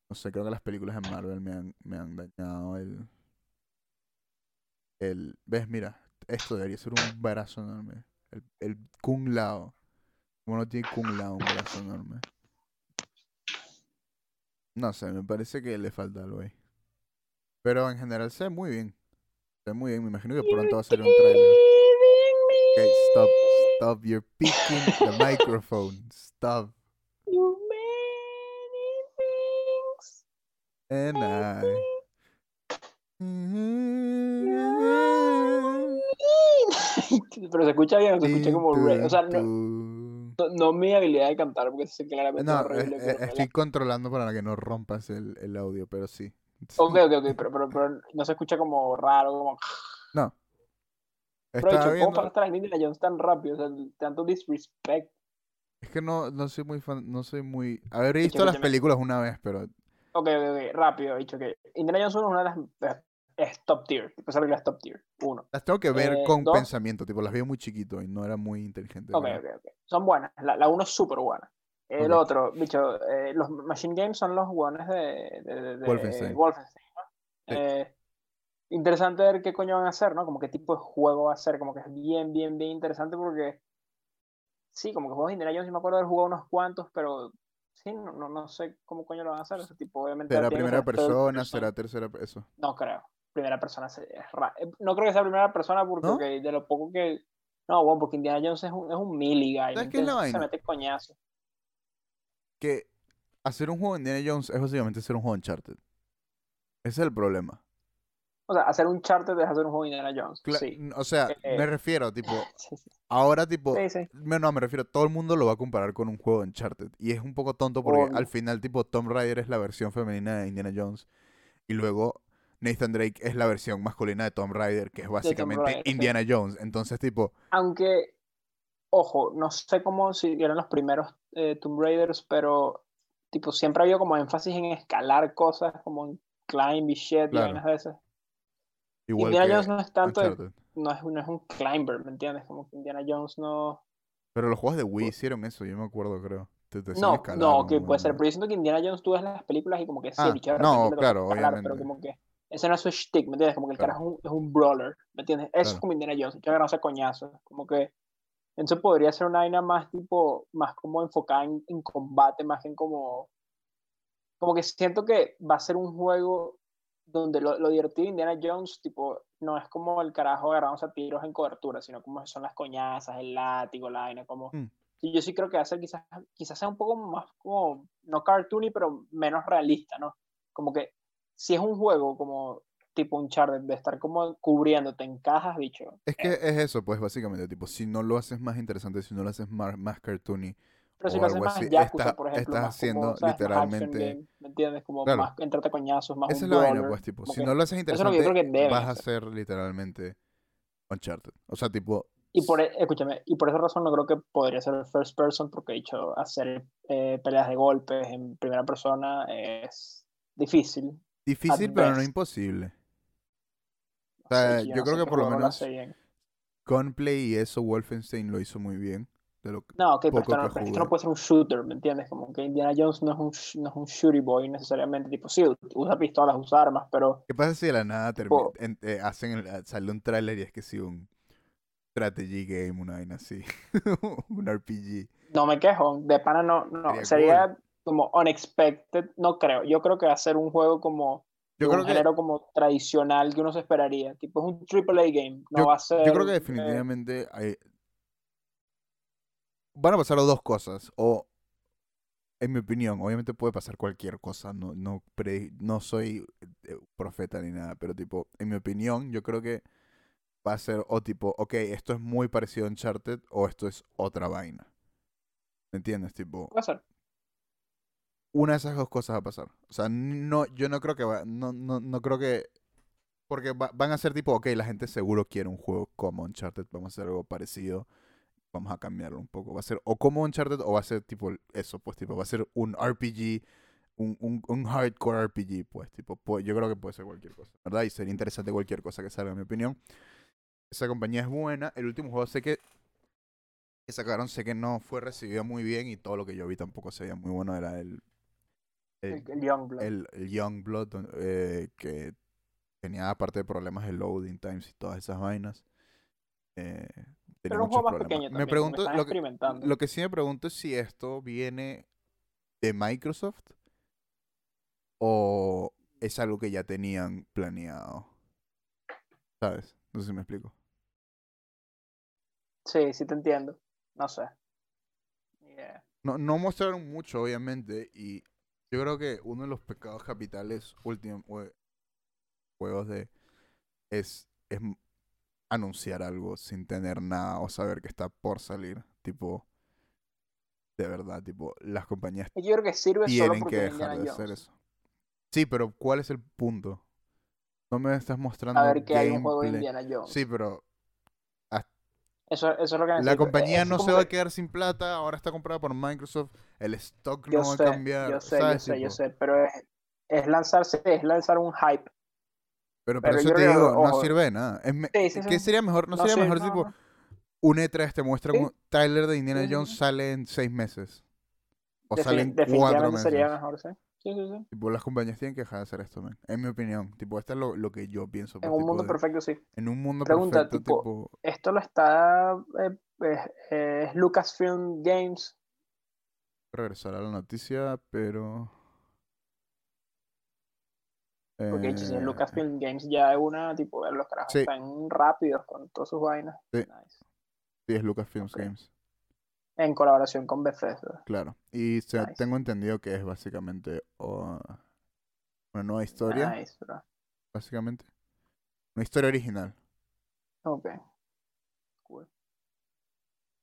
no sé, creo que las películas de Marvel me han, me han dañado el, el, ves, mira, esto debería ser un brazo enorme, el, el Kung Lao, como no tiene Kung Lao un brazo enorme. No sé, me parece que le falta algo ahí. Pero en general se ve muy bien. Se ve muy bien. Me imagino que pronto va a salir un trailer. Okay, stop. Stop. You're picking the microphone. Stop. You many things. And I. Pero se escucha bien, se escucha como re- O sea, no, no, mi habilidad de cantar, porque sé claramente No, horrible. eh, eh, estoy controlando para que no rompas el, el audio, pero sí. Ok, ok, ok, pero, pero, pero no se escucha como raro, como... No. Pero dicho, ¿cómo viendo. pasaste a la Indiana Jones tan rápido? O sea, tanto disrespect. Es que no, no soy muy fan. No soy muy. Haber visto las películas una vez, pero. Ok, ok, ok, rápido, he dicho que Indiana Jones 1 es una de las... Es, top tier, tipo, esa película es top tier, uno. Las tengo que ver Eh, con dos. pensamiento. Tipo, las vi muy chiquito y no era muy inteligente. Ok, ok, ok. Son buenas. La, la uno es súper buena. El otro, bicho, eh, los Machine Games son los buenos de, de, de- de Wolfenstein. Wolfenstein, ¿no? Sí. Eh, interesante ver qué coño van a hacer, ¿no? Como qué tipo de juego va a ser, como que es bien, bien, bien interesante porque sí, como que juegos de Indiana Jones, sí me acuerdo de haber jugado unos cuantos, pero sí, no, no, no sé cómo coño lo van a hacer. Ese tipo, obviamente. ¿Será primera persona? person. ¿Será tercera persona? No creo. Primera persona se- es ra- eh, No creo que sea primera persona porque de lo poco que. No, bueno, porque Indiana Jones es un, es un melee guy. ¿Sabes ¿me qué es la? Se mete coñazo. que hacer un juego de Indiana Jones es básicamente hacer un juego Uncharted. Ese es el problema. O sea, hacer un charter es hacer un juego de Indiana Jones. Cla- sí. O sea, Eh, me refiero, tipo, Sí, sí. ahora, tipo, no, me refiero, todo el mundo lo va a comparar con un juego de Uncharted. Y es un poco tonto porque al final, tipo, Tomb Raider es la versión femenina de Indiana Jones. Y luego Nathan Drake es la versión masculina de Tomb Raider, que es básicamente sí. Indiana Jones. Entonces, tipo, Aunque, ojo, no sé cómo si eran los primeros eh, Tomb Raiders, pero tipo siempre había como énfasis en escalar cosas, como en climb y shit y Claro. vainas de esas. igual Indiana Jones no es tanto, de- no es, no es un climber, ¿me entiendes? Como que Indiana Jones no... Pero los juegos de Wii hicieron eso, yo me acuerdo, creo. Te, te hacían No, escalar, no, que puede ser, pero yo siento que Indiana Jones tú ves las películas y como que sí, Ah, no, claro, escalar, obviamente. pero como que ese no es su shtick, ¿me entiendes? Como que el Claro. carajo es un, es un brawler, ¿me entiendes? Eso es Claro. como Indiana Jones, el bicho agarrándose a coñazos, como que entonces podría ser una vaina más tipo, más como enfocada en, en combate, más que en como, como que siento que va a ser un juego donde lo, lo divertido de Indiana Jones, tipo, no es como el carajo agarrándose a tiros en cobertura, sino como son las coñazas, el látigo, la vaina, como... Mm. Sí, yo sí creo que va a ser quizás, quizás sea un poco más como, no cartoony, pero menos realista, ¿no? Como que si es un juego como tipo un Uncharted, de estar como cubriéndote en cajas, bicho. Es que es eso, pues, básicamente, tipo, si no lo haces más interesante, si no lo haces más, más cartoony, Pero si lo haces algo más así, Yakuza, está- por ejemplo, estás más haciendo literalmente- game, ¿me entiendes? Como Claro. más entrarte coñazos, más Esa un es la vaina, pues, tipo, si que- no lo haces es lo que interesante, que vas a hacer. literalmente Uncharted. O sea, tipo, Y por, e- escúchame, y por esa razón no creo que podría ser first person, porque he dicho, hacer eh, peleas de golpes en primera persona es difícil. Difícil, pero no imposible. O sea, yo no creo que por lo menos. Gunplay y eso, Wolfenstein lo hizo muy bien. De lo que- No, ok, pero esto no, esto puede ser un shooter, ¿me entiendes? Como que Indiana Jones no es un, no es un shooty boy necesariamente. Tipo, sí, usa pistolas, usa armas, pero ¿Qué pasa si de la nada en- eh, hacen el- sale un tráiler y es que sí, un strategy game, una vaina así. un RPG. no me quejo. De pana no, no. Sería Sería como unexpected, no creo. Yo creo que va a ser un juego como Yo creo un que género como tradicional que uno se esperaría. Tipo, es un AAA game. No Yo- va a ser. Yo creo que eh, definitivamente hay- van a pasar dos cosas. O, en mi opinión, obviamente puede pasar cualquier cosa. No, no, pre- no soy eh, profeta ni nada. Pero tipo, en mi opinión, yo creo que va a ser o tipo, ok, esto es muy parecido a Uncharted o esto es otra vaina. ¿Me entiendes? Tipo, puede ser. Una de esas dos cosas va a pasar. O sea, no, yo no creo que va, no, no, no creo que, porque va- van a ser tipo, ok, la gente seguro quiere un juego como Uncharted, vamos a hacer algo parecido, vamos a cambiarlo un poco. Va a ser o como Uncharted o va a ser tipo eso, pues tipo, va a ser un RPG, un, un, hardcore RPG, pues tipo, pu- yo creo que puede ser cualquier cosa, ¿verdad? Y sería interesante cualquier cosa que salga, en mi opinión. Esa compañía es buena. El último juego sé que que sacaron, sé que no fue recibido muy bien y todo lo que yo vi tampoco se veía muy bueno. Era el, el, El, Youngblood. el, el Youngblood, eh, que tenía aparte de problemas de loading times y todas esas vainas. Eh, tenía Pero un juego más pequeño me también. pregunto, lo que, experimentando. lo que sí me pregunto es si esto viene de Microsoft o es algo que ya tenían planeado. ¿Sabes? No sé si me explico. Sí, sí te entiendo. No sé. Yeah. No, no mostraron mucho, obviamente, y yo creo que uno de los pecados capitales últimos juegos de es, es anunciar algo sin tener nada o saber que está por salir. Tipo, de verdad, tipo, las compañías Yo creo que sirve tienen que dejar de hacer eso. Sí, pero ¿cuál es el punto? No me estás mostrando A ver que hay un juego de. Indiana Jones. Sí, pero Eso, eso es lo que la necesito. compañía Es no se va a que- quedar sin plata, ahora está comprada por Microsoft, el stock Yo no va sé, a cambiar. yo sé, yo ¿sabes? sé, yo sé, pero es, es lanzarse, es lanzar un hype. Pero por eso yo te digo, no sirve de nada. Es me- Sí, sí, ¿Qué sería mejor? ¿No, No sería mejor tipo un E3 te muestran Sí. un trailer de Indiana Jones sale en seis meses? O Defini- salen cuatro meses. sería mejor, sí. Sí, sí, sí. Tipo, las compañías tienen que dejar de hacer esto, man. En mi opinión. Tipo, esto es lo, lo que yo pienso. pues, En un tipo, mundo de- perfecto, sí. En un mundo Pregunta, perfecto, tipo, tipo... Esto lo está. eh, eh, eh, es Lucasfilm Games. Regresar a la noticia, pero... Porque si es eh, Lucasfilm Games ya es una, tipo, los carajos Sí. están rápidos con todas sus vainas. Sí. Nice. Sí, es Lucasfilms Ok. Games. En colaboración con Bethesda. Claro. Y Nice. tengo entendido que es básicamente oh, una nueva historia, Nice, básicamente. Una historia original. Ok. Cool.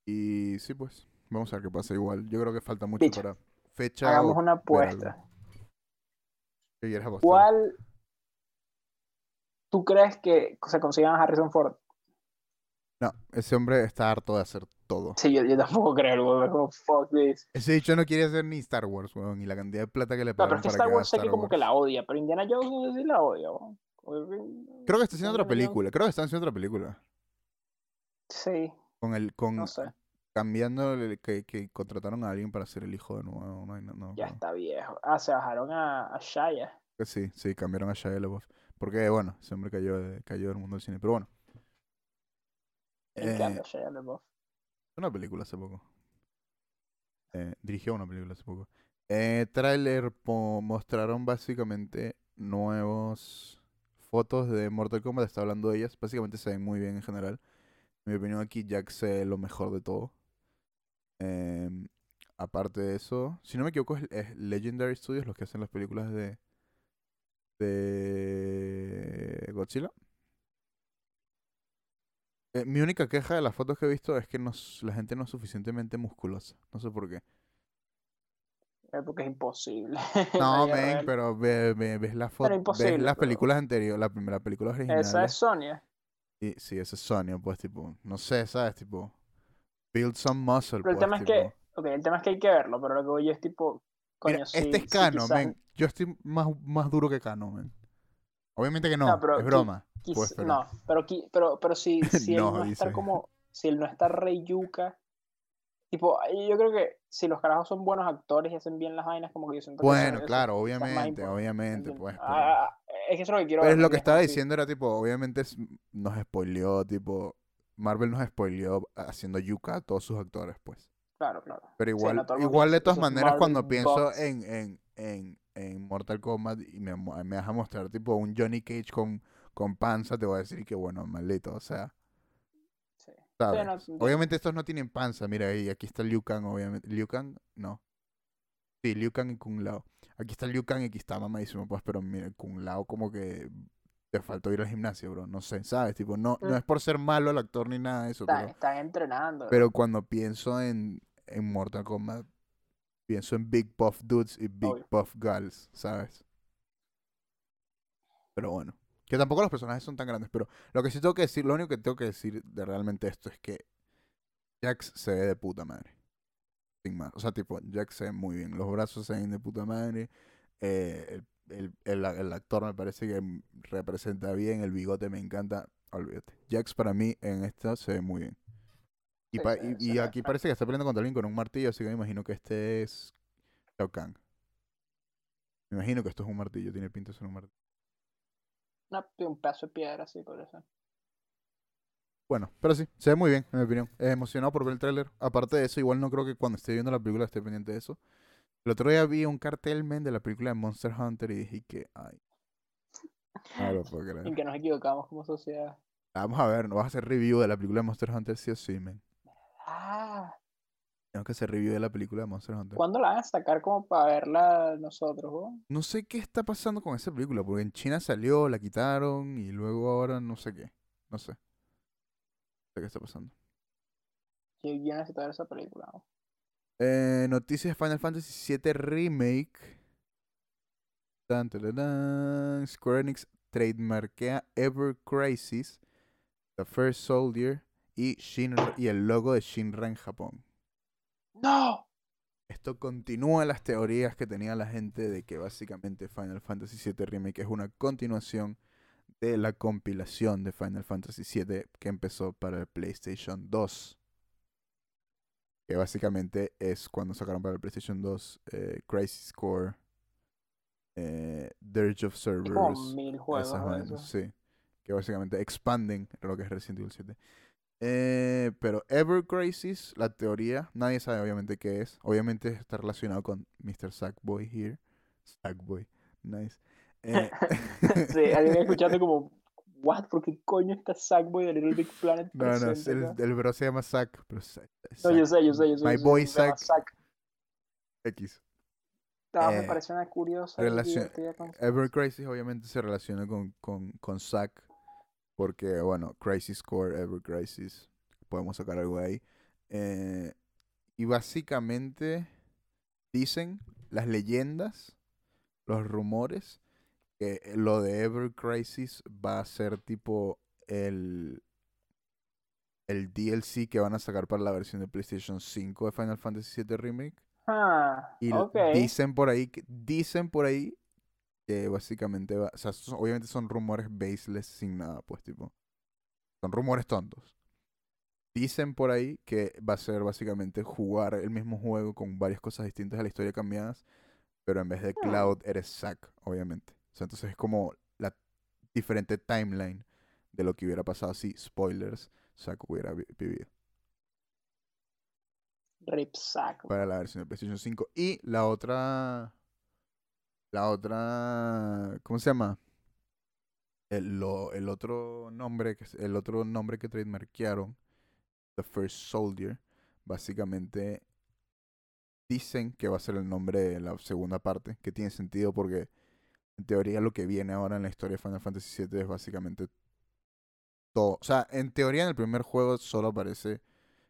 Y sí, pues, vamos a ver qué pasa igual. Yo creo que falta mucho Dicho. para fecha Hagamos o una apuesta. ¿Cuál tú crees que se consigan a Harrison Ford? No, ese hombre está harto de hacer todo. Sí, yo, yo tampoco creo, weón. como, fuck this. Ese dicho no quiere hacer ni Star Wars, weón, y la cantidad de plata que le No, pero es que para Star Wars sé que como que la odia, pero Indiana Jones no sé si la odia, weón. Que- Creo que está haciendo otra película, creo que está haciendo otra película. Sí, Con el, con, no sé. cambiando el- que, que contrataron a alguien para ser el hijo de nuevo. No, Ya está viejo. Ah, se bajaron a, a Shia. Sí, sí, cambiaron a Shia LaBeouf. Porque, bueno, ese hombre cayó, cayó del mundo del cine. Pero bueno. Eh, encanta Shia LaBeouf. una película hace poco. Eh, dirigió una película hace poco. Eh, trailer mostraron básicamente nuevos fotos de Mortal Kombat. Está hablando de ellas. Básicamente se ven muy bien en general. En mi opinión aquí Jack sé lo mejor de todo. Em, aparte de eso, si no me equivoco es, es Legendary Studios los que hacen las películas de de Godzilla. Eh, mi única queja de las fotos que he visto es que no la gente no es suficientemente musculosa. No sé por qué. Eh, Porque es imposible. No, La men, pero ve- ve- ves las fotos, ves imposible, las pero- películas anteriores, la primera película original. Esa es Sonia. Y, sí, ese es Sonya, pues, tipo, no sé, ¿sabes? Tipo, build some muscle, Pero el pues, tema es que, ok, el tema es que hay que verlo, pero lo que voy yo es tipo, coño, Mira, sí, este es sí, Cano, quizás- men. Yo estoy más, más duro que Cano, men. Obviamente que no, No, pero es broma. no, pero, qui- pero, pero si, si él No, está como, si él no está re yuca, tipo, yo creo que si los carajos son buenos actores y hacen bien las vainas, como que yo siento Bueno, claro, obviamente, obviamente, pues. pero- Ah, ah, es que eso es lo que quiero Pero es lo que estaba diciendo era tipo, obviamente es- nos spoileó, tipo, Marvel nos spoileó haciendo yuca a todos sus actores, pues. Claro, claro. Pero igual, igual de todas maneras cuando pienso en, en, en Mortal Kombat y me, me vas a mostrar tipo un Johnny Cage con, con panza, te voy a decir que bueno, maldito, o sea, Sí. ¿sabes? no. Obviamente estos no tienen panza, mira, y aquí está Liu Kang, obviamente. Liu Kang, no. Sí, Liu Kang y Kung Lao. Aquí está Liu Kang y aquí está mamadísimo, pues, pero mira, Kung Lao como que te faltó ir al gimnasio, bro. No sé, ¿sabes? Tipo, no, no Mm. es por ser malo el actor ni nada de eso, Están, pero, están entrenando. pero cuando pienso en, en Mortal Kombat, pienso en Big Buff Dudes y Big Obvio. Buff Girls, ¿sabes? Pero bueno. Que tampoco los personajes son tan grandes, pero lo que sí tengo que decir, lo único que tengo que decir de realmente esto es que Jax se ve de puta madre. Sin más. O sea, tipo, Jax se ve muy bien. Los brazos se ven de puta madre. eh, el, el- el- el actor me parece que representa bien. El bigote me encanta. Olvídate. Jax para mí en esto se ve muy bien. Y, pa- aquí parece que está peleando contra alguien con un martillo, así que me imagino que este es Shao Kahn. Me imagino que esto es un martillo, tiene pinta de ser un martillo. Una- un pedazo de piedra así, por eso. Bueno, pero sí, se ve muy bien, en mi opinión. Eh, emocionado por ver el tráiler. Aparte de eso, igual no creo que cuando esté viendo la película esté pendiente de eso. El otro día vi un cartel, men, de la película de Monster Hunter y dije que, ay, no lo puedo creer. En que nos equivocamos como sociedad. Vamos a ver, no vas a hacer review de la película de Monster Hunter sí o sí, men. Ah, Tengo que hacer review de la película de Monster Hunter. ¿cuándo la van a sacar como para verla nosotros? No sé qué está pasando con esa película, porque en China salió, la quitaron y luego ahora no sé qué. No sé. No sé qué está pasando. Yo, yo necesito ver esa película. ¿no? Eh, noticias Final Fantasy VII Remake. Tan, tararán. Square Enix trademarkea Ever Crisis, The First Soldier y, Shinra- y el logo de Shinra en Japón. ¡No! Esto continúa las teorías que tenía la gente de que básicamente Final Fantasy VII Remake es una continuación de la compilación de Final Fantasy VII que empezó para el PlayStation 2. Que básicamente es cuando sacaron para el PlayStation 2 eh, Crisis Core, eh, Dirge of como Servers, mil juegos. esas sí. Que básicamente expanden lo que es Resident Evil 7. Eh, pero Ever Crisis, la teoría, nadie sabe obviamente qué es. Obviamente está relacionado con Mr. Sackboy here. Sackboy, nice. Eh, sí, alguien escuchando como what? ¿Por qué coño está Sackboy de Little Big Planet No, no, el, el bro se llama Zack, pero No, yo sé, yo sé, yo sé. My yo boy Zack. Zack. X. No, me Eh, parece una curiosa. con- Ever Crisis obviamente se relaciona con, con, con Zack, porque, bueno, Crisis Core, Ever Crisis, podemos sacar algo de ahí. Eh, y básicamente dicen las leyendas, los rumores, que lo de Ever Crisis va a ser tipo el, el DLC que van a sacar para la versión de PlayStation 5 de Final Fantasy VII Remake. Ah, Y l- ok. dicen por ahí, dicen por ahí que básicamente va, o sea, son- obviamente son rumores baseless sin nada, pues tipo. Son rumores tontos. Dicen por ahí que va a ser básicamente jugar el mismo juego con varias cosas distintas a la historia cambiadas, pero en vez de Hmm. Cloud eres Zack, obviamente. O sea, entonces es como la diferente timeline de lo que hubiera pasado si, spoilers, Zack hubiera vi- vivido Rip Zack. para la versión de PlayStation 5. Y la otra. La otra. ¿Cómo se llama? El, lo- el otro nombre que el otro nombre que trademarkearon, The First Soldier, básicamente dicen que va a ser el nombre de la segunda parte, que tiene sentido porque en teoría lo que viene ahora en la historia de Final Fantasy VII es básicamente todo. O sea, en teoría en el primer juego solo aparece, en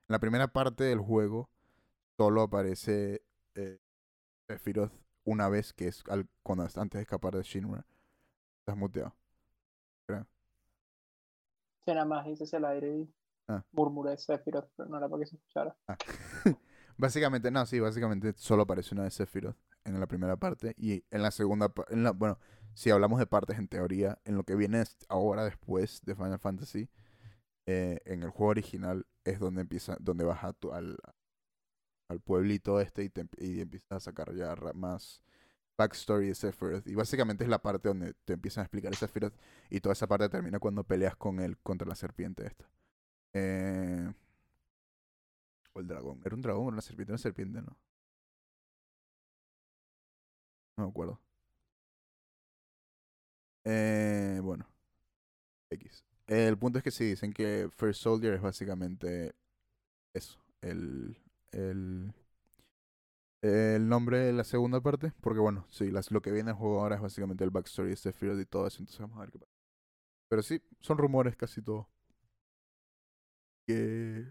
la primera parte del juego solo aparece eh, una vez, que es al- cuando es- antes de escapar de Shinra. Estás muteado. Que nada más dices el aire y Ah. murmuré Sephiroth, pero no era para que se escuchara. Ah. básicamente, no, sí, básicamente solo aparece una vez Sephiroth en la primera parte y en la segunda, en la, bueno, si hablamos de partes en teoría, en lo que viene ahora después de Final Fantasy, eh, en el juego original es donde empieza, donde vas a tu- al, al pueblito este y, te, y empiezas a sacar ya más backstory de Sephiroth y básicamente es la parte donde te empiezan a explicar Sephiroth y toda esa parte termina cuando peleas con él contra la serpiente esta. Eh, o el dragón. ¿Era un dragón o una serpiente? Una serpiente, ¿no? No me acuerdo. Eh, bueno. X. El punto es que sí, dicen que First Soldier es básicamente eso. El, el, el nombre de la segunda parte. Porque bueno, sí, las, lo que viene en el juego ahora es básicamente el backstory de Sephiroth y todo eso. Entonces vamos a ver qué pasa. Pero sí, son rumores casi todo. Que...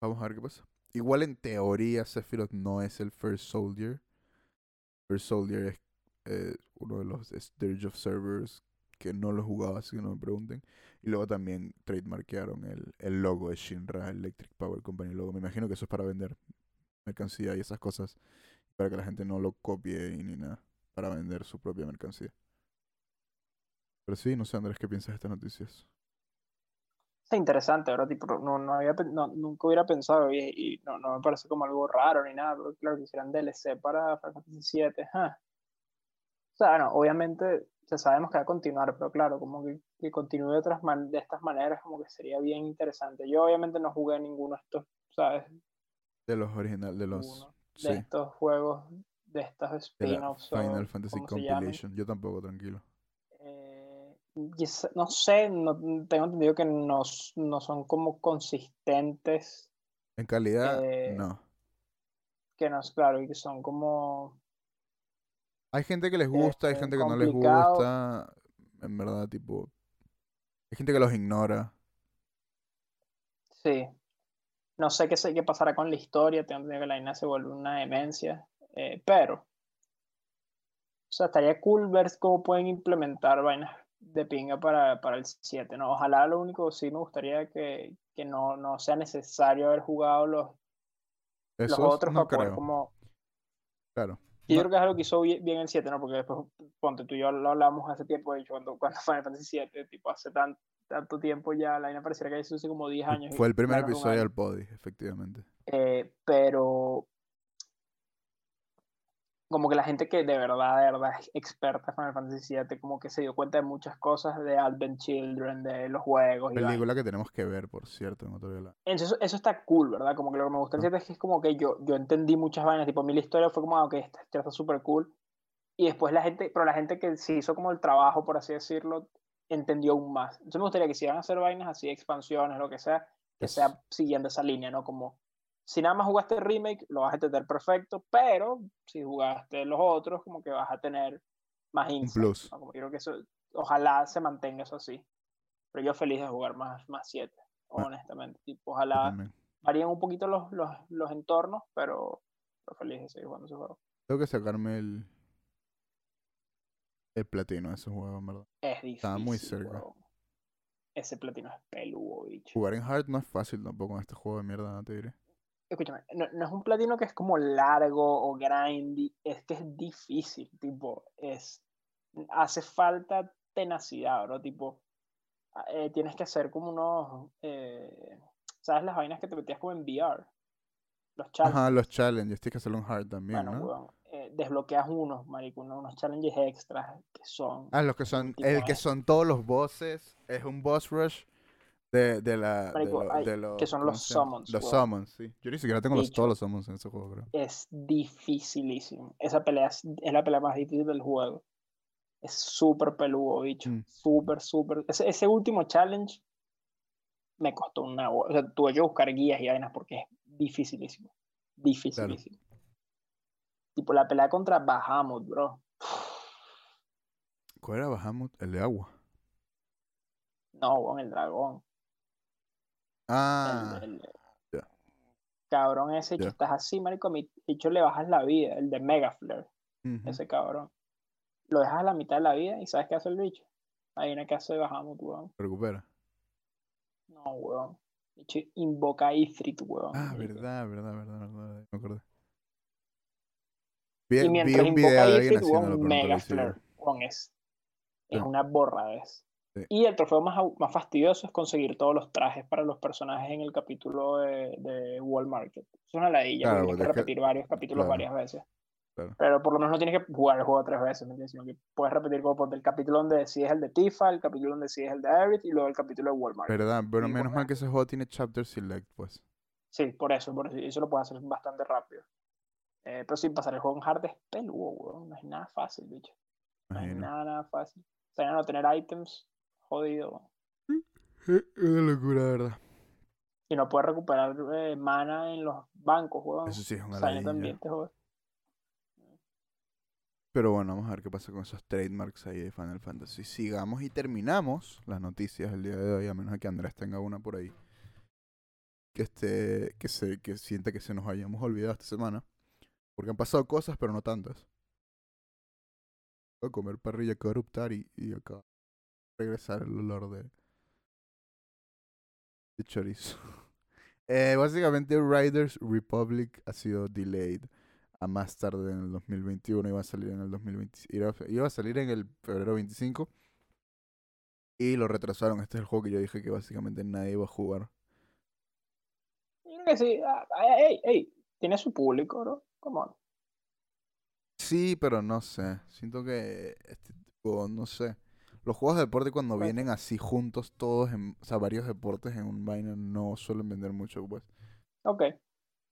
Vamos a ver qué pasa. Igual en teoría Sephiroth no es el First Soldier. First Soldier es eh, uno de los Sturge of Servers que no lo jugaba, así que no me pregunten. Y luego también trademarkearon el, el logo de Shinra Electric Power Company. Logo. Me imagino que eso es para vender mercancía y esas cosas. Para que la gente no lo copie y ni nada. Para vender su propia mercancía. Pero sí, no sé Andrés, ¿qué piensas de estas noticias? Es interesante, ¿verdad? Tipo, no, no había, no, nunca hubiera pensado y, no, no me parece como algo raro ni nada, claro, que hicieran DLC para Final Fantasy VII. O sea, no, obviamente ya sabemos que va a continuar, pero claro, como que, que continúe de, otras man- de estas maneras, como que sería bien interesante. Yo obviamente no jugué ninguno de estos, ¿sabes? De los originales, de los... De estos juegos, de la spin-offs. o Final Fantasy. Compilation. Yo tampoco, tranquilo. Eh, no sé, no, tengo entendido que no, no son como consistentes, En calidad, Eh, no. que no es claro, y que son como... Hay gente que les gusta, hay gente que no les gusta. En verdad, tipo. Hay gente que los ignora. Sí. No sé qué, sé qué pasará con la historia, tengo entendido que la vaina se vuelve una demencia, eh, pero... O sea, estaría cool ver cómo pueden implementar vainas de pinga para, para el 7, ¿no? Ojalá lo único sí me gustaría que, que no, no sea necesario haber jugado los, los otros no para poder creo. como... Claro. Y No. yo creo que es algo que hizo bien, bien el 7, ¿no? Porque después, ponte, tú y yo lo hablamos hace tiempo, de hecho, cuando, cuando Final Fantasy 7, tipo, hace tan, tanto tiempo ya, la vaina pareciera que eso hace como 10 años. Fue el primer episodio del Podi, efectivamente. Eh, pero como que la gente que de verdad, de verdad es experta en Final Fantasy VII, como que se dio cuenta de muchas cosas de Advent Children, de los juegos y. Película que tenemos que ver, por cierto, en otro lado. Eso, eso está cool, ¿verdad? Como que lo que me gusta del Ah. 7 es que es como que yo, yo entendí muchas vainas, tipo, a mí la historia fue como, ah, ok, esta historia está súper cool. Y después la gente, pero la gente que se hizo como el trabajo, por así decirlo, entendió aún más. Entonces me gustaría que si van a hacer vainas así, expansiones, lo que sea, que Es- sea siguiendo esa línea, ¿no? Como si nada más jugaste el remake, lo vas a entender perfecto, pero si jugaste los otros, como que vas a tener más insight. plus. ¿no? Como que creo que eso, ojalá se mantenga eso así. Pero yo feliz de jugar más, más 7, Ah. honestamente. Tipo, ojalá también. varían un poquito los, los, los entornos, pero, pero feliz de seguir jugando ese juego. Tengo que sacarme el. El platino de ese juego, en verdad. Es difícil. Estaba muy cerca. Ese platino es peludo, bicho. Jugar en hard no es fácil tampoco en este juego de mierda, no te diré. Escúchame, no, no es un platino que es como largo o grindy, es que es difícil, tipo, es, hace falta tenacidad, ¿no? Tipo, ah, eh, tienes que hacer como unos, eh, ¿sabes las vainas que te metías como en VR? Los challenges. Ajá, los challenges, tienes que hacerlo en hard también, bueno, ¿no? eh, desbloqueas unos, marico, unos, challenges extras que son, Ah, los que son. El que son todos los bosses. Es un boss rush de, de la. de Marico, lo- hay- de lo- que son ¿cómo los summons, Los weón. summons, sí. Yo ni siquiera tengo los, todos los summons en ese juego, creo. es dificilísimo. Esa pelea es, es la pelea más difícil del juego. Es súper peludo, bicho. Mm. Súper, súper. Ese, ese último challenge me costó una. O sea, tuve que buscar guías y vainas porque es dificilísimo. Dificilísimo. Tipo la pelea contra Bahamut, bro. ¿Cuál era Bahamut? El de agua. No, con el dragón. Ah, el-. Cabrón ese, que estás así, marico, mi bicho le bajas la vida, el de Mega Flare. ujú. ese cabrón. Lo dejas a la mitad de la vida y ¿sabes qué hace el bicho? Ahí en el caso de Bahamut, weón. recupera. No, weón. El bicho invoca a Ifrit, weón. Ah, verdad, verdad, verdad, verdad. Me acordé. Y Vi, vi mientras un invoca video a Ifrit, weón, pero nunca lo Mega hice yo. Flare, weón, es, es una borradez. Sí. Y el trofeo más, más fastidioso es conseguir todos los trajes para los personajes en el capítulo de, de Wall Market. Es una ladilla, Claro, tienes que repetir varios capítulos claro. varias veces. Claro. Pero por lo menos no tienes que jugar el juego tres veces, ¿me entiendes? Sino que puedes repetir como por el capítulo donde decides el de Tifa, el capítulo donde decides el de Aerith y luego el capítulo de Wall Market. Verdad, pero Y menos bueno. mal que ese juego tiene chapter select, pues. Sí, por eso, por eso, eso lo puedes hacer bastante rápido. Eh, pero sin pasar el juego en hard es peludo, weón. No es nada fácil, bicho. No es nada, nada fácil. O sea, no tener items, jodido. weón. Es una locura, verdad. Y no puedes recuperar eh, mana en los bancos, weón. Eso sí es una también te. Pero bueno, vamos a ver qué pasa con esos trademarks ahí de Final Fantasy. Sigamos y terminamos las noticias del día de hoy, a menos que Andrés tenga una por ahí. Que esté, que se, que sienta que se nos hayamos olvidado esta semana. Porque han pasado cosas, pero no tantas. Voy a comer parrilla eruptar y, y acá regresar el olor de, de chorizo. Eh, básicamente Riders Republic ha sido delayed a más tarde en el 2021 iba a salir en el 2020 iba, a salir en el febrero 25 y lo retrasaron este es el juego que yo dije que básicamente nadie iba a jugar creo que sí. ah, ah, ey, ey, tiene su público, ¿no? Come on. sí pero no sé siento que este tipo no sé los juegos de deporte cuando vienen así juntos todos en, o sea varios deportes en un vaina no suelen vender mucho pues Ok.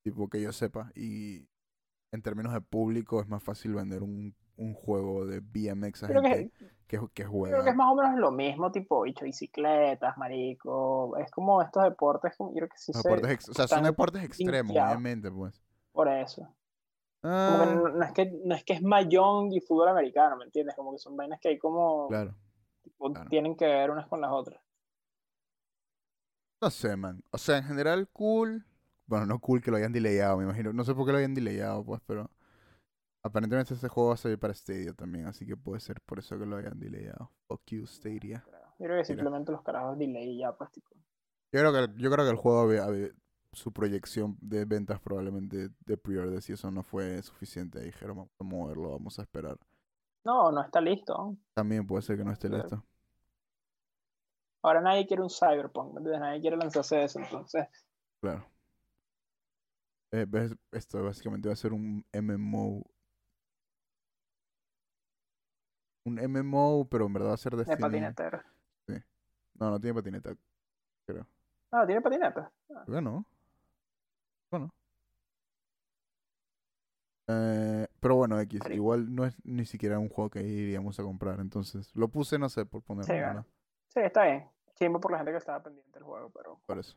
tipo que yo sepa y en términos de público es más fácil vender un, un juego de BMX a Creo gente que, que, que juega creo que es más o menos lo mismo, tipo, bicho, bicicletas, marico. Es como estos deportes, como- yo creo que sí se- deportes o sea, son deportes extremos, obviamente, pues. por eso. Como que Ah, no, no es que, no es que es Mahjong y fútbol americano, ¿me entiendes? Como que son vainas que hay como claro. Claro. tienen que ver unas con las otras. No sé, man. O sea, en general, cool. Bueno, no cool que lo hayan delayado, me imagino. No sé por qué lo hayan delayado, pues, pero. Aparentemente este juego va a salir para Stadia también, así que puede ser por eso que lo hayan delayado. Fuck you, Stadia. Yo creo que simplemente los carajos delay ya, pues, tipo. Yo creo que, el- yo creo que el juego, había- había- su proyección de ventas probablemente de pre-orders y eso no fue suficiente. Dijeron, vamos a moverlo, vamos a esperar. No, no está listo. También puede ser que no esté listo. Ahora nadie quiere un Cyberpunk. Nadie quiere lanzarse de eso, entonces. Claro. Eh, esto básicamente va a ser un MMO. Un MMO, pero en verdad va a ser De Destiny. patinetero. No, no tiene patineta. Ah, tiene patineta. Creo que no. Bueno. Eh, pero bueno, X, igual no es ni siquiera un juego que iríamos a comprar, entonces lo puse, no sé, por ponerlo, Sí, bueno. Sí, está bien. Chimbo por la gente que estaba pendiente del juego, pero. Por eso.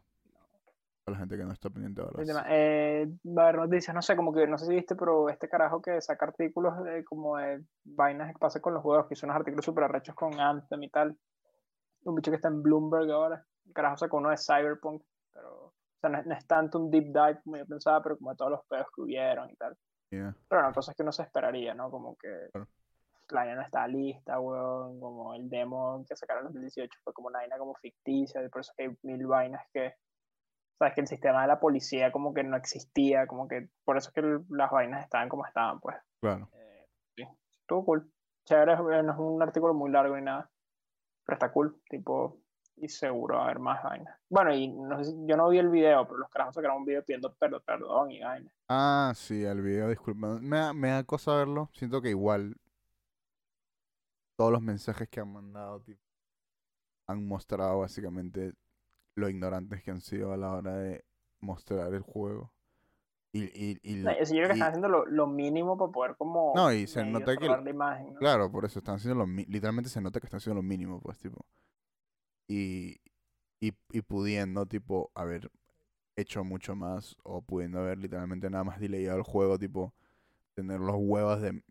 Para la gente que no está pendiente ahora. Tema, eh, va a haber noticias, no sé, como que, no sé si viste, pero este carajo que saca artículos de como de vainas que pasa con los juegos, que hizo unos artículos súper arrechos con Anthem y tal. Un bicho que está en Bloomberg ahora. El carajo sacó uno de Cyberpunk, pero, o sea, no, es- no es tanto un deep dive como yo pensaba, pero como de todos los pedos que hubieron y tal. Yeah. Pero no, cosas que uno se esperaría, ¿no? Como que Claro. la vaina no está lista, weón, como el demo que sacaron en 2018 fue como una vaina como ficticia, por eso que hay mil vainas que, sabes, que el sistema de la policía como que no existía, como que por eso que las vainas estaban como estaban, pues. Claro. Eh, sí, estuvo cool. Chévere, eh, no es un artículo muy largo ni nada, pero está cool, tipo, y seguro va a haber más vainas. Bueno, y no sé si- yo no vi el video, pero los carajos sacaron un video pidiendo perdón, perdón y vainas. Ah, sí, el video, disculpa. Me da, me da cosa verlo. Siento que igual todos los mensajes que han mandado tipo, han mostrado básicamente lo ignorantes que han sido a la hora de mostrar el juego. Y, y, y, No, yo creo que y- están haciendo lo, lo mínimo para poder como No, y se nota que- salvar la imagen, ¿no? Claro, por eso están haciendo lo literalmente se nota que están haciendo lo mínimo, pues, tipo. Y, y, y pudiendo, tipo, haber hecho mucho más o pudiendo haber literalmente nada más delayado el juego, tipo, tener los huevos de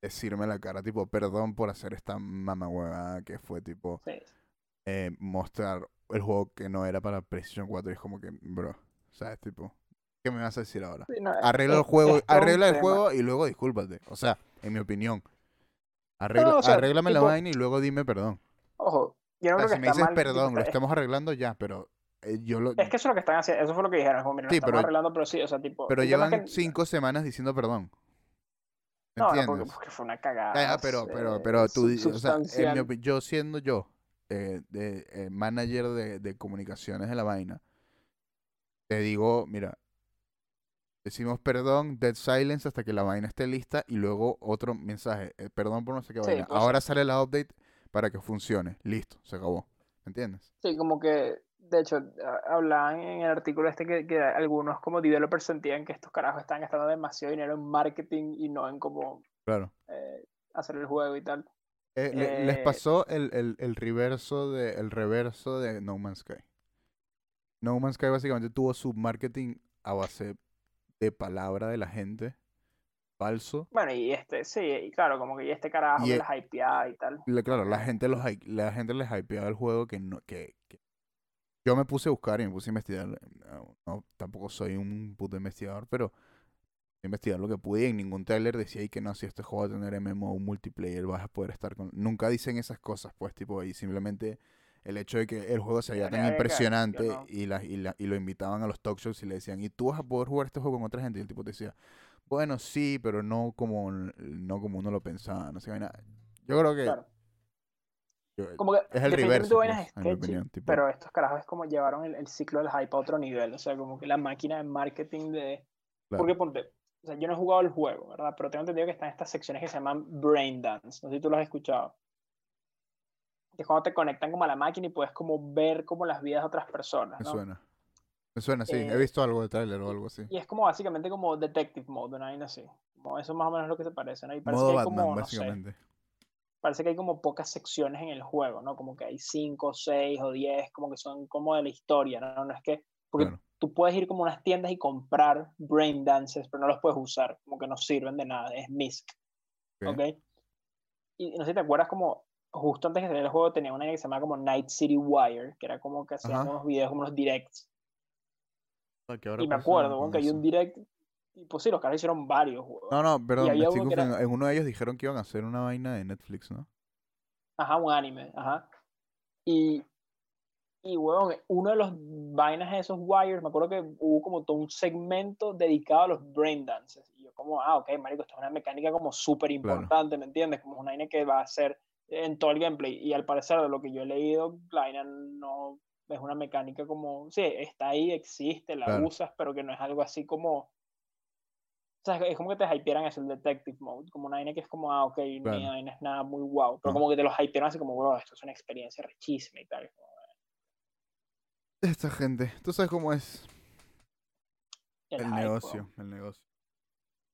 decirme la cara, tipo, perdón por hacer esta mamahuevada que fue, tipo, Sí. eh, mostrar el juego que no era para PlayStation 4 y es como que, bro, ¿sabes? Tipo, ¿qué me vas a decir ahora? Sí, no, Arregla el juego, es arregla el tema. juego y luego discúlpate. O sea, en mi opinión. Arregla, no, o sea, arréglame la vaina y luego dime perdón. Ojo, yo no O sea, creo que si me dices mal. perdón, lo estamos arreglando ya, pero eh, yo lo... Es que eso es lo que están haciendo, eso fue lo que dijeron, como, mira, lo Sí, estamos pero- arreglando, pero sí, o sea, tipo... Pero llevan que- cinco semanas diciendo perdón. ¿Me No, no, porque, porque fue una cagada. Ya, pero, pero, eh, pero tú, o sea, en mi yo siendo yo, eh, de, eh, manager de, de comunicaciones de la vaina, te digo, mira, decimos perdón, dead silence hasta que la vaina esté lista y luego otro mensaje, eh, perdón por no sé qué Sí, vaina. pues. Ahora sale la update para que funcione. Listo, se acabó. ¿Me entiendes? Sí, como que, de hecho, hablaban en el artículo este que, que algunos como developers sentían que estos carajos están gastando demasiado dinero en marketing y no en como Claro. eh, hacer el juego y tal. Eh, le- les Eh, pasó el, el, el reverso de el reverso de No Man's Sky. No Man's Sky básicamente tuvo su marketing a base de palabra de la gente, falso. Bueno, y este, sí, y claro, como que y este carajo Y que e- la hypeada y tal. Claro, la gente los la gente les hypeaba el juego que no que, que- yo me puse a buscar y me puse a investigar. No, no, tampoco soy un puto investigador, pero investigar lo que pude y en ningún trailer decía ahí que no, si este juego va a tener MMO multiplayer vas a poder estar con... Nunca dicen esas cosas, pues, tipo, y simplemente el hecho de que el juego se veía tan impresionante no. y, la, y, la- y lo invitaban a los talk shows y le decían, ¿y tú vas a poder jugar este juego con otra gente? Y el tipo te decía, bueno, sí, pero no como, no como uno lo pensaba, no sé, vaina. Yo creo que... Claro. yo- Como que es el reverso, pues, en mi sketchy, opinión, tipo. pero estos carajos es como llevaron el, el ciclo del hype a otro nivel. O sea, como que la máquina de marketing de. Claro. Porque ponte. O sea, yo no he jugado el juego, ¿verdad? Pero tengo entendido que están estas secciones que se llaman Brain Dance. No sé si tú lo has escuchado. Que es cuando te conectan como a la máquina y puedes como ver como las vidas de otras personas. Me suena. Me suena, sí. He Eh, visto algo de trailer o algo así. Y es como básicamente como Detective Mode, una vaina así. Como eso más o menos es lo que se parece, ¿no? Y parece Modo que hay Batman, como, no sé, básicamente. parece que hay como pocas secciones en el juego, ¿no? Como que hay cinco, seis o diez, como que son como de la historia, ¿no? No es que, porque Claro. tú puedes ir como a unas tiendas y comprar brain dances, pero no los puedes usar, como que no sirven de nada, es MISC, Ok. Y no sé si te acuerdas como, justo antes de salir el juego tenía una que se llamaba como Night City Wire, que era como que hacían unos videos como unos directs. Ah, ¿qué habrá Y me acuerdo, que hay un direct, y pues sí, los caras hicieron varios, weón. No, no, perdón, me estoy era-. En uno de ellos dijeron que iban a hacer una vaina de Netflix, ¿no? Ajá, un anime, ajá. Y, y weón, uno de los vainas de esos wires, me acuerdo que hubo como todo un segmento dedicado a los brain dances. Y yo como, ah, ok, marico, esto es una mecánica como súper importante, ¿me entiendes? Como una vaina que va a ser en todo el gameplay. Y al parecer, de lo que yo he leído, la vaina no es una mecánica como, sí, está ahí, existe, la Claro. usas, pero que no es algo así como... O sea, es como que te hypearan eso, el detective mode, como una vaina que es como, ah, ok, ni Claro. vaina es nada muy guau, pero No. como que te lo hypearan así como, bro, esto es una experiencia rechísima y tal. como, Esta gente, tú sabes cómo es el el hype, negocio, el negocio.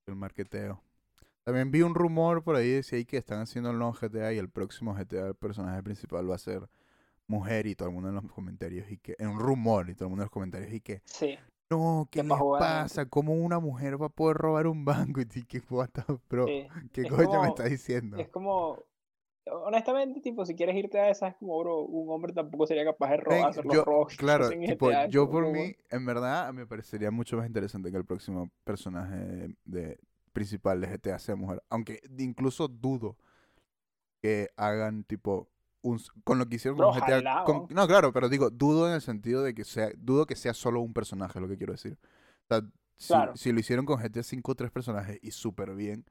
El marqueteo. También vi un rumor por ahí, decía ahí que están haciendo el nuevo GTA y el próximo GTA, el personaje principal va a ser mujer y todo el mundo en los comentarios y que, en un rumor y todo el mundo en los comentarios y que, Sí. no, ¿qué Que les pasa? ¿Cómo una mujer va a poder robar un banco? Y ¿qué what the- bro? sí. ¿Qué Es coño me estás diciendo? Es como, honestamente, tipo, si quieres irte a esas, es como, bro, un hombre tampoco sería capaz de robar, hacer los robos que claro, tipo, GTA, es yo por bro, mí, en verdad, me parecería mucho más interesante que el próximo personaje de, principal de GTA sea mujer. Aunque incluso dudo que hagan, tipo, un, con lo que hicieron con GTA. con- ¿no? claro, pero digo, dudo en el sentido de que sea, dudo que sea solo un personaje, lo que quiero decir. O sea, si, Claro. si lo hicieron con GTA 5 tres personajes y súper bien,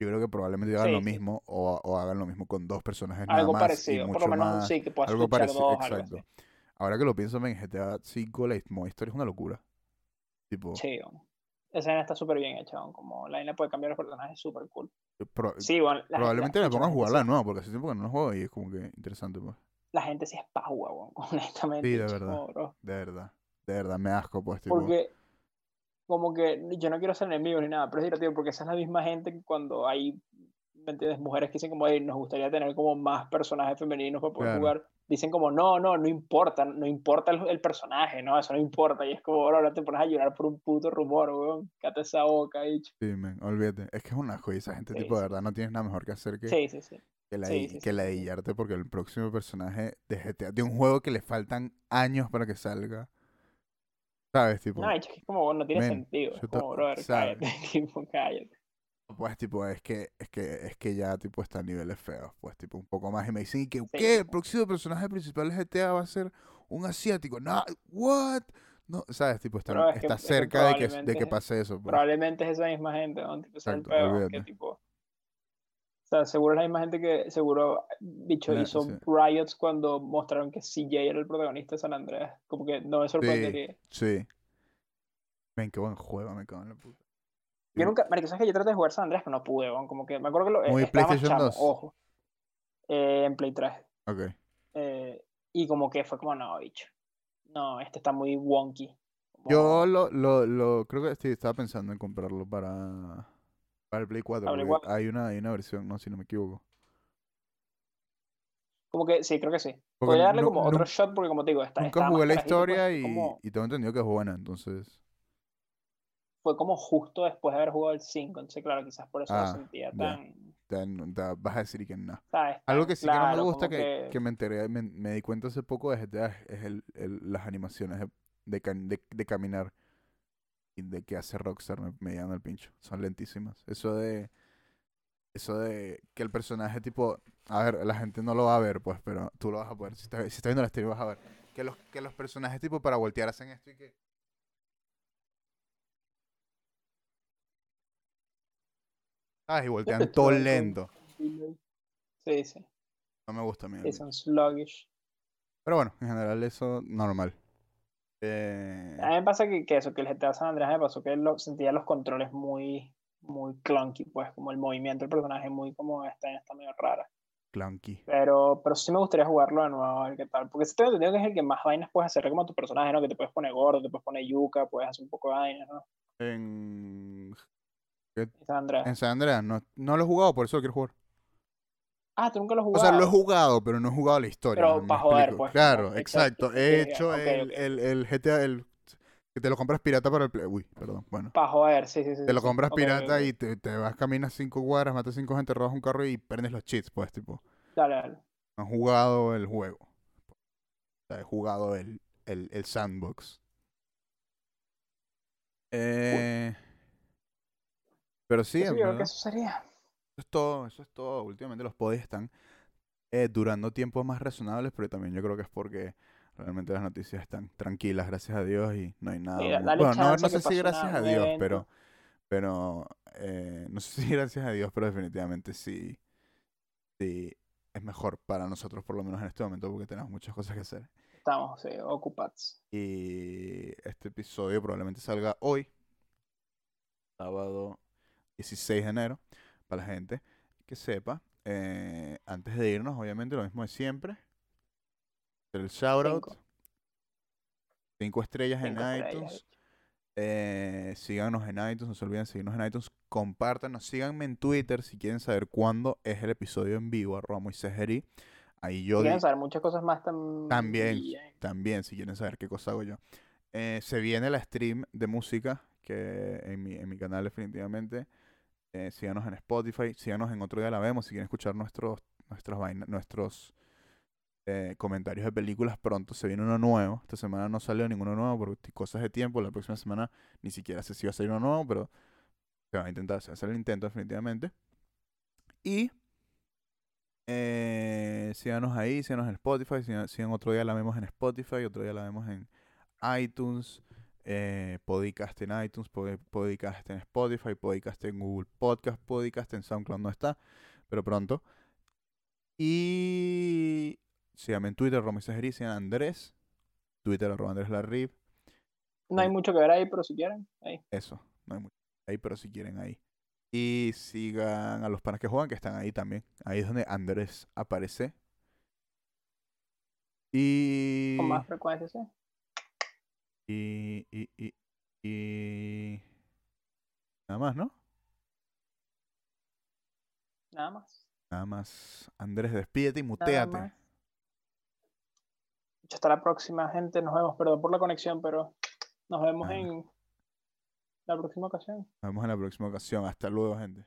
yo creo que probablemente hagan Sí, lo sí. mismo o, o hagan lo mismo con dos personajes nada Algo más y parecido, por mucho lo menos más sí, que puedas algo parecido, dos, algo exacto. así. Ahora que lo pienso, en GTA 5 la historia es una locura. Tipo, Sí. Esa escena está súper bien hecha, como la vaina puede cambiar los personajes, súper cool. Pro- Sí, bueno, probablemente la, me ponga a gente jugarla de nuevo, porque hace tiempo que no lo juego y es como que interesante, pues. la gente sí es bueno, honestamente. Sí, de verdad. bro, De verdad. De verdad, me asco, pues, tipo. Porque, como que yo no quiero ser enemigo ni nada, pero es divertido porque esa es la misma gente que cuando hay, ¿me entiendes? Mujeres que dicen como, "Ey, nos gustaría tener como más personajes femeninos para poder Claro. jugar. Dicen como, no, no, no importa, no importa el, el personaje, no, eso no importa. Y es como, bro, ahora te pones a llorar por un puto rumor, weón. Cate esa boca, bicho. Sí, men, olvídate. Es que es una joya. Esa gente, Sí, tipo, de verdad, no tienes nada mejor que hacer que, Sí, sí, sí. que, la, sí, sí, que la porque el próximo personaje de GTA, de un juego que le faltan años para que salga. ¿Sabes? Tipo, No, es que es como, no tiene sentido. Es como, brother, cállate, tipo, cállate. Pues, tipo, es que, es que, es que ya, tipo, está a niveles feos, pues, tipo, un poco más. Y me dicen, ¿y que, Sí, qué? sí, El sí. próximo personaje principal de GTA va a ser un asiático. No, what? No, ¿sabes? Tipo, está, que- está es que cerca de que, de que pase eso, pues. Probablemente es esa misma gente, ¿no? Tipo, ese es el Exacto, peor, que olvídate. tipo... O sea, seguro es la misma gente que seguro, bicho, La- hizo sí. riots cuando mostraron que CJ era el protagonista de San Andreas. Como que no me sorprendería. Sí. Ven, qué buen juego, me cago en la puta. Yo Sí. nunca, marico, sabes que yo traté de jugar San Andreas, pero no pude, weón. Como que me acuerdo que lo, eh, Muy más PlayStation chamo, 2. ojo. Eh, en Play 3. Ok. Eh, y como que fue como, no, bicho. No, este está muy wonky. Como- Yo lo, lo, lo, creo que sí, estaba pensando en comprarlo para, para el Play 4. Para Play porque 4. hay una, hay una versión, no, si no me equivoco. Como que sí, creo que sí. Porque Podría darle como otro shot porque como te digo, está, Nunca más jugué la pues, historia y, como- y tengo entendido que es buena, entonces. Fue como justo después de haber jugado el 5, entonces claro, quizás por eso Ah, lo sentía ya. tan, vas a decir que no. ¿sabes? Algo que sí que no me claro, gusta, que, que me enteré, me, me di cuenta hace poco de GTA es es el, el- las animaciones de, de, de- de caminar y de que hace Rockstar me, me llegan al pincho. Son lentísimas. Eso de eso de que el personaje tipo, a ver, la gente no lo va a ver, pues, pero tú lo vas a poder. Si estás, si estás viendo la stream vas a ver que los que los personajes tipo para voltear hacen esto y que ¿Sabes? Y voltean pero todo lento. Sí, sí, No me gusta a mí. sí, son sluggish. Pero bueno, en general eso normal. Eh, A mí me pasa que, que eso, que el GTA San Andreas me pasó que lo, sentía los controles muy, muy clunky, pues, como el movimiento del personaje muy como esta, está medio rara. clunky. Pero, pero sí me gustaría jugarlo de nuevo, a ver qué tal. Porque sí tengo entendido que es el que más vainas puedes hacer como tu personaje, ¿no? Que te puedes poner gordo, te puedes poner yuca, puedes hacer un poco de vainas, ¿no? En, San Andreas. en San Andreas no, no lo he jugado, por eso lo quiero jugar. Ah, tú nunca lo has O jugado. sea, lo he jugado, pero no he jugado la historia. Pero ¿me pa' joder, explico? pues, Claro, exacto. exacto, He hecho el, el, el GTA, el que te lo compras pirata para el Play. Uy, perdón. Bueno. Para joder, sí, sí, sí. Te lo compras pirata y te, te vas, caminas cinco cuadras, matas cinco gente, robas un carro y prendes los cheats, pues, tipo. Dale, dale. Han jugado el juego. O sea, he jugado el, el, el sandbox. Eh, pero sí, yo creo que eso sería. Eso es todo, eso es todo. Últimamente los podcasts están eh, durando tiempos más razonables, pero también yo creo que es porque realmente las noticias están tranquilas, gracias a Dios, y no hay nada. Bueno, no, sé si gracias a Dios, evento. pero, pero eh, no sé si gracias a Dios, pero definitivamente sí, sí es mejor para nosotros, por lo menos en este momento, porque tenemos muchas cosas que hacer. Estamos sí, ocupados. Y este episodio probablemente salga hoy, sábado 16 de enero, para la gente que sepa. Eh, antes de irnos, obviamente, lo mismo de siempre. El shoutout. Cinco. Cinco estrellas en estrellas, iTunes. Eh, síganos en iTunes, no se olviden seguirnos en iTunes. Compártanos, síganme en Twitter si quieren saber cuándo es el episodio en vivo, arroba Moisés Ahí yo Quieren di- saber muchas cosas más tam- También. también, si quieren saber qué cosa hago yo. Eh, se viene la stream de música, que en mi, en mi canal definitivamente. Eh, síganos en Spotify, síganos en Otro Día La Vemos, si quieren escuchar nuestros, vainas, nuestros eh, comentarios de películas pronto. Se viene uno nuevo. Esta semana no salió ninguno nuevo por cosas de tiempo. La próxima semana ni siquiera sé si va a salir uno nuevo, pero se va a intentar se va a hacer el intento definitivamente. Y eh, síganos ahí, síganos en Spotify, sigan, sigan otro día la vemos en Spotify, otro día la vemos en iTunes, eh, Podcast en iTunes, Pod- Podcast en Spotify, Podcast en Google Podcast, Podcast en SoundCloud no está, pero pronto. Y síganme en Twitter, Romy Sejeri, sigan Andrés, Twitter arroba Andrés Larrib, No hay mucho que ver ahí, pero si quieren, ahí. eso, no hay mucho ahí, pero si quieren ahí. Y sigan a los panas que juegan, que están ahí también. Ahí es donde Andrés aparece. Y. Con más frecuencia, sí. Y, y, y, y- Nada más, ¿no? Nada más. Nada más. Andrés, despídete y muteate. Hasta la próxima, gente. Nos vemos. Perdón por la conexión, pero nos vemos Nada. en la próxima ocasión. Nos vemos en la próxima ocasión. Hasta luego, gente.